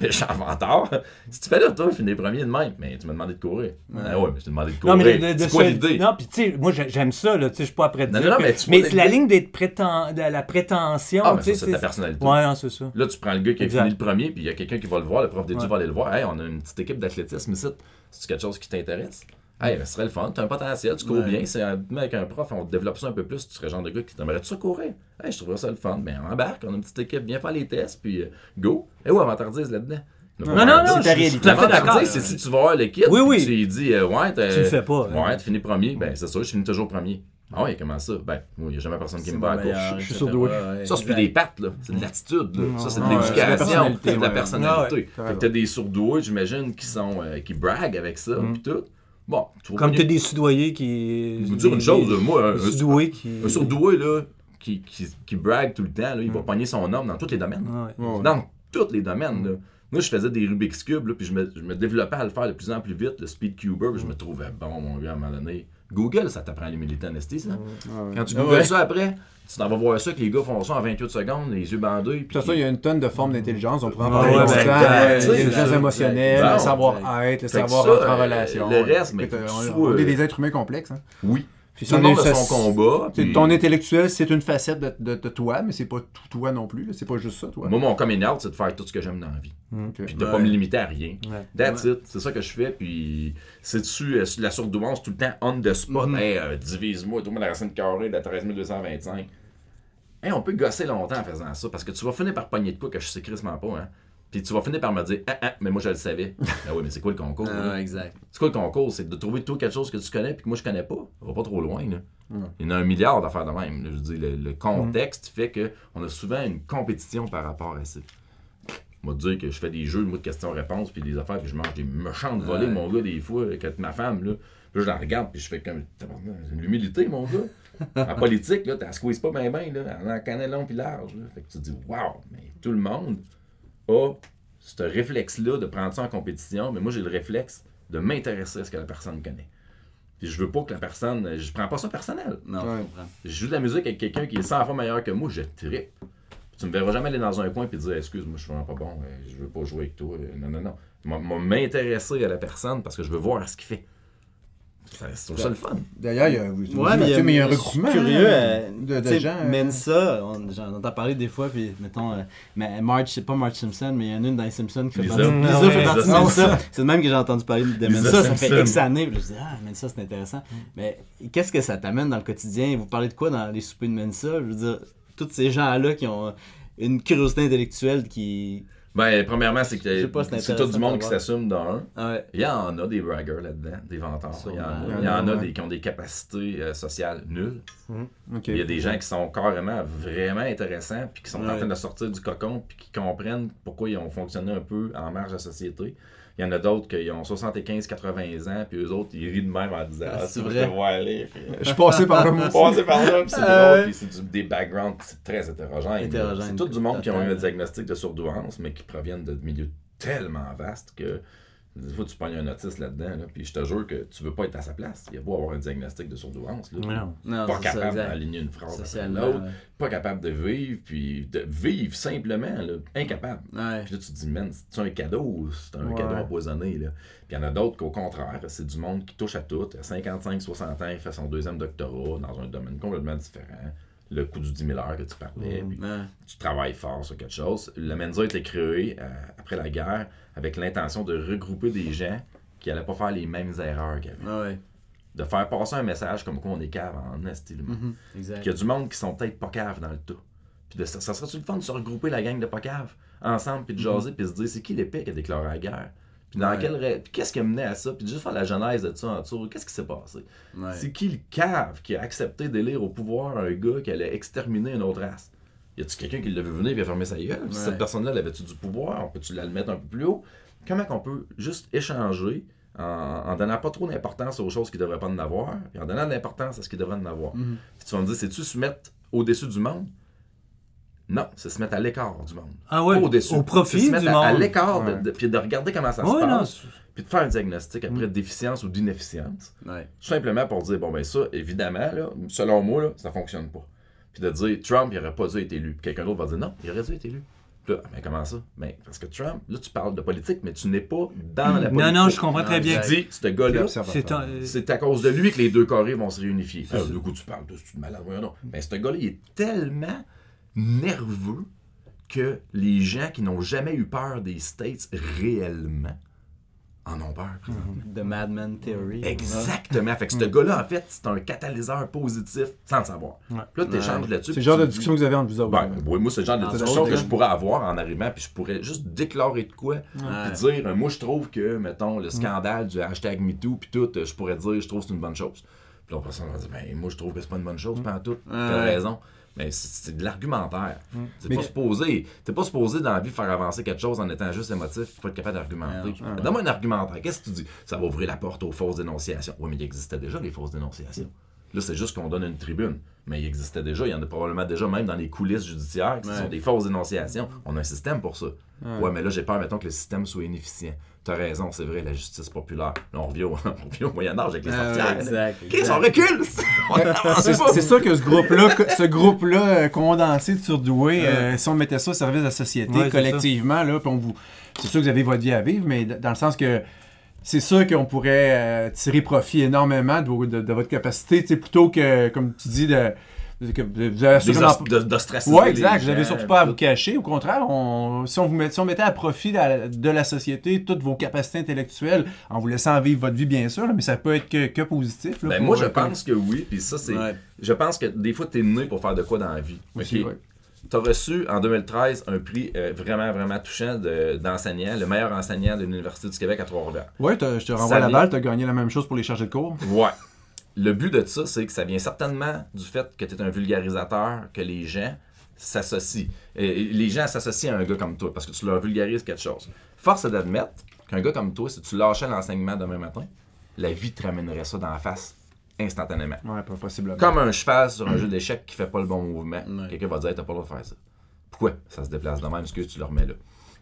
Méchant menteur. Si tu fais là, toi, finis premier de même, mais tu m'as demandé de courir. Ah ouais, mais je t'ai demandé de courir.
Non, mais de, de- de
c'est quoi l'idée?
Non, puis tu sais, moi j'ai- j'aime ça, là, tu sais, je suis pas après de
Non,
dire
non,
que-
mais tu
mais c'est la ligne d'être de la prétention,
Ah, mais
tu sais.
ça, c'est ta personnalité.
Ouais, non, c'est ça.
Là, tu prends le gars qui a
Exact.
fini le premier, puis il y a quelqu'un qui va le voir, le prof d'études
Ouais.
va aller le voir. Hey, on a une petite équipe d'athlétisme ici. C'est quelque chose qui t'intéresse? Hey, ce serait le fun. Tu as un potentiel, tu cours
Ouais.
bien. C'est un- avec un prof, on développe ça un peu plus. Tu serais le genre de gars qui t'aimerait-tu ça courir? Hey, je trouverais ça le fun. Ben, on embarque, on a une petite équipe, viens faire les tests, puis euh, go. Et où avantardise là-dedans?
Non, non, non,
C'est ta
je suis
réalité.
tout à fait d'accord.
C'est si tu vas voir le kit,
Oui, oui.
puis tu lui dis, euh, ouais, t'as-
Tu le fais pas, hein.
Ouais, tu finis premier. Ben, c'est sûr, je finis toujours premier. Ah ouais, comment ça? Ben, il n'y a jamais personne qui me
C'est
bat à course.
je suis
etc.
surdoué.
Ouais,
Ça, c'est plus des pattes, là. C'est de l'attitude, là. Ça, c'est de
Ouais,
l'éducation.
c'est la personnalité,
C'est de la
ouais.
personnalité.
Ouais,
Fait que t'as des sourdoués, j'imagine, qui sont, euh, qui braguent avec ça, pis tout. Bon, tu vois
Comme tu as des soudoyés qui.
Je vous dire une
des-
chose, moi, un,
des surdoués qui.
un sourdoué, là, qui, qui, qui brague tout le temps, là, il va pogner son homme dans tous les domaines.
Ouais.
ouais.
Dans tous les domaines, là. Moi, je faisais des Rubik's Cube, là, puis je me, je me développais à le faire de plus en plus vite, le Speed Cuber, puis je me trouvais bon, mon gars, à un moment donné. Google, ça t'apprend les militants en esti, ça.
Ouais.
Quand tu
Ah
googles
ouais.
ça après, Tu t'en vas voir ça, que les gars font ça en 28 secondes, les yeux bandés.
De
Puis
toute façon, il y a une tonne de formes d'intelligence. On pourrait en
Ouais,
parler
ouais,
longtemps.
ben,
Euh,
exact.
L'intelligence
C'est
émotionnelle,
ça.
le savoir-être, le
Fait que
savoir
ça,
entrer en
euh,
relation.
le reste, mais
on,
sois,
on est
euh,
des êtres humains complexes. Hein.
Oui.
Puis
Tout le
on
monde a son combat. puis-
Ton intellectuel, c'est une facette de, de- de toi, mais c'est pas tout toi non plus. C'est pas juste ça, toi.
Moi, mon coming out, c'est de faire tout ce que j'aime dans la vie.
Ok.
Puis de
Ouais.
pas me limiter à rien.
Ouais.
That's it. C'est ça que je fais. Puis c'est dessus, euh, la surdouance, tout le temps on the spot?
Mhm.
Hey, euh, divise-moi, tout le monde la racine carrée de 13 225. Hey, on peut gosser longtemps en faisant ça parce que tu vas finir par pogner de quoi que je sais crissement pas. Hein? Puis tu vas finir par me dire, ah, ah, mais moi je le savais. ah (laughs) oui, mais c'est quoi le concours?
Ah, exact.
C'est quoi le concours? C'est de trouver tout quelque chose que tu connais puis que moi je connais pas. On va pas trop loin. Là. Il y en a un milliard d'affaires de même. là. Je dis, le, le contexte fait qu'on a souvent une compétition par rapport à ça. Moi, te dire que je fais des jeux moi, de questions-réponses puis des affaires puis je mange des méchantes volées,
Ouais.
mon gars, des fois, avec ma femme. Là. Je la regarde puis je fais comme. Tabarnak, c'est une humilité, mon gars. (laughs) en politique, là, t'as squeeze pas bien, bien, là. En connaît long puis large. Là. Fait que tu te dis, waouh, mais tout le monde a ce réflexe-là de prendre ça en compétition, mais moi, j'ai le réflexe de m'intéresser à ce que la personne connaît. Puis je veux pas que la personne. Je prends pas ça personnel.
Non,
Ouais.
je comprends.
Je joue de la musique avec quelqu'un qui est 100 fois meilleur que moi, je trippe. Tu me verras jamais aller dans un coin et dire Excuse-moi, je suis vraiment pas bon, euh, je veux pas jouer avec toi. Euh, Non, non, non. M'intéresser à la personne parce que je veux voir ce qu'il fait. Ça- C'est toujours ça le fun.
D'ailleurs, il y a, vous- vous
Ouais,
dites,
mais il y a,
Mathieu, mais il y a un
je suis
regroupement
curieux
hein,
euh,
de, gens. euh,
Mensa, on- j'en entends parler des fois, puis mettons, euh, mais Marge, c'est pas Marge Simpson, mais il y en a une dans les Simpsons qui fait
Lisa.
partie,
Mm,
Lisa
ouais,
fait partie de Mensa. C'est de même que j'ai entendu parler de Mensa, ça fait. X années, puis je dis, ah, Mensa, c'est intéressant. Mais qu'est-ce que ça t'amène dans le quotidien? Vous parlez de quoi dans les soupers de Mensa? Je veux dire, tous ces gens-là qui ont une curiosité intellectuelle qui...
Ben, premièrement, c'est que
pas, c'est
tout du monde
de
qui s'assume.
Ah ouais.
Il y en a des braggers là-dedans, des vanteurs. Il y en a,
Sûrement.
il y en a
Ouais.
des qui ont des capacités euh, sociales nulles.
ok.
Il y a des gens qui sont carrément vraiment intéressants, puis qui sont en train de sortir du cocon, puis qui comprennent pourquoi ils ont fonctionné un peu en marge de la société. Il y en a d'autres qui ont 75-80 ans, puis eux autres, ils rient de même en disant
Ah,
Ah,
c'est vrai.
je aller. Puis,
Je suis passé par là, moi. aussi.
passer par là, puis c'est
Ah
drôle, puis c'est du- des backgrounds, très hétérogène. là.
Hétérogène,
C'est tout du monde qui ont eu un diagnostic de surdouance, mais qui proviennent de milieux tellement vastes que des fois tu pognes un autiste là-dedans, là, puis je te jure que tu veux pas être à sa place. Il y a beau avoir un diagnostic de surdouance, là,
Non.
Non,
pas
c'est ça,
capable d'aligner une phrase après l'autre,
ouais.
pas capable de vivre, puis de vivre simplement, là, incapable.
Ouais.
Puis là, tu te dis, man, c'est un cadeau ou c'est un
Ouais.
cadeau empoisonné? Là? Puis il y en a d'autres qu'au contraire, c'est du monde qui touche à tout. À 55-60 ans, il fait son deuxième doctorat dans un domaine complètement différent. Le coup du 10 000 heures que tu parlais.
Mm.
puis
Ouais.
tu travailles fort sur quelque chose. Le Mensa a été créé euh, après la guerre avec l'intention de regrouper des gens qui n'allaient pas faire les mêmes erreurs qu'avant.
Ah ouais.
De faire passer un message comme quoi on est cave en esti, le monde.
Mhm.
Qu'il y a du monde qui sont peut-être pas caves dans le tas. Puis de, ça, ça serait-tu le fun de se regrouper la gang de pas caves ensemble, puis de jaser, puis de se dire c'est qui l'épée qui a déclaré la guerre? Puis dans
Ouais.
quel ra- puis qu'est-ce qui a mené à ça? Puis juste faire la genèse de ça en dessous. Qu'est-ce qui s'est passé?
Ouais.
C'est qui le cave qui a accepté d'élire au pouvoir un gars qui allait exterminer une autre race? Y a-tu quelqu'un qui l'a vu venir et a fermé sa gueule?
Ouais.
Cette personne-là, elle avait-tu du pouvoir? On peut-tu la le mettre un peu plus haut? Comment qu'on peut juste échanger en, en donnant pas trop d'importance aux choses qui devraient pas en avoir, et en donnant de l'importance à ce qui devrait en avoir?
Mhm.
Puis tu vas me dire, c'est-tu se mettre au-dessus du monde? Non, c'est se mettre à l'écart du monde.
Ah ouais, au
C'est
profit
se
du
mettre à, à
monde.
l'écart, de-
Ouais.
de- puis de regarder comment ça se
non,
passe, puis de faire un diagnostic après déficience ou d'inefficience. Tout simplement pour dire, bon, ben ça, évidemment, là, selon moi, là, ça fonctionne pas. Puis de dire, Trump, il aurait pas dû être élu. Quelqu'un d'autre va dire, non, il aurait dû être élu. Là, mais comment ça? Ben, parce que Trump, là, tu parles de politique, mais tu n'es pas dans la politique.
Non, non, je comprends très
Non,
bien.
Tu dis, ce gars-là,
C'est un- euh,
c'est à cause de lui que les deux Corées vont se réunifier. Ah, du coup, tu parles de ce malade, donc. Mais ce gars-là, il est tellement nerveux que les gens qui n'ont jamais eu peur des States réellement en ont peur.
The Madman Theory.
Exactement. Fait que ce gars-là, en fait, c'est un catalyseur positif sans le savoir.
Ouais.
Puis là, tu échanges là-dessus.
C'est le genre de
dis-
discussion que vous avez entre vous autres.
Ben, oui, moi, c'est le genre de
Ah,
discussion que je pourrais avoir en arrivant, puis je pourrais juste déclarer de quoi, puis dire, euh, moi, je trouve que, mettons, le scandale du hashtag MeToo, puis tout, euh, je pourrais dire, je trouve que c'est une bonne chose. Puis l'autre personne va dire, ben, moi, je trouve que c'est pas une bonne chose, pas en tout. T'as raison. Mais c'est de l'argumentaire. C'est
Mais-
pas supposé. T'es pas supposé dans la vie faire avancer quelque chose en étant juste émotif et pas être capable d'argumenter.
Ouais,
Donne-moi un argumentaire. Qu'est-ce que tu dis? Ça va ouvrir la porte aux fausses dénonciations. Oui, mais il existait déjà les fausses dénonciations. Là, c'est juste qu'on donne une tribune. Mais il existait déjà, il y en a probablement déjà même dans les coulisses judiciaires, qui
Ouais.
sont des fausses dénonciations. On a un système pour ça.
Ouais.
Ouais, mais là, j'ai peur, mettons, que le système soit inefficient. T'as raison, c'est vrai, la justice populaire. Là, on revient au, (laughs) on revient au Moyen-Âge avec les sorcières.
ouais, exact.
Chris,
exact.
on recule! (laughs)
C'est ça que ce groupe-là, ce groupe-là euh, condensé de surdoués, euh, si on mettait ça au service de la société
Ouais,
collectivement, là, puis on vous, c'est sûr que vous avez votre vie à vivre, mais dans le sens que c'est sûr qu'on pourrait euh, tirer profit énormément de, vos- de- de votre capacité, tu sais, plutôt que, comme tu dis, de, de-
os- de- d'ostraciser
Ouais,
les
exact. Vous avez
gens,
surtout pas à vous cacher. Au contraire, on, si, on vous met- si on mettait à profit de la, de la société toutes vos capacités intellectuelles, en vous laissant vivre votre vie, bien sûr, là, mais ça peut être que, que positif. là,
Ben, moi, je
euh,
pense que oui, puis ça, c'est.
Ouais.
Je pense que des fois, t'es né pour faire de quoi dans la vie.
Aussi, ouais.
T'as reçu en 2013 un prix euh, vraiment, vraiment touchant de- d'enseignant, le meilleur enseignant de l'Université du Québec à Trois-Rivières.
T'as- je te renvoie
Ça
la
vient-
balle, tu as gagné la même chose pour les chargés de cours.
Ouais. Le but de ça, c'est que ça vient certainement du fait que tu es un vulgarisateur, que les gens s'associent. Et les gens s'associent à un gars comme toi parce que tu leur vulgarises quelque chose. Force est d'admettre qu'un gars comme toi, si tu lâchais l'enseignement demain matin, la vie te ramènerait ça dans la face instantanément.
Ouais, pas possiblement.
Comme un cheval sur un jeu d'échecs qui fait pas le bon mouvement.
Ouais.
Quelqu'un va dire T'as pas le droit de faire ça. Pourquoi ça se déplace de même? Est-ce que tu le remets là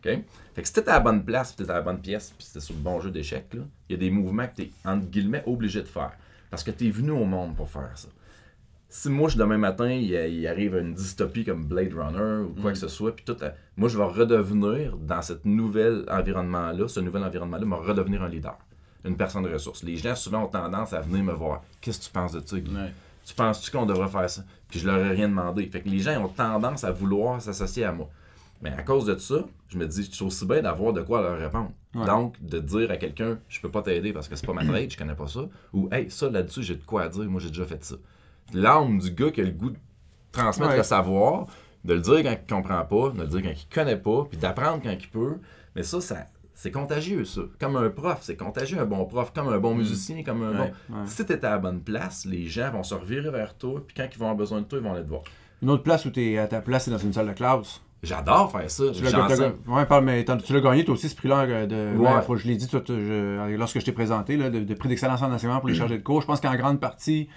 OK? Fait que si t'es à la bonne place, puis t'es à la bonne pièce, puis t'es sur le bon jeu d'échecs, il y a des mouvements que t'es, entre guillemets, obligé de faire. Parce que t'es venu au monde pour faire ça. Si moi, je, demain matin, il, il arrive une dystopie comme Blade Runner ou quoi que ce soit, puis tout, euh, moi, je vais redevenir dans ce nouvel environnement-là, ce nouvel environnement-là, me redevenir un leader, une personne de ressources. Les gens, souvent, ont tendance à venir me voir. Qu'est-ce que tu penses de ça?
Ouais.
Tu penses-tu qu'on devrait faire ça? Puis je leur ai rien demandé. Fait que les gens ont tendance à vouloir s'associer à moi. Mais à cause de ça, je me dis, je suis aussi bien d'avoir de quoi leur répondre.
Ouais.
Donc, de dire à quelqu'un, je peux pas t'aider parce que c'est pas ma trade, je connais pas ça. Ou, hey, ça là-dessus, j'ai de quoi à dire, moi j'ai déjà fait ça. L'âme du gars qui a le goût de transmettre
Ouais.
le savoir, de le dire quand il comprend pas, de le dire quand il connaît pas, puis d'apprendre quand il peut. Mais ça, ça c'est contagieux, ça. Comme un prof, c'est contagieux, un bon prof, comme un bon musicien, comme un
Ouais,
bon.
ouais.
Si t'es à la bonne place, les gens vont se revirer vers toi, puis quand ils vont avoir besoin de toi, ils vont aller te voir.
Une autre place où tu es à ta place, c'est dans une salle de classe.
J'adore faire ça.
Tu l'as
J'enseigne.
t'as- ouais, parle, mais t'en- tu l'as gagné, toi aussi, ce prix-là. euh, De,
Ouais.
ben, je l'ai dit toi, je- lorsque je t'ai présenté, là, de, de prix d'excellence en enseignement pour les chargés de cours. Je pense qu'en grande partie,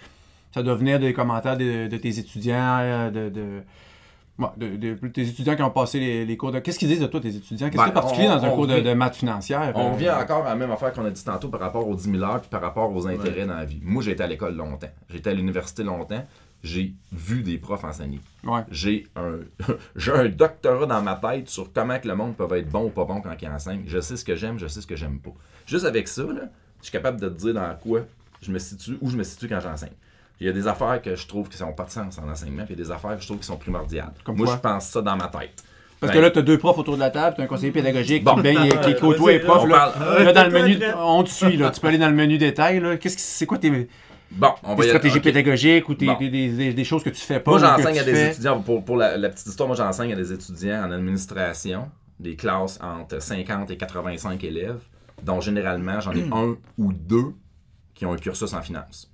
ça doit venir des commentaires de, de tes étudiants, euh, de. de tes étudiants qui ont passé les, les cours de. Qu'est-ce qu'ils disent de toi, tes étudiants? Qu'est-ce
Ben,
qui est particulier
on-
dans un cours de,
revient-
de maths financière
On
euh,
revient encore à la même affaire qu'on a dit tantôt par rapport aux 10 000 heures puis par rapport aux intérêts dans la vie. Moi, j'ai été à l'école longtemps. J'ai été à l'université longtemps. J'ai vu des profs enseigner.
Ouais.
J'ai un, (laughs) j'ai un doctorat dans ma tête sur comment que le monde peut être bon ou pas bon quand il enseigne. Je sais ce que j'aime, je sais ce que j'aime pas. Juste avec ça, là, je suis capable de te dire dans quoi je me situe, où je me situe quand j'enseigne. Il y a des affaires que je trouve qui n'ont pas de sens en enseignement, puis il y a des affaires que je trouve qui sont primordiales.
Comme
Moi,
quoi?
je pense ça dans ma tête.
Parce
Ben,
que là, tu as deux profs autour de la table, tu as un conseiller pédagogique
Bon.
qui, baigne- qui côtoie profs.
on
Là,
parle-
Là, dans le (laughs) menu, on te suit. Là. Tu peux aller dans le menu détail. Là. Qu'est-ce que c'est quoi tes,
Bon, on va aller-
stratégies pédagogiques ou
Bon.
des, des- des choses que tu fais pas
Moi, j'enseigne à des
fais?
étudiants, pour, pour la, la petite histoire, moi, j'enseigne à des étudiants en administration, des classes entre 50 et 85 élèves, dont généralement, j'en ai un ou deux qui ont un cursus en finance.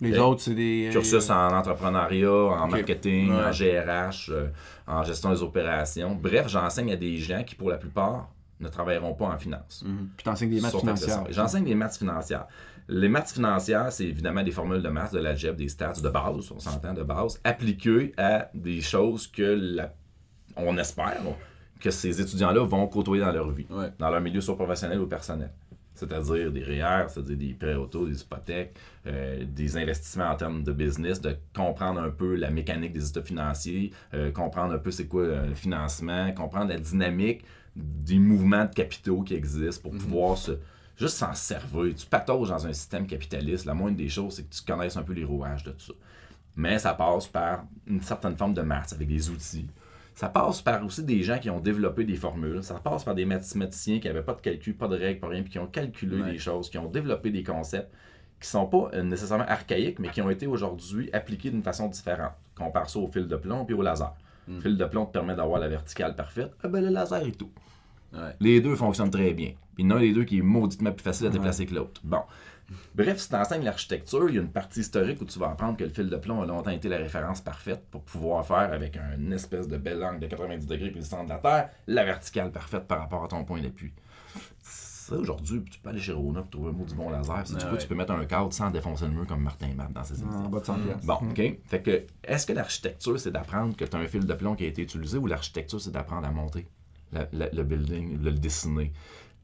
Les autres, c'est des.
Cursus en entrepreneuriat, en marketing,
Ouais.
en GRH, euh, en gestion des opérations. Bref, j'enseigne à des gens qui, pour la plupart, ne travailleront pas en finance.
Puis t'enseignes des maths financières.
J'enseigne des maths financières. Les maths financières, c'est évidemment des formules de maths, de l'algèbre, des stats de base, on s'entend de base, appliquées à des choses que la- on espère que ces étudiants-là vont côtoyer dans leur vie,
Ouais.
dans leur milieu soit professionnel ou personnel. C'est-à-dire des REER, c'est-à-dire des prêts auto, des hypothèques, euh, des investissements en termes de business, de comprendre un peu la mécanique des états financiers, euh, comprendre un peu c'est quoi euh, le financement, comprendre la dynamique des mouvements de capitaux qui existent pour pouvoir se, juste s'en servir. Tu patauges dans un système capitaliste, la moindre des choses, c'est que tu connaisses un peu les rouages de tout ça. Mais ça passe par une certaine forme de maths avec des outils. Ça passe par aussi des gens qui ont développé des formules. Ça passe par des mathématiciens qui n'avaient pas de calcul, pas de règles, pas rien, puis qui ont calculé
Ouais.
des choses, qui ont développé des concepts qui sont pas euh, nécessairement archaïques, mais qui ont été aujourd'hui appliqués d'une façon différente. Compare ça au fil de plomb puis au laser. Le fil de plomb te permet d'avoir la verticale parfaite. Ah ben le laser est tout.
Ouais.
Les deux fonctionnent très bien. Puis il y en a un des deux qui est mauditement plus facile à déplacer que l'autre. Bon. Bref, si tu enseignes l'architecture, il y a une partie historique où tu vas apprendre que le fil de plomb a longtemps été la référence parfaite pour pouvoir faire avec un espèce de bel angle de 90 degrés puis le centre de la Terre, la verticale parfaite par rapport à ton point d'appui. ça, aujourd'hui, tu peux aller chez Rona pour trouver un mot du bon laser. Si tu
Ah
veux,
ouais.
tu peux mettre un cadre sans défoncer le mur comme Martin Matt dans ses
En bas de 100 piastres.
Bon, OK. Fait que, est-ce que l'architecture, c'est d'apprendre que tu as un fil de plomb qui a été utilisé ou l'architecture, c'est d'apprendre à monter? La- la- le building, le, le dessiner?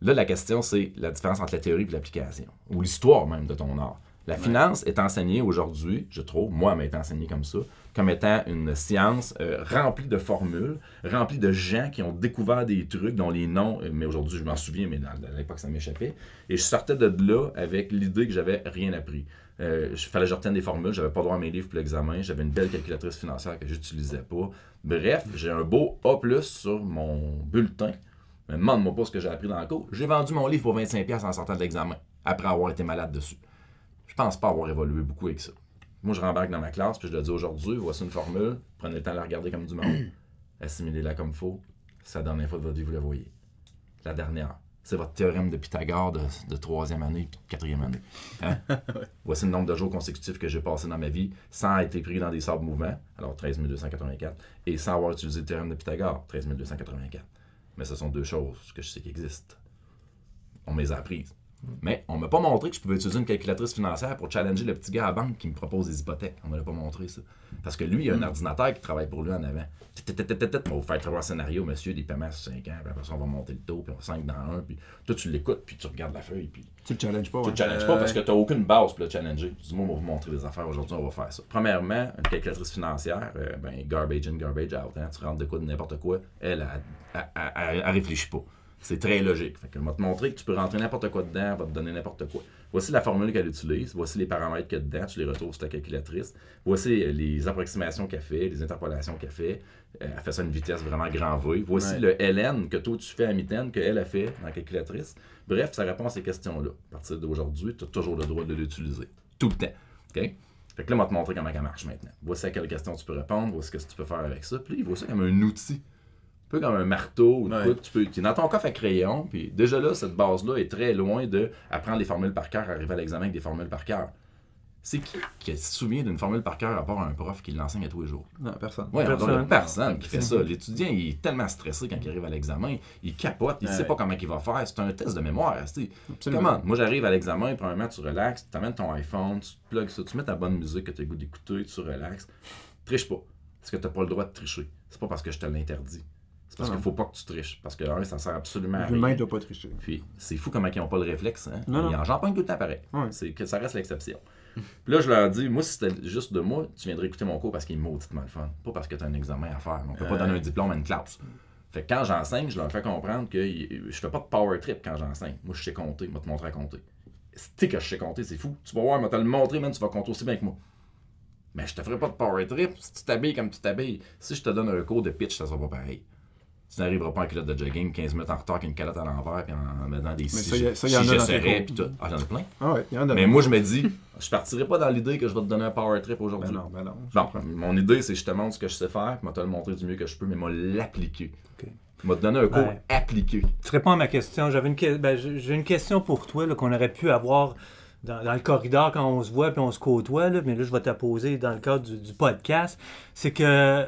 Là, la question, c'est la différence entre la théorie et l'application, ou l'histoire même de ton art. La finance est enseignée aujourd'hui, je trouve, moi, m'a été enseignée comme ça, comme étant une science euh, remplie de formules, remplie de gens qui ont découvert des trucs dont les noms, euh, mais aujourd'hui, je m'en souviens, mais à l'époque, ça m'échappait. Et je sortais de là avec l'idée que j'avais rien appris. Euh, il fallait que je retienne des formules, j'avais pas droit à mes livres pour l'examen, j'avais une belle calculatrice financière que j'utilisais pas. Bref, j'ai un beau A+, sur mon bulletin. Mais demande-moi pas ce que j'ai appris dans le cours. J'ai vendu mon livre pour 25$ en sortant de l'examen, après avoir été malade dessus. Je pense pas avoir évolué beaucoup avec ça. Moi, je rembarque dans ma classe, puis je le dis aujourd'hui, voici une formule, prenez le temps de la regarder comme du monde, (clears throat) assimilez-la comme faut, c'est la dernière fois de votre vie, vous la voyez. La dernière. C'est votre théorème de Pythagore de, de troisième année puis de quatrième année. Hein? (laughs) Voici le nombre de jours consécutifs que j'ai passé dans ma vie sans être pris dans des sables mouvants, alors 13 284, et sans avoir utilisé le théorème de Pythagore, 13 284. Mais ce sont deux choses que je sais qui existent. On me les a apprises. Mais on m'a pas montré que je pouvais utiliser une calculatrice financière pour challenger le petit gars à la banque qui me propose des hypothèques. On ne l'a pas montré ça. Parce que lui, il a un ordinateur qui travaille pour lui en avant. On va vous faire travailler un scénario, monsieur, des paiements sur 5 ans, puis après ça, on va monter le taux, puis on 5 dans un, puis toi, tu l'écoutes, puis tu regardes la feuille, puis
Tu le challenges pas,
tu le challenges pas parce que tu n'as aucune base pour le challenger. Dis-moi, on va vous montrer des affaires aujourd'hui, on va faire ça. Premièrement, une calculatrice financière, euh, ben, garbage in, garbage out. hein. Tu rentres de quoi, de n'importe quoi, elle, elle, elle réfléchit pas. C'est très logique. Fait que, elle va te montrer que tu peux rentrer n'importe quoi dedans, elle va te donner n'importe quoi. Voici la formule qu'elle utilise, voici les paramètres qu'il y a dedans, tu les retrouves sur ta calculatrice. Voici euh, les approximations qu'elle fait, les interpolations qu'elle fait. Euh, Elle fait ça à une vitesse vraiment grand V. Voici
Ouais.
le LN que toi tu fais à mitaine, qu'elle a fait dans la calculatrice. Bref, ça répond à ces questions-là. À partir d'aujourd'hui, tu as toujours le droit de l'utiliser. Tout le temps. OK? Fait que là, on va te montrer comment elle marche maintenant. Voici à quelles questions tu peux répondre, voici ce que tu peux faire avec ça. Puis là, il voit ça comme un outil. Un peu comme un marteau ou
Ouais.
quoi tu peux, est dans ton coffre à crayon. Puis déjà là, cette base-là est très loin de apprendre les formules par cœur, arriver à l'examen avec des formules par cœur. C'est qui qui se souvient d'une formule par cœur à part un prof qui l'enseigne à tous les jours?
Non, personne.
Oui,
Personne.
il n'y a personne qui fait ça. L'étudiant, il est tellement stressé quand il arrive à l'examen, il capote, il ne sait
Ouais.
pas comment il va faire. C'est un test de mémoire. Comment? Moi, j'arrive à l'examen, premièrement, tu relaxes, tu amènes ton iPhone, tu plugues ça, tu mets ta bonne musique que tu as le goût d'écouter, tu relaxes. Triche pas. Parce que tu n'as pas le droit de tricher. C'est pas parce que je te l'interdis. Parce qu'il
non.
faut pas que tu triches. Parce que, un, ça sert absolument à
L'humain
rien.
ne doit pas tricher.
Puis c'est fou comment ils n'ont pas le réflexe. Hein?
Non, non.
Ils en- tout le temps pareil.
Ouais.
C'est que ça reste l'exception. Puis là, je leur dis, moi, si c'était juste de moi, tu viendrais écouter mon cours parce qu'il est mauditement le fun. Pas parce que tu as un examen à faire. On peut pas
Ouais.
donner un diplôme à une classe. Fait que quand j'enseigne, je leur fais comprendre que je fais pas de power trip quand j'enseigne. Moi, je sais compter, je vais te montrer à compter. C'est que je sais compter, c'est fou. Tu vas voir, vais te le montrer, man, tu vas compter aussi bien que moi. Mais je te ferai pas de power trip si tu t'habilles comme tu t'habilles. Si je te donne un cours de pitch, ça sera pas pareil. Tu n'arriveras pas en culotte de jogging 15 minutes en retard avec une calotte à l'envers puis en mettant des
Mais ça, y a-
je-
ça, y en a dans tes
puis tout. Ah, j'en ai plein.
Ah ouais, il y en a.
Mais moi, je me dis, je partirai pas dans l'idée que je vais te donner un power trip aujourd'hui.
Ben non, ben non. comprends.
mon idée, c'est que je te montre ce que je sais faire, puis je vais te le montrer du mieux que je peux, mais moi l'appliquer.
Ok.
Je vais te donner un cours
Ouais.
appliqué.
Tu réponds à ma question. J'avais une, que- ben, j'ai une question pour toi là, qu'on aurait pu avoir dans, dans le corridor quand on se voit puis on se côtoie, là, mais là, je vais te la poser dans le cadre du, du podcast. C'est que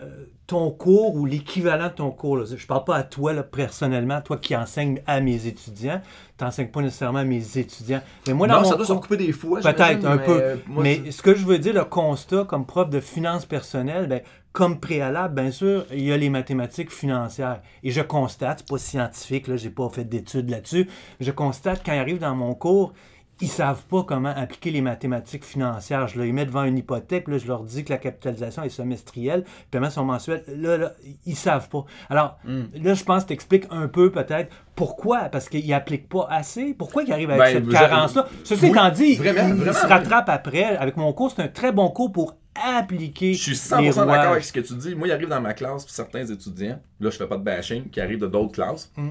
ton cours ou l'équivalent de ton cours, là, je parle pas à toi là, personnellement, toi qui enseignes à mes étudiants, tu n'enseignes pas nécessairement à mes étudiants. Mais moi, dans
non,
mon
ça doit se
cours-
recouper des fois.
Peut-être un
mais,
peu.
euh, moi,
mais ce que je veux dire, le constat comme prof de finances personnelles, ben, comme préalable, bien sûr, il y a les mathématiques financières. Et je constate, c'est pas scientifique, là, j'ai pas fait d'études là-dessus, je constate quand ils arrivent dans mon cours, ils savent pas comment appliquer les mathématiques financières. Je les mets devant une hypothèque, là, je leur dis que la capitalisation est semestrielle, les paiements sont mensuels. Là, là, ils savent pas. Alors, là, je pense que tu expliques un peu peut-être pourquoi, parce qu'ils n'appliquent pas assez. Pourquoi ils arrivent avec
Ben,
cette carence-là? Ceci
Oui,
étant dit,
vraiment,
ils,
vraiment.
se rattrapent après. Avec mon cours, c'est un très bon cours pour appliquer
Je suis
les
100% d'accord avec ce que tu dis. Moi, il arrive dans ma classe, puis certains étudiants, là, je fais pas de bashing, qui arrivent de d'autres classes,
Mm.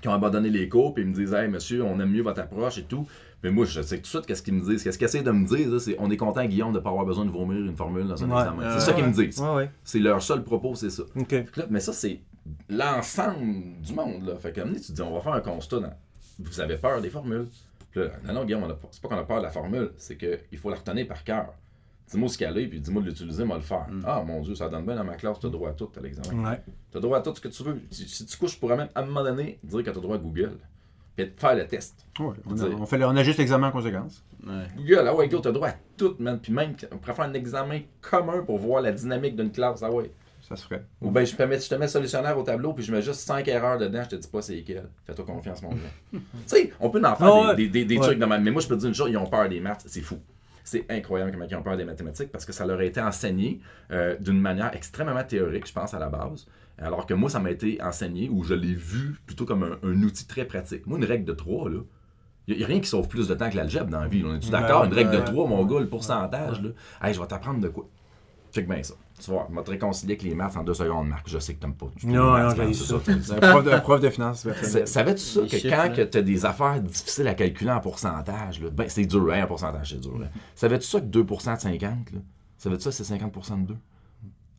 qui ont abandonné les cours, puis ils me disent, hey, monsieur, on aime mieux votre approche et tout. Mais moi, je sais tout de suite qu'est-ce qu'ils me disent. Qu'est-ce qu'ils essaient de me dire, c'est on est content, Guillaume, de ne pas avoir besoin de vomir une formule dans un
Ouais.
examen.
Euh,
C'est ça qu'ils me disent.
Ouais, ouais.
C'est leur seul propos, c'est ça. Là, mais ça, c'est l'ensemble du monde. Là. Fait que, tu te dis, on va faire un constat. Dans... Vous avez peur des formules. Puis là, non, non, Guillaume, c'est pas qu'on a peur de la formule, c'est qu'il faut la retenir par cœur. Dis-moi ce qu'elle est, puis dis-moi de l'utiliser, moi le faire. Ah, mon Dieu, ça donne bien dans ma classe, tu as droit à tout à l'examen.
Ouais.
Tu as droit à tout ce que tu veux. Si, si tu couches, je pourrais même, à un moment donné, dire que tu as droit à Google. Puis de faire le test.
Ouais, on, a- on fait le- on ajuste l'examen en conséquence.
Ouais.
Google, ah ouais, go, t'as droit à tout, man. Puis même, on pourrait faire un examen commun pour voir la dynamique d'une classe, ah ouais.
Ça se ferait.
Ou bien je, te mets- je te mets solutionnaire au tableau, puis je mets juste 5 erreurs dedans, je te dis pas c'est lesquelles. Fais-toi confiance, mon gars. (laughs) tu sais, on peut en faire
Ah
des, des- des
Ouais.
trucs de même. Mais moi, je peux te dire une chose, ils ont peur des maths, c'est fou. C'est incroyable comment ils ont peur des mathématiques parce que ça leur a été enseigné euh, d'une manière extrêmement théorique, je pense, à la base. Alors que moi, ça m'a été enseigné ou je l'ai vu plutôt comme un, un outil très pratique. Moi, une règle de 3, là, il n'y a, rien qui sauve plus de temps que l'algèbre dans la vie. là. On est-tu d'accord?
Ouais,
une règle de
ouais.
3, mon gars, le pourcentage, là. Hey, je vais t'apprendre de quoi? Check bien ça. Tu vas voir, je vais te réconcilier avec les maths en deux secondes, Marc. Je sais que t'aimes pas. du tout les
Non,
maths,
non, j'ai
c'est
ça.
ça.
C'est un prof de, prof de personnelles.
Savais-tu ça que
chiffres,
quand tu as des affaires difficiles à calculer en pourcentage, là, ben c'est dur, hein, un pourcentage, c'est dur. hein. Savais-tu ça que 2% de 50, là? Savais-tu ça que c'est 50% de 2?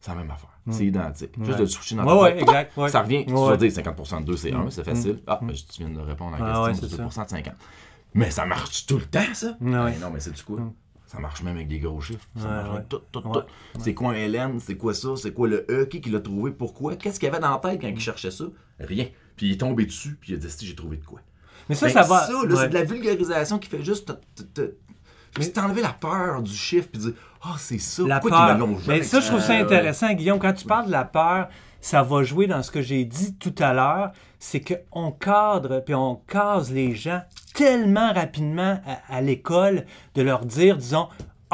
C'est la même affaire. C'est identique. Juste de le switcher dans
Ouais,
ta
ouais,
tête,
exact. ouais.
Ça revient, tu vas dire 50% de 2, c'est 1, c'est facile. Ah,
Mm.
ben, tu viens de répondre à la
Ah
question,
ouais,
c'est
c'est
2% de 50. Mais ça marche tout le temps, ça? Ben non, mais c'est du quoi?
Mm.
Ça marche même avec des gros chiffres. Ça marche avec tout, tout, tout. C'est quoi un LN? C'est quoi ça? C'est quoi le E? Qui, qui l'a trouvé? Pourquoi? Qu'est-ce qu'il y avait dans la tête quand il cherchait ça? Rien. Puis il est tombé dessus, puis il a dit, si j'ai trouvé de quoi.
Mais ça,
Ben,
ça va.
Ça, c'est de la vulgarisation qui fait juste te- juste t'enlever la peur du chiffre, puis dire, ah, c'est ça.
La
Pourquoi
peur.
me
Mais ça, je trouve ça intéressant, Guillaume. Quand tu parles de la peur, ça va jouer dans ce que j'ai dit tout à l'heure. C'est qu'on cadre puis on case les gens tellement rapidement à, à l'école de leur dire, disons,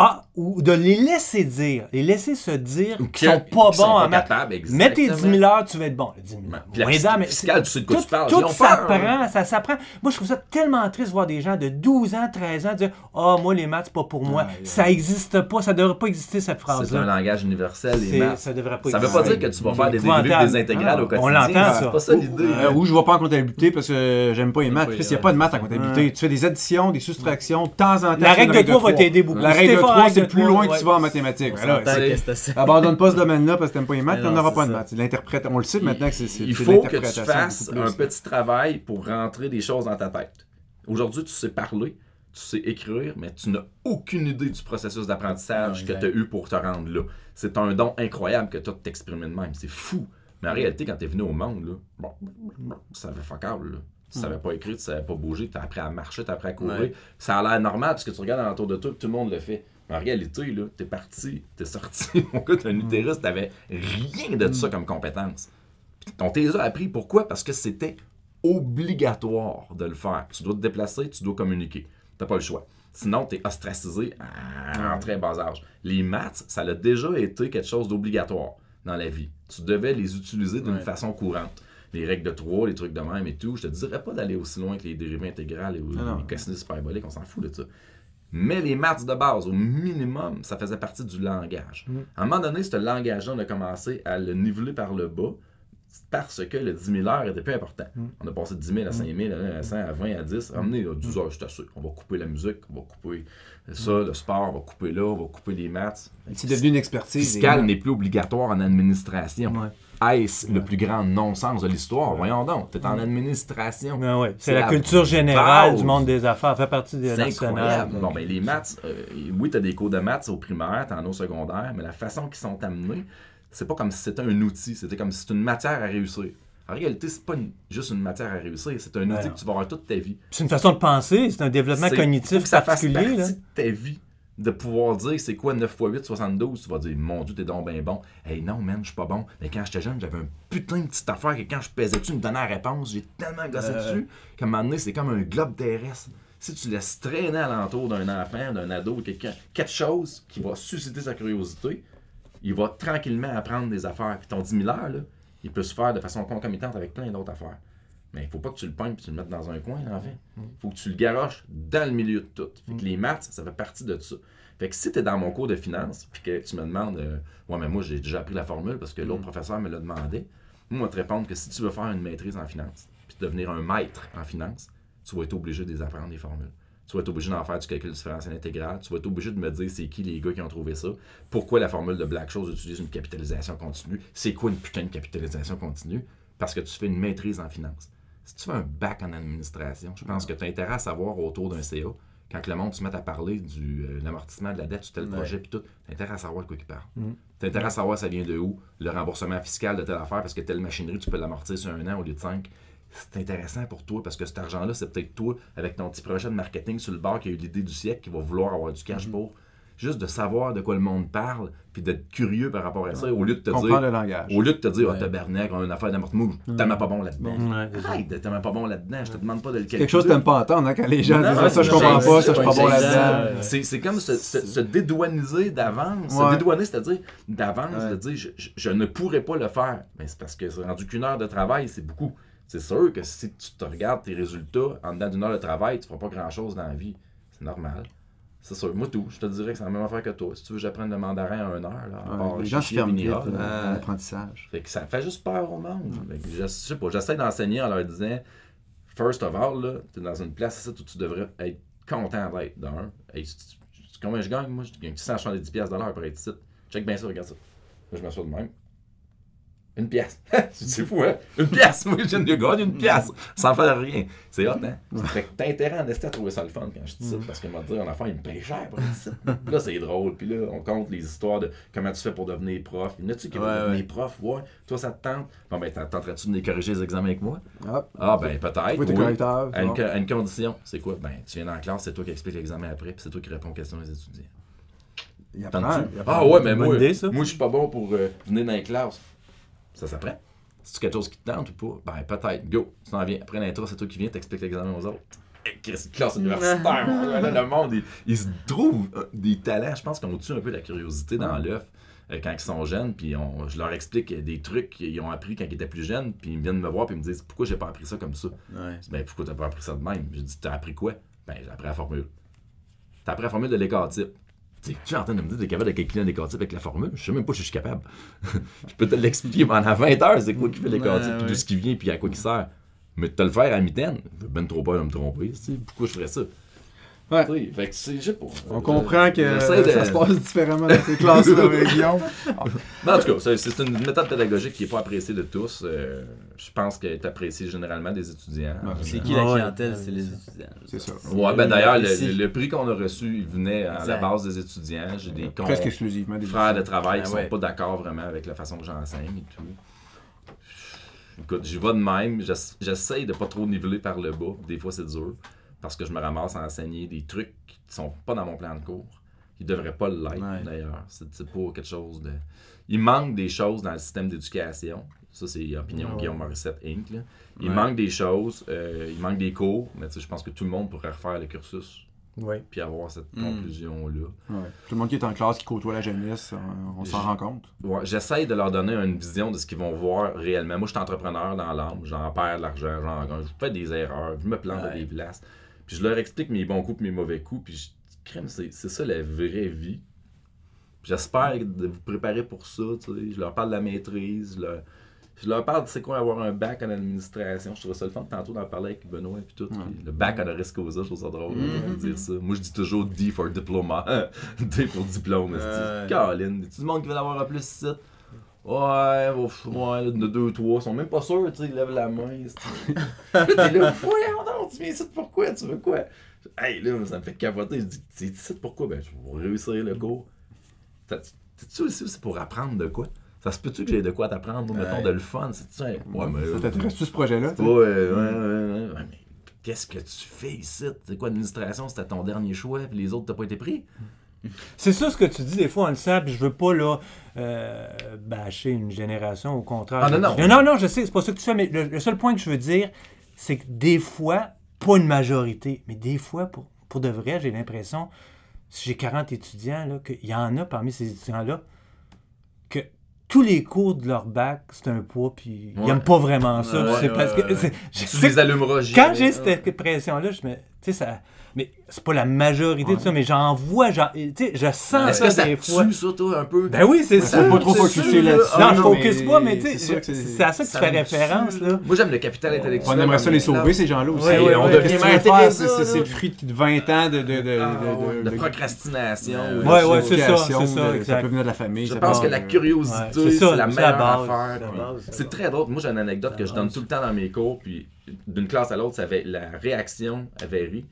ah, ou de les laisser dire, les laisser se dire qu'ils sont pas bons
pas
en maths.
capables,
Mets tes 10
exactement.
000 heures, tu vas être bon. 10 000 heures.
Puis la
Moins
psy-
d'âme, mais
fiscale, tu sais de quoi
tout,
tu parles.
tout
Ils ont peur,
s'apprend, ça s'apprend. Moi, je trouve ça tellement triste de voir des gens de 12 ans, 13 ans dire Ah, moi, les maths, c'est pas pour moi. Ça existe pas, ça devrait pas exister, cette
C'est un
phrase-là.
langage universel, les maths.
Ça devrait pas
Ça veut pas dire que tu vas faire des dérivés des intégrales
Ah,
au quotidien.
on l'entend, ça.
C'est pas ça l'idée.
Euh, ou je vais pas en comptabilité parce que j'aime pas les maths. il n'y a pas de maths en comptabilité. Tu fais des additions, des soustractions, de temps en temps.
La règle de 3 va t'aider beaucoup.
La
Si
règle
t'es
de
fort en
3,
règle
c'est le plus loin que tu vas en mathématiques. Ben Abandonne pas ce domaine-là parce que t'aimes pas les maths, t'en auras pas de
ça.
maths. L'interprète, on le sait maintenant que c'est c'est-
Il faut que tu fasses un petit travail pour rentrer des choses dans ta tête. Aujourd'hui, tu sais parler, tu sais écrire, mais tu n'as aucune idée du processus d'apprentissage que tu as eu pour te rendre là. C'est un don incroyable que tu as de t'exprimer de même. C'est fou. Mais en réalité, quand tu es venu au monde, là, bon, tu savais fuck all, là. Tu savais pas écrire, tu savais pas bouger, tu as appris à marcher, tu as appris à courir.
Ouais.
Ça a l'air normal parce que tu regardes alentour de toi et tout le monde le fait. En réalité, là, t'es parti, t'es sorti. (laughs) Mon gars, t'as un utérus, t'avais rien de ça comme compétence. Puis On t'es appris. Pourquoi? Parce que c'était obligatoire de le faire. Tu dois te déplacer, tu dois communiquer. T'as pas le choix. Sinon, tu es ostracisé à un très bas âge. Les maths, ça a déjà été quelque chose d'obligatoire dans la vie. Tu devais les utiliser d'une
Ouais.
façon courante. Les règles de 3, les trucs de même et tout. Je te dirais pas d'aller aussi loin que les dérivés intégrales et
non.
les cosinus hyperboliques, on s'en fout de ça. Mais les maths de base, au minimum, ça faisait partie du langage. À un moment donné, ce langage-là, on a commencé à le niveler par le bas parce que le 10 000 heures était plus important. On a passé de 10 000 à 5 000, à 100, à 20, à 10. Ramenez là, 12 heures, c'est assez. On va couper la musique, on va couper ça, le sport, on va couper là, on va couper les maths.
C'est devenu une expertise.
Fiscal n'est plus obligatoire en administration.
Ouais.
Est-ce le plus grand non-sens de l'histoire? Voyons donc, t'es en administration.
Ouais. C'est la
la
culture générale
base.
du monde des affaires, fait partie des nationales.
Bon, ben, les maths, euh, oui, tu as des cours de maths au primaire, tu en as au secondaire, mais la façon qu'ils sont amenés, c'est pas comme si c'était un outil, c'était comme si c'était une matière à réussir. En réalité, c'est pas une- juste une matière à réussir, c'est un outil
Ouais, non.
que tu vas avoir toute ta vie.
C'est une façon de penser, c'est un développement cognitif
faut que ça fasse
particulier.
partie
Là.
de ta vie de pouvoir dire c'est quoi 9 x 8, 72. Tu vas dire, mon Dieu, t'es donc bien bon. Hey, non, man, je suis pas bon. Mais quand j'étais jeune, j'avais un putain de petite affaire que quand je pesais dessus, me donnait la réponse. J'ai tellement gossé
Euh.
dessus qu'à un moment donné, c'est comme un globe terrestre. Si tu laisses traîner alentour d'un enfant, d'un ado, quelqu'un, quelque chose qui va susciter sa curiosité, il va tranquillement apprendre des affaires. Puis ton 10 000 heures, là, il peut se faire de façon concomitante avec plein d'autres affaires. Mais il faut pas que tu le pognes et tu le mettes dans un coin, l'enfant. Il faut que tu le garoches dans le milieu de tout. Fait que les maths, ça fait partie de ça. Fait que si tu es dans mon cours de finance, puis que tu me demandes, euh, ouais, mais moi, j'ai déjà appris la formule parce que l'autre professeur me l'a demandé, moi, je vais te répondre que si tu veux faire une maîtrise en finance, puis devenir un maître en finance, tu vas être obligé de les apprendre, les formules. Tu vas être obligé d'en faire du calcul différentiel intégral. Tu vas être obligé de me dire c'est qui les gars qui ont trouvé ça. Pourquoi la formule de Black-Scholes utilise une capitalisation continue. C'est quoi une putain de capitalisation continue? Parce que tu fais une maîtrise en finance. Si tu fais un bac en administration, je pense que tu as intérêt à savoir autour d'un CA, quand le monde se met à parler du euh, l'amortissement de la dette sur tel projet, puis tout, tu as intérêt à savoir de quoi il parle.
Mm.
Tu as intérêt à savoir ça vient de où, le remboursement fiscal de telle affaire, parce que telle machinerie, tu peux l'amortir sur un an au lieu de cinq. c'est intéressant pour toi parce que cet argent-là, c'est peut-être toi, avec ton petit projet de marketing sur le bord, qui a eu l'idée du siècle, qui va vouloir avoir du cash pour. Juste de savoir de quoi le monde parle, puis d'être curieux par rapport à ça, au lieu de te dire.
le langage.
Au lieu de te dire, oh tabarnak, on a une affaire où, tellement pas bon là-dedans. Arrête tellement pas bon là-dedans, je te demande pas de le calculer.
Quelque chose que t'aimes pas entendre hein, quand les gens disent
ouais,
ça, je comprends pas, ça, je suis pas bon là-dedans.
C'est, c'est comme se, se- se dédouaniser d'avance.
Ouais.
Se dédouaner, c'est-à-dire d'avance,
Ouais.
de dire je, je- je ne pourrais pas le faire. Mais c'est parce que c'est rendu qu'une heure de travail, c'est beaucoup. C'est sûr que si tu te regardes tes résultats en dedans d'une heure de travail, tu feras pas grand-chose dans la vie. C'est normal. C'est sûr. Moi, tout. Je te dirais que c'est la même affaire que toi. Si tu veux que j'apprenne le mandarin en une heure, là, à
Ouais,
part
les gens se ferment vite
hall,
euh, l'apprentissage.
Fait que ça fait juste peur au monde. Fait que je, je sais pas, j'essaie d'enseigner en leur disant First of all, là, t'es dans une place où tu devrais être content d'être d'un. Hey, tu- tu- tu- combien je gagne, moi? Je gagne 170$ piastres de l'heure pour être ici. Check bien ça, regarde ça. Là, je m'assois de même. Une pièce. (laughs) c'est fou, hein? Une pièce. Moi, je viens de gagner une pièce. Sans faire rien. C'est hot, hein? Fait que t'as intérêt en à trouver ça le fun quand je dis ça. Parce que, moi, dire, en enfant, il me paye cher pour. Puis là, c'est drôle. Puis là, on compte les histoires de comment tu fais pour devenir prof. Il y en a-tu qui veulent
Ouais,
devenir
ouais.
prof? Ouais. Toi, ça te tente? Bon, ben, t'en- tenterais-tu de les corriger les examens avec moi?
Hop,
Ah, ben, peut-être.
oui, t'es
oui.
correcteur.
À une, à une condition. C'est quoi? Ben, tu viens dans la classe, c'est toi qui explique l'examen après, puis c'est toi qui réponds aux questions des étudiants.
Il apprend, il apprend.
Ah ouais, mais moi,
idée, ça.
moi je suis pas bon pour euh, venir dans les classes. Ça s'apprend. C'est quelque chose qui te tente ou pas? Ben peut-être. Go. Tu t'en viens. Après l'intro, c'est toi qui viens, t'expliques l'examen aux autres. Hey, Chris, classe universitaire. le monde, il, il se trouve euh, des talents. Je pense qu'on tue un peu la curiosité dans l'œuf euh, quand ils sont jeunes. Puis on- je leur explique des trucs qu'ils ont appris quand ils étaient plus jeunes. Puis ils viennent me voir puis ils me disent pourquoi j'ai pas appris ça comme ça?
Ouais.
Je dis, ben, pourquoi t'as pas appris ça de même? Je dis, t'as appris quoi? Ben, j'ai appris la formule. T'as appris la formule de l'écart-type. Tu sais, tu es en train de me dire que t'es capable de calculer un avec la formule? Je sais même pas si je suis capable. (laughs) je peux te l'expliquer pendant 20 heures, c'est quoi qui fait l'écart-type,
Ouais,
puis
ouais.
d'où ce qui vient, puis à quoi il sert. Mais de te le faire à mitaine, j'ai ben trop peur de me tromper. tu Pourquoi je ferais ça?
Ouais.
Tu sais, Fait que c'est, je.
On comprend que
j'essaie de-
ça se passe différemment dans ces classes-là, Guillaume.
Mais en tout cas, c'est, une méthode pédagogique qui n'est pas appréciée de tous. Euh, je pense qu'elle est appréciée généralement des étudiants.
Ouais,
C'est qui la
Ah ouais.
clientèle? C'est les étudiants.
C'est ça.
Ouais, ben d'ailleurs, le, prix qu'on a reçu, il venait à la base des étudiants. J'ai des
Presque exclusivement des
frères de travail qui
Ah
sont pas d'accord vraiment avec la façon que j'enseigne et tout. Écoute, j'y vais de même. J'ess- J'essaye de pas trop niveler par le bas. Des fois, c'est dur. Parce que je me ramasse à enseigner des trucs qui sont pas dans mon plan de cours. Qui devraient pas l'être,
Ouais.
d'ailleurs. C'est pas quelque chose de... Il manque des choses dans le système d'éducation. Ça, c'est Opinion
Ouais.
Guillaume Morissette Inc. là. Il
Ouais.
manque des choses. euh, il manque des cours. Mais tu sais, je pense que tout le monde pourrait refaire le cursus
Oui.
puis avoir cette
Mm.
conclusion-là.
Ouais. Tout le monde qui est en classe, qui côtoie la jeunesse, on, on s'en rend compte.
Ouais, J'essaie de leur donner une vision de ce qu'ils vont voir réellement. Moi, je suis entrepreneur dans l'âme, j'en perds de l'argent, j'en gagne, je fais des erreurs, je me plante à des places. Puis je leur explique mes bons coups et mes mauvais coups, puis je crème, c'est c'est ça la vraie vie. J'espère de vous préparer pour ça, tu sais. Je leur parle de la maîtrise, je leur, je leur parle de c'est quoi avoir un bac en administration. Je trouve ça le fun tantôt d'en parler avec Benoît et tout.
Ouais.
puis le bac honoris causa, je trouve ça drôle
Mhm.
de dire ça. Moi, je dis toujours D for diploma. (laughs) D pour diplôme. C'est Caroline, tout le monde qui veut avoir un plus ici. Ouais, ouf, ouais, là, de deux, trois, ils sont même pas sûrs, tu sais, ils lèvent la main. c'est- (laughs) Là, t'es là, voyons donc, tu viens ici pourquoi, tu veux quoi? Hey, là, ça me fait capoter, je dis, tu ici pourquoi? Ben, je vais réussir le cours. T'es-tu aussi, c'est pour apprendre de quoi? Ça se peut-tu que j'ai de quoi t'apprendre, mettons,
Ouais.
de le fun? C'est-tu un... Ouais, mais...
Ça t'intéresse-tu ce projet-là?
Ouais, ouais, ouais, ouais, ouais, mais qu'est-ce que tu fais ici? C'est quoi, l'administration, c'était ton dernier choix, puis les autres, t'as pas été pris?
C'est ça ce que tu dis, des fois, on le sait, puis je veux pas, là, euh, bâcher une génération, au contraire.
Ah, non, non.
Non, non, non, je sais, c'est pas ça que tu fais, mais le, le seul point que je veux dire, c'est que des fois, pas une majorité, mais des fois, pour, pour de vrai, j'ai l'impression, si j'ai 40 étudiants, qu'il y en a parmi ces étudiants-là, que tous les cours de leur bac, c'est un poids, puis ils n'aiment pas vraiment ça.
Ouais,
c'est
ouais,
parce que... je
Tu les allumeras
quand j'ai cette pression-là, je me. Tu sais, ça. Mais c'est pas la majorité de ça, mais j'en vois, j'en- tu sais, je sens
Est-ce que
ça
ça
des fois.
tue, ça, toi, un peu?
Ben oui, c'est ça.
pas trop
sûr,
là-dessus.
Non,
Ah,
je focus
mais
pas, mais tu sais,
c'est-
à ça que tu fais référence, là.
Moi, j'aime le capital intellectuel.
On aimerait ça les
mais
sauver, ces gens-là aussi. On
Devient
faire, c'est le fruit de 20 ans de, de, de,
Ah,
de,
ouais, de procrastination.
Ouais,
Ouais, c'est ça, ça,
peut venir de la famille.
Je pense que la curiosité,
c'est
la meilleure affaire.
c'est
très drôle. Moi, j'ai une anecdote que je donne tout le temps dans mes cours, puis d'une classe à l'autre, ça avait, la réaction varie.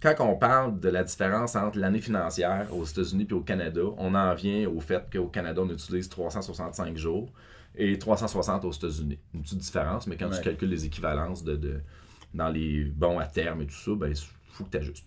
Quand on parle de la différence entre l'année financière aux États-Unis et au Canada, on en vient au fait qu'au Canada, on utilise 365 jours. et 360 aux États-Unis. Une petite différence, mais quand
Ouais.
tu calcules les équivalences de, de- dans les bons à terme et tout ça, ben, il faut que tu ajustes.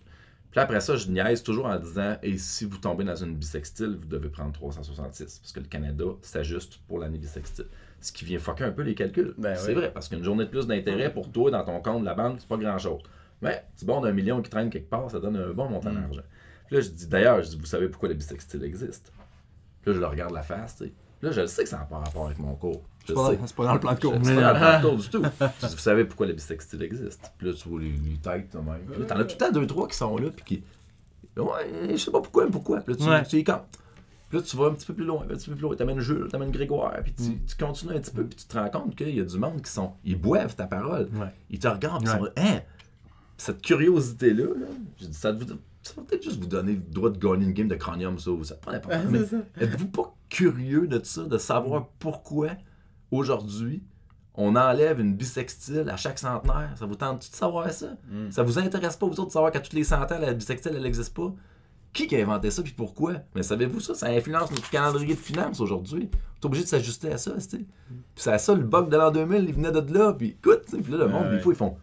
Puis après ça, je niaise toujours en disant Et si vous tombez dans une bisextile, vous devez prendre 366. Parce que le Canada s'ajuste pour l'année bisextile. Ce qui vient fucker un peu les calculs.
Ben
c'est
oui.
vrai, parce qu'une journée de plus d'intérêt pour toi dans ton compte de la banque, c'est pas grand-chose. Mais c'est bon d'un million qui traîne quelque part, ça donne un bon montant
Mm.
d'argent. Puis là, je dis D'ailleurs, je dis Vous savez pourquoi la bisextile existe? Puis là, je le regarde la face, tu sais. Là, je le sais que ça n'a pas rapport avec mon cours. Je
C'est
le
pas, dans le plan de cours.
C'est pas dans le plan de tour du tout. (laughs) Je dis, vous savez pourquoi la bisextile existe? Puis là, tu vois les, les têtes, toi même. Puis là, t'en as tout le temps deux, trois qui sont là, puis qui. Ouais, je sais pas pourquoi, mais pourquoi. Puis là, tu,
Ouais.
tu y comptes. Là, tu vas un petit peu plus loin, un petit peu plus loin. T'amènes Jules, t'amènes Grégoire, puis tu, tu continues un petit peu, puis tu te rends compte qu'il y a du monde qui sont. Ils boivent ta parole.
Ouais.
Ils te regardent, puis ils
Ouais.
sont. Hein? Cette curiosité-là, là, ça, vous- ça va peut-être juste vous donner le droit de gagner une game de cranium, ça. Ça prend n'importe quoi. Mais êtes-vous pas curieux de ça, de savoir pourquoi aujourd'hui on enlève une bisextile à chaque centenaire? Ça vous tente de savoir ça?
Mm.
Ça vous intéresse pas, vous autres, de savoir qu'à tous les cent ans, la bisextile, elle n'existe pas? Qui qui a inventé ça, puis pourquoi? Mais savez-vous ça? Ça influence notre calendrier de finances aujourd'hui. T'es obligé de s'ajuster à ça, tu. Puis c'est à ça, le bug de l'an 2000, il venait de là, puis écoute, puis là, le monde,
Ouais.
des fois, ils font...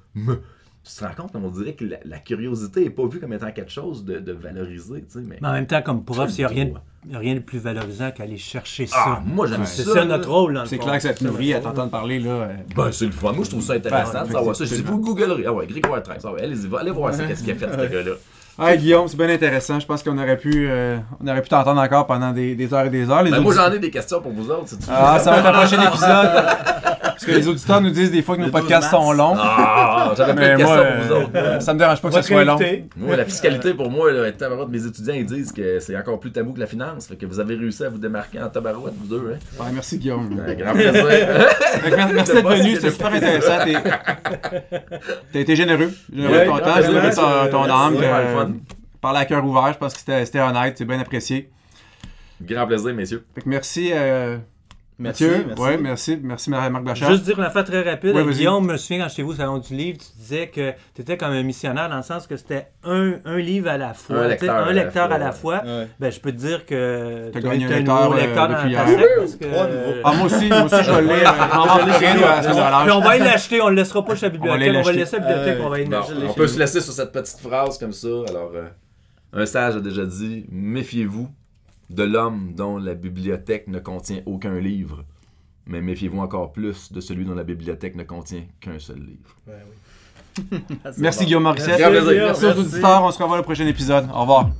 Tu te rends compte, on dirait que la, la curiosité n'est pas vue comme étant quelque chose de, de valorisé, tu sais, mais...
Mais en même temps, comme prof, il n'y a rien, de- y a rien de plus valorisant qu'aller chercher ça.
Ah, moi, j'aime
c'est
ça.
notre rôle.
C'est clair que ça te nourrit à t'entendre parler. Là,
Ben, c'est le fun. Moi, je trouve ça intéressant
Ben,
de savoir ça. Je dis, vous googlerez. Ah ouais, Grégoire 13. Ah ouais, allez-y, va- allez voir ça, qu'est-ce qu'il a fait, ce gars-là.
Ah, Guillaume, c'est bien intéressant. Je pense qu'on aurait pu, euh, on aurait pu t'entendre encore pendant des, des heures et des heures. Les
Ben, moi, j'en ai des questions pour vous autres. si tu veux.
Ah, ça va être un prochain épisode. (laughs) Parce que les auditeurs nous disent des fois que nos
Le 12
podcasts sont longs.
Ah, j'avais plein
Mais
de
moi,
questions pour vous autres.
ça me dérange pas que ce soit long.
Moi, la fiscalité, pour moi, là, tabarouette, mes étudiants, ils disent que c'est encore plus tabou que la finance. Fait que vous avez réussi à vous démarquer en tabarouette, vous deux. Hein?
Ouais, merci Guillaume.
Un grand plaisir. (laughs)
Merci d'être venu,
a
super intéressant. T'as été généreux. Généreux de
Ouais,
ton temps,
plaisir.
généreux de ton, âme. Parler à cœur ouvert, je pense que c'était c'était honnête, c'est bien apprécié.
Grand plaisir, messieurs.
Fait que merci euh,
Merci,
Mathieu?
merci.
Ouais, merci. Merci Marc Bachar.
Juste dire une affaire très rapide.
Ouais.
Guillaume, je me souviens quand j'étais au Salon du Livre, tu disais que tu étais comme un missionnaire dans le sens que c'était un, un livre à la fois.
Un
tu
lecteur
un
à la
lecteur
fois,
à la fois.
Ouais.
Ben, je peux te dire que
T'as
t'as
gagné un lecteur,
nouveau
euh,
lecteur
depuis hier.
parce que-.
Ah, moi aussi, moi aussi, je vais le lire. (laughs)
Puis on va l'acheter, on le laissera pas chez la
On
bibliothèque, on va le laisser à la bibliothèque,
Euh,
on va
on peut se laisser sur cette petite phrase comme ça. Alors, euh, un sage a déjà dit Méfiez-vous de l'homme dont la bibliothèque ne contient aucun livre, mais méfiez-vous encore plus de celui dont la bibliothèque ne contient qu'un seul livre. (laughs)
Merci Guillaume Morissette.
Grand plaisir.
Merci aux
Merci.
auditeurs. On se revoit au prochain épisode. Au revoir.